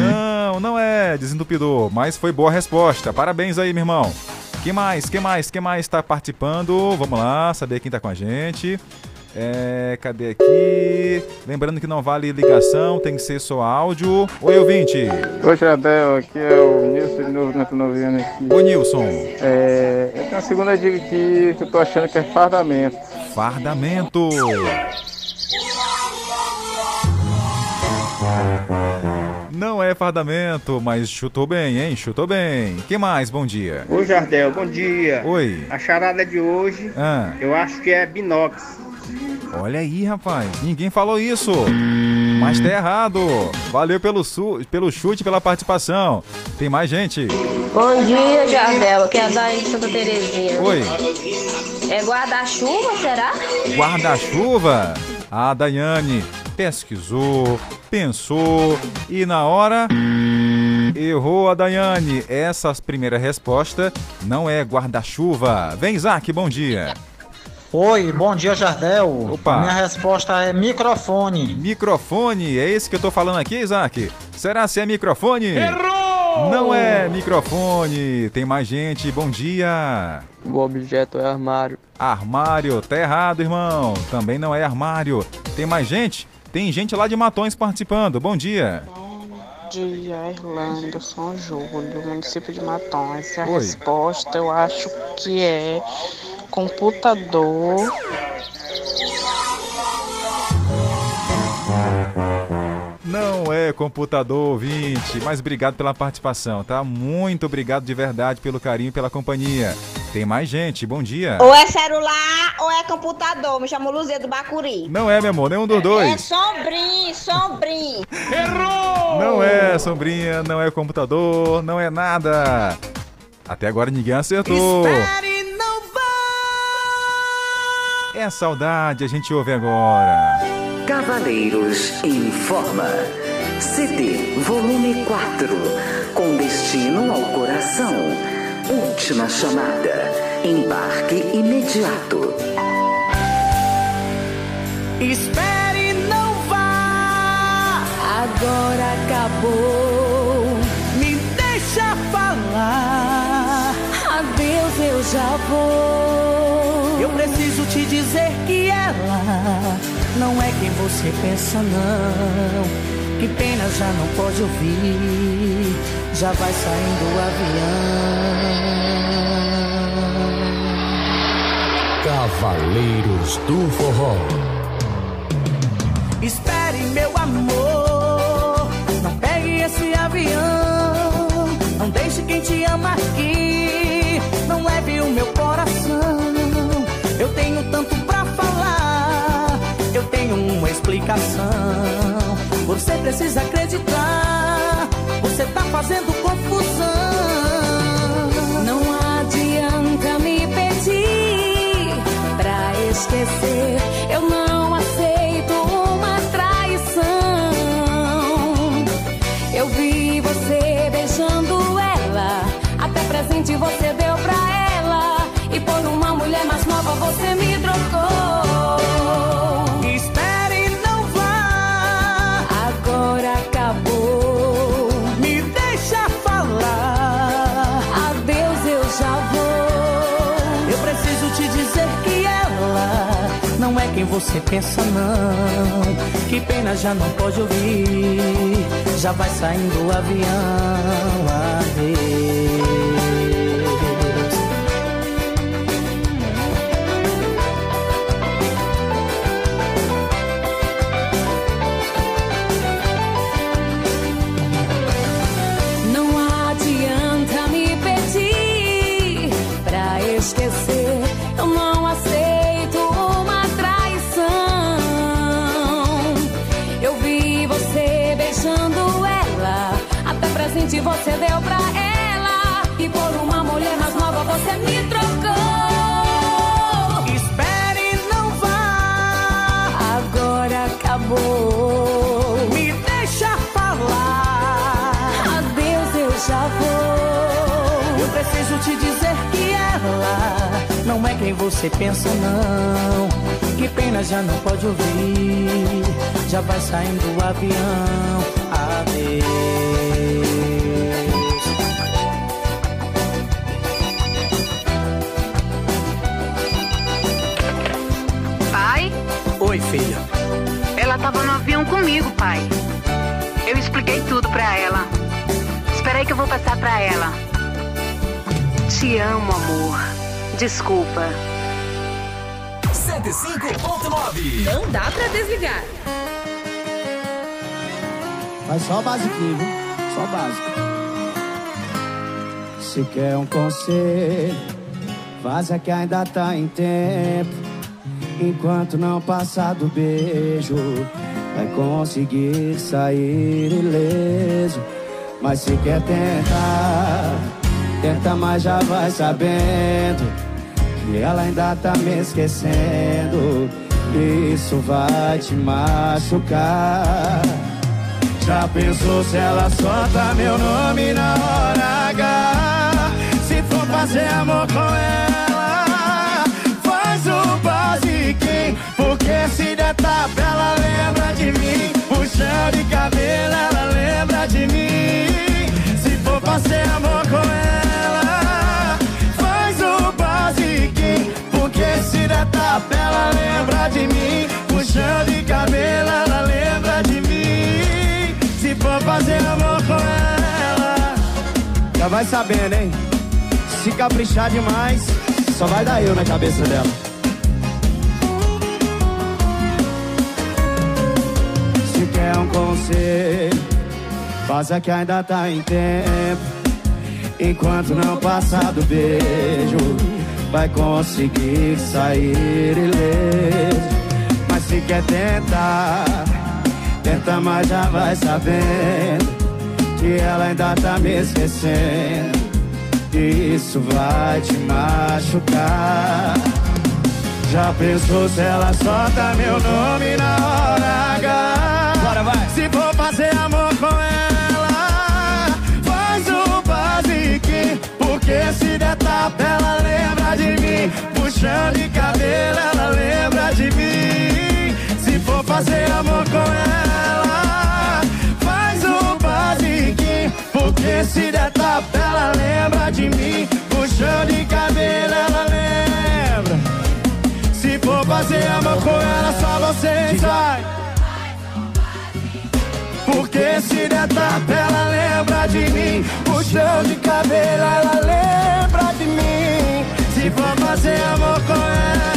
S2: Não, não é desentupidor, mas foi boa resposta. Parabéns aí, meu irmão. Que mais? Que mais? Que mais está participando? Vamos lá, saber quem tá com a gente. É, cadê aqui? Lembrando que não vale ligação, tem que ser só áudio. Oi, ouvinte.
S78: Oi, Jadel, aqui é o Nilson de novo, Neto Noviano aqui.
S2: Ô, Nilson.
S78: É, eu tenho uma segunda dica aqui que eu tô achando que é fardamento.
S2: Fardamento. Não é fardamento, mas chutou bem, hein? Chutou bem. que mais? Bom dia.
S79: Oi, Jardel, bom dia.
S2: Oi.
S79: A charada de hoje,
S2: Ah.
S79: eu acho que é binox.
S2: Olha aí, rapaz. Ninguém falou isso. Mas tá errado. Valeu pelo, su pelo chute, pela participação. Tem mais gente.
S64: Bom dia, Jardel. Aqui é a de Santa Terezinha.
S2: Oi.
S64: É guarda-chuva, será?
S2: Guarda-chuva. A Daiane pesquisou, pensou e na hora. Errou a Daiane. Essa primeira resposta não é guarda-chuva. Vem, Isaac, bom dia.
S80: Oi, bom dia, Jardel.
S2: Opa.
S80: Minha resposta é microfone.
S2: Microfone, é esse que eu tô falando aqui, Isaac? Será se é microfone?
S80: Errou!
S2: Não é microfone. Tem mais gente, bom dia.
S81: O objeto é armário.
S2: Armário, tá errado, irmão. Também não é armário. Tem mais gente? Tem gente lá de Matões participando. Bom dia.
S42: dia, Irlanda, São Júlio, município de Matões. A
S2: Oi.
S42: resposta eu acho que é computador.
S2: Não é computador, ouvinte, mas obrigado pela participação, tá? Muito obrigado de verdade pelo carinho e pela companhia. Tem mais gente, bom dia.
S64: Ou é celular ou é computador. Me chamo Luzia do Bacuri.
S2: Não é, meu amor, nenhum dos
S64: É
S2: dois.
S64: sombrinho, sombrinho.
S2: Não é sombrinha, não é computador, não é nada. Até agora ninguém acertou. É saudade, a gente ouve agora.
S82: Cavaleiros em Forma. CD Volume 4. Com destino ao coração. Última chamada. Embarque imediato.
S9: Espere, não vá. Agora acabou. Me deixa falar. Adeus, eu já vou. Eu preciso te dizer que ela não é quem você pensa, não. Que pena já não pode ouvir. Já vai saindo o avião.
S83: Cavaleiros do Forró.
S9: Espere, meu amor. Precisa acreditar. Você tá fazendo confusão. Não adianta me pedir pra esquecer. Eu não aceito uma traição. Eu vi você beijando ela. Até presente você deu pra ela. E por uma mulher mais nova você me você pensa, não. Que pena já não pode ouvir. Já vai saindo o avião. Adeus. Quem você pensa, não. Que pena já não pode ouvir. Já vai saindo o avião. Adeus.
S47: Pai,
S9: foi, filha?
S84: Ela tava no avião comigo, pai. Eu expliquei tudo pra ela. Espera aí que eu vou passar pra ela. Te amo, amor. Desculpa.
S3: 105.9
S16: Não dá pra desligar.
S14: Mas só basiquinho, viu? Só básico. Se quer um conselho, vaza que ainda tá em tempo. Enquanto não passar do beijo, vai conseguir sair ileso. Mas se quer tentar, tenta, mas já vai sabendo que ela ainda tá me esquecendo. Isso vai te machucar. Já pensou se ela solta meu nome na hora H? Se for fazer amor com ela, faz o basiquinho. Porque se der tapa, ela lembra de mim. Puxão de cabelo, ela lembra de mim. Se for fazer amor com ela, se der tapa, ela lembra de mim. Puxão de cabelo, ela lembra de mim. Se for fazer amor com ela, já vai sabendo, hein? Se caprichar demais, só vai dar eu na cabeça dela. Se quer um conselho, faça que ainda tá em tempo. Enquanto não passar do beijo, vai conseguir sair ileso. Mas se quer tentar, tenta, mas já vai sabendo que ela ainda tá me esquecendo. Isso vai te machucar. Já pensou se ela solta meu nome na hora H? Bora, vai. Se for fazer amor Puxão de cabelo, ela lembra de mim. Se for fazer amor com ela, faz o basiquinho. Porque se der tapa, ela lembra de mim. Puxão de cabelo, ela lembra. Se for fazer amor com ela, só você sai. Porque se der tapa, ela lembra de mim. Puxão de cabelo, ela lembra de mim. Se for fazer amor com ela.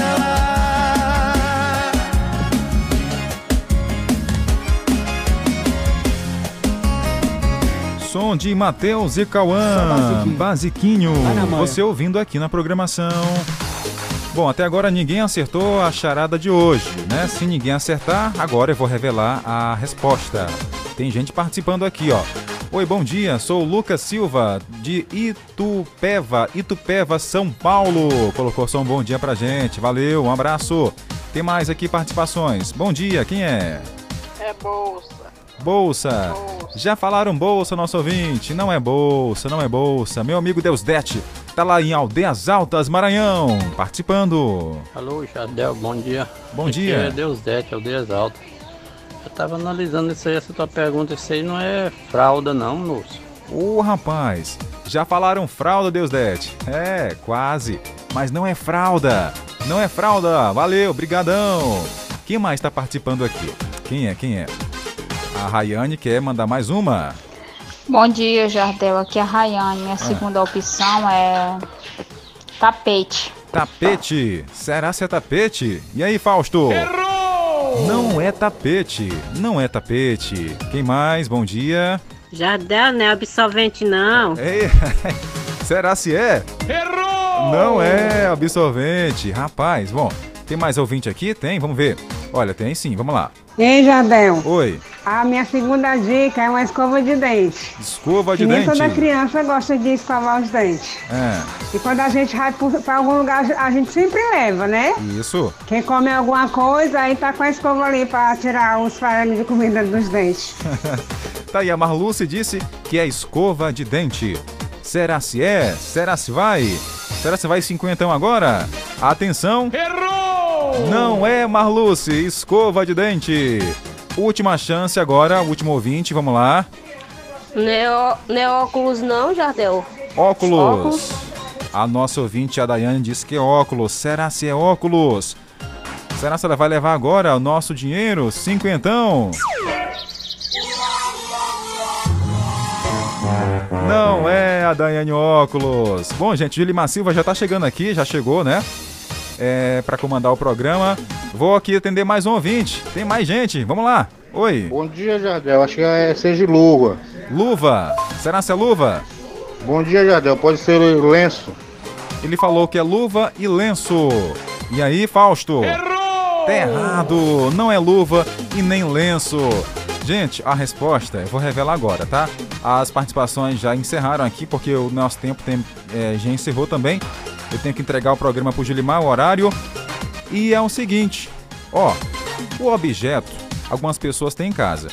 S2: Som de Matheus e Cauã, basiquinho. Você ouvindo aqui na programação. Bom, até agora ninguém acertou a charada de hoje, né? Se ninguém acertar, agora eu vou revelar a resposta. Tem gente participando aqui, ó. Oi, bom dia. Sou o Lucas Silva de Itupeva, Itupeva, São Paulo. Colocou só um bom dia pra gente. Valeu, um abraço. Tem mais aqui participações. Bom dia, quem é?
S85: É bolsa.
S2: Bolsa. Já falaram bolsa, nosso ouvinte. Não é bolsa, não é bolsa. Meu amigo Deusdete tá lá em Aldeias Altas, Maranhão, participando.
S86: Alô, Jardel, bom dia.
S2: Bom
S86: Aqui
S2: dia.
S86: É Deus Dete, Aldeias Altas. Eu tava analisando isso aí, essa tua pergunta, isso aí não é fralda não, moço.
S2: Ô, rapaz, já falaram fralda, Deusdete? É, quase. Mas não é fralda. Não é fralda. Valeu, brigadão. Quem mais tá participando aqui? Quem é, quem é? A Rayane quer mandar mais uma.
S47: Bom dia, Jardel. Aqui é a Rayane. Minha segunda opção é tapete.
S2: Tapete. Será se é tapete? E aí, Fausto? Errou! Não é tapete. Não é tapete. Quem mais? Bom dia.
S43: Jardel não é absolvente, não.
S2: Ei, será se é? Errou! Não é absorvente. Rapaz, bom, tem mais ouvinte aqui? Tem? Vamos ver. Olha, tem sim, vamos lá.
S87: Ei, Jardel.
S2: Oi,
S87: A minha segunda dica é uma escova de dente.
S2: escova de
S87: que nem
S2: dente.
S87: toda criança gosta de escovar os dentes.
S2: É,
S87: E quando a gente vai para algum lugar, a gente sempre leva, né?
S2: isso.
S87: Quem come alguma coisa, aí tá com a escova ali para tirar os farames de comida dos dentes.
S2: tá aí, a Marluce disse que é escova de dente. Será se é? Será se vai? Será se vai cinquentão agora? Atenção! Errou! Não é, Marluce, escova de dente. Última chance agora, último ouvinte, vamos lá.
S43: Neo, não é óculos não, Jardel.
S2: Óculos.
S43: Óculos.
S2: A nossa ouvinte, a Daiane, disse que é óculos. Será se é óculos? Será que ela vai levar agora o nosso dinheiro? Cinquentão. Não é a Daiane Óculos. Bom, gente, Julimar Silva já tá chegando aqui, já chegou, né? É, para comandar o programa. Vou aqui atender mais um ouvinte. Tem mais gente, vamos lá. Oi.
S88: Bom dia, Jardel. Acho que é seja luva.
S2: Luva. Será que é luva?
S88: Bom dia, Jardel. Pode ser lenço.
S2: Ele falou que é luva e lenço. E aí, Fausto? Errou! Tá errado. Não é luva e nem lenço. Gente, a resposta eu vou revelar agora, tá? As participações já encerraram aqui, porque o nosso tempo tem, é, já encerrou também. Eu tenho que entregar o programa pro Julimar, o horário. E é o seguinte, ó, o objeto, algumas pessoas têm em casa.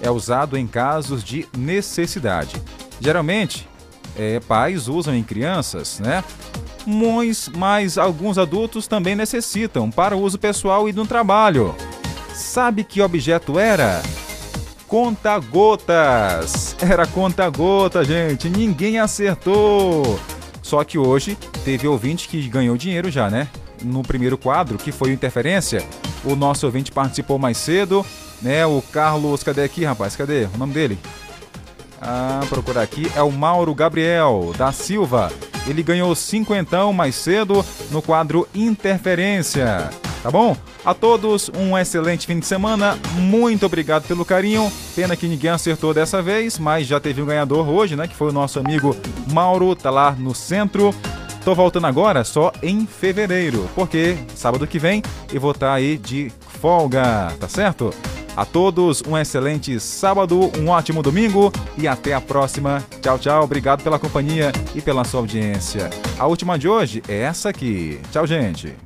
S2: É usado em casos de necessidade. Geralmente, é, pais usam em crianças, né? Muitos, mas alguns adultos também necessitam para uso pessoal e no trabalho. Sabe que objeto era? Conta-gotas. Era conta-gota, gente. Ninguém acertou. Só que hoje teve ouvinte que ganhou dinheiro já, né? No primeiro quadro, que foi o Interferência, o nosso ouvinte participou mais cedo, né? O Carlos, cadê aqui, rapaz? Cadê o nome dele? Ah, procurar aqui. É o Mauro Gabriel da Silva. Ele ganhou cinquentão mais cedo no quadro Interferência. Tá bom? A todos um excelente fim de semana. Muito obrigado pelo carinho. Pena que ninguém acertou dessa vez, mas já teve um ganhador hoje, né? Que foi o nosso amigo Mauro, tá lá no centro. Tô voltando agora só em fevereiro, porque sábado que vem eu vou estar aí de folga, tá certo? A todos um excelente sábado, um ótimo domingo e até a próxima. Tchau, tchau. Obrigado pela companhia e pela sua audiência. A última de hoje é essa aqui. Tchau, gente.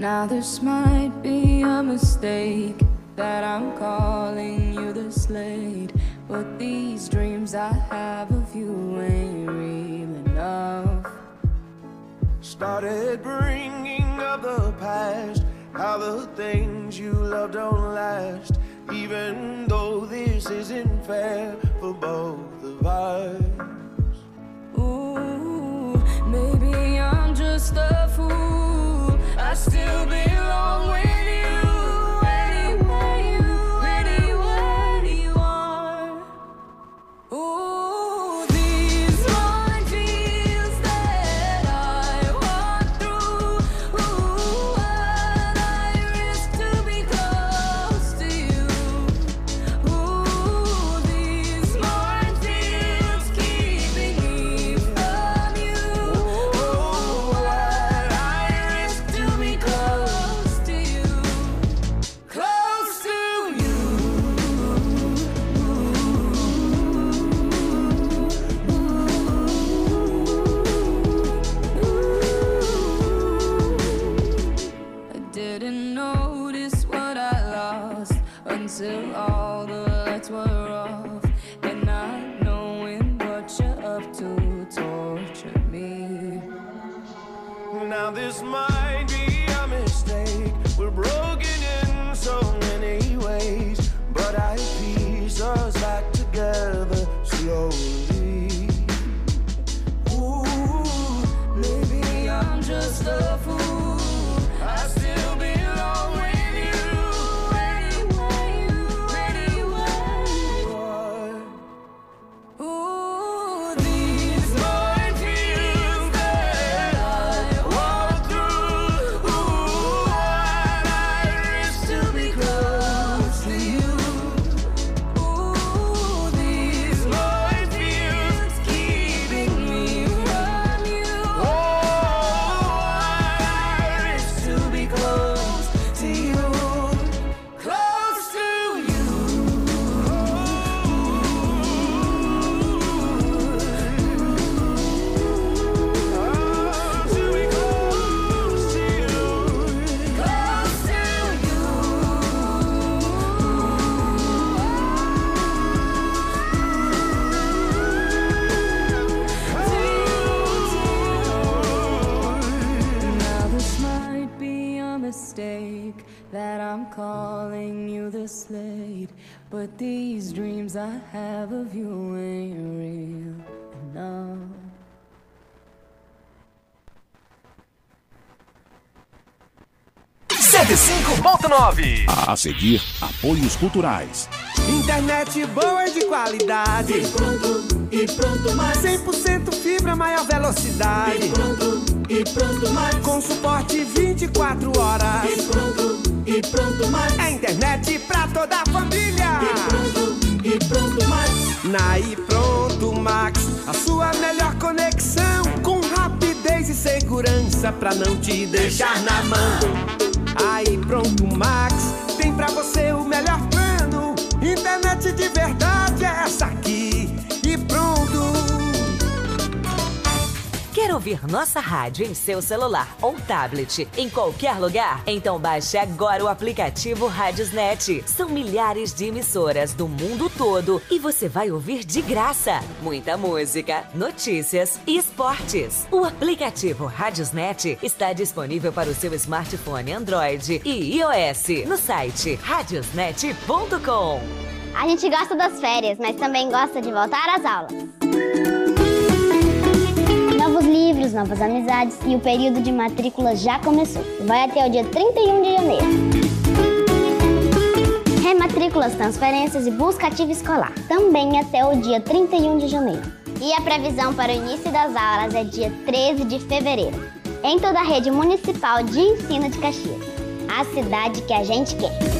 S48: Now this might be a mistake that I'm calling you this late, but these dreams I have of you ain't real enough.
S14: Started bringing up the past, how the things you love don't last. Even though this isn't fair for both of us.
S48: Ooh, maybe I'm just a fool. I still belong with I'm calling you this late. But these dreams I have of you ain't real enough.
S66: A seguir, apoios culturais.
S34: Internet boa de qualidade. Pronto, e pronto mais. 100% fibra, maior velocidade. E pronto, e pronto mais. Com suporte 24 horas. E pronto, e pronto mais. É internet pra toda a família. E pronto, e pronto mais. Na e pronto Max, a sua melhor conexão. Com rapidez e segurança pra não te deixar na mão. Aí pronto Max, tem pra você o melhor plano. Internet de verdade é essa aqui.
S89: Quer ouvir nossa rádio em seu celular ou tablet, em qualquer lugar? Então baixe agora o aplicativo Rádiosnet. São milhares de emissoras do mundo todo e você vai ouvir de graça muita música, notícias e esportes. O aplicativo Rádiosnet está disponível para o seu smartphone Android e iOS no site radiosnet.com.
S18: A gente gosta das férias, mas também gosta de voltar às aulas. Livros, novas amizades e o período de matrícula já começou. Vai até o dia 31 de janeiro. Rematrículas, transferências e busca ativa escolar. Também até o dia 31 de janeiro. E a previsão para o início das aulas é dia 13 de fevereiro. Em toda a rede municipal de ensino de Caxias. A cidade que a gente quer.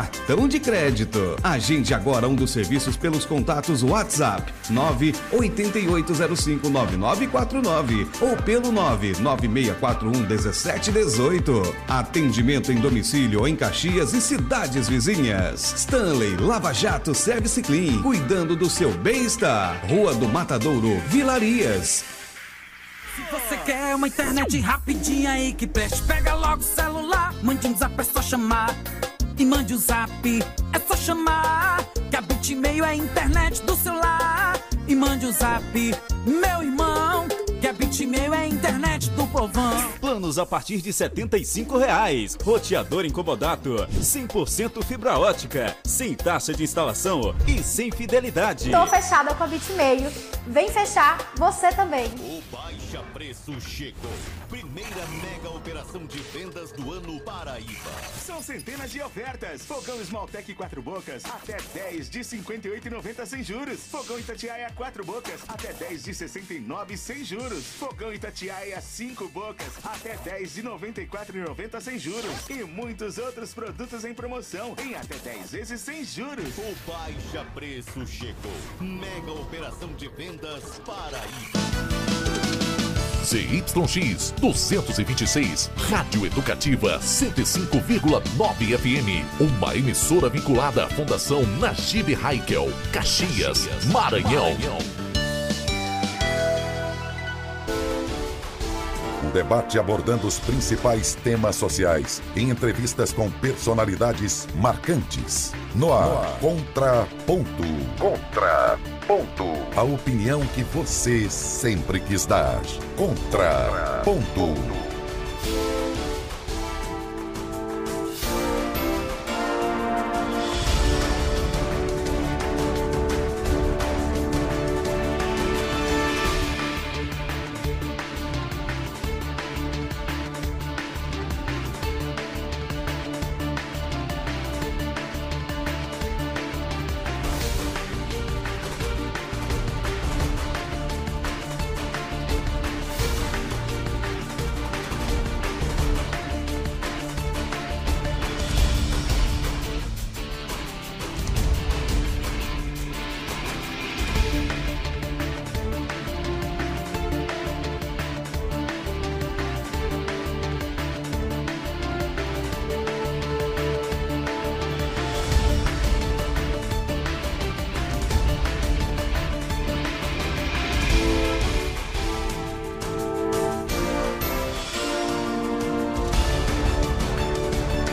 S66: cartão de crédito. Agende agora um dos serviços pelos contatos WhatsApp 988059949 ou pelo 996411718. Atendimento em domicílio em Caxias e cidades vizinhas. Stanley Lava Jato Service Clean, cuidando do seu bem-estar. Rua do Matadouro, Vilarias.
S9: Se você quer uma internet rapidinha aí que preste, pega logo o celular. Mande um zap, é só chamar. E mande o um zap, é só chamar. Que a Bitmail é a internet do celular. E mande o um zap, meu irmão. Que a Bitmail é a internet do povão.
S6: Planos a partir de 75 reais. Roteador incomodato. 100% fibra ótica. Sem taxa de instalação e sem fidelidade.
S16: Tô fechada com a Bitmail. Vem fechar você também.
S90: O Baixa Preço chegou. Primeira mega operação de vendas do ano Paraíba.
S14: São centenas de ofertas. Fogão Smalltech 4 bocas, até 10 de 58,90 sem juros. Fogão Itatiaia 4 bocas, até 10 de 69 sem juros. Fogão Itatiaia 5 bocas, até 10 de 94,90 sem juros. E muitos outros produtos em promoção, em até 10 vezes sem juros.
S90: O Baixa Preço chegou. Mega operação de vendas Paraíba.
S4: ZYX 226, Rádio Educativa 105,9 FM. Uma emissora vinculada à Fundação Najib Haikel, Caxias, Maranhão.
S91: Um debate abordando os principais temas sociais, em entrevistas com personalidades marcantes. No ar, Contra Ponto. Contra Ponto. A opinião que você sempre quis dar. Contra Ponto.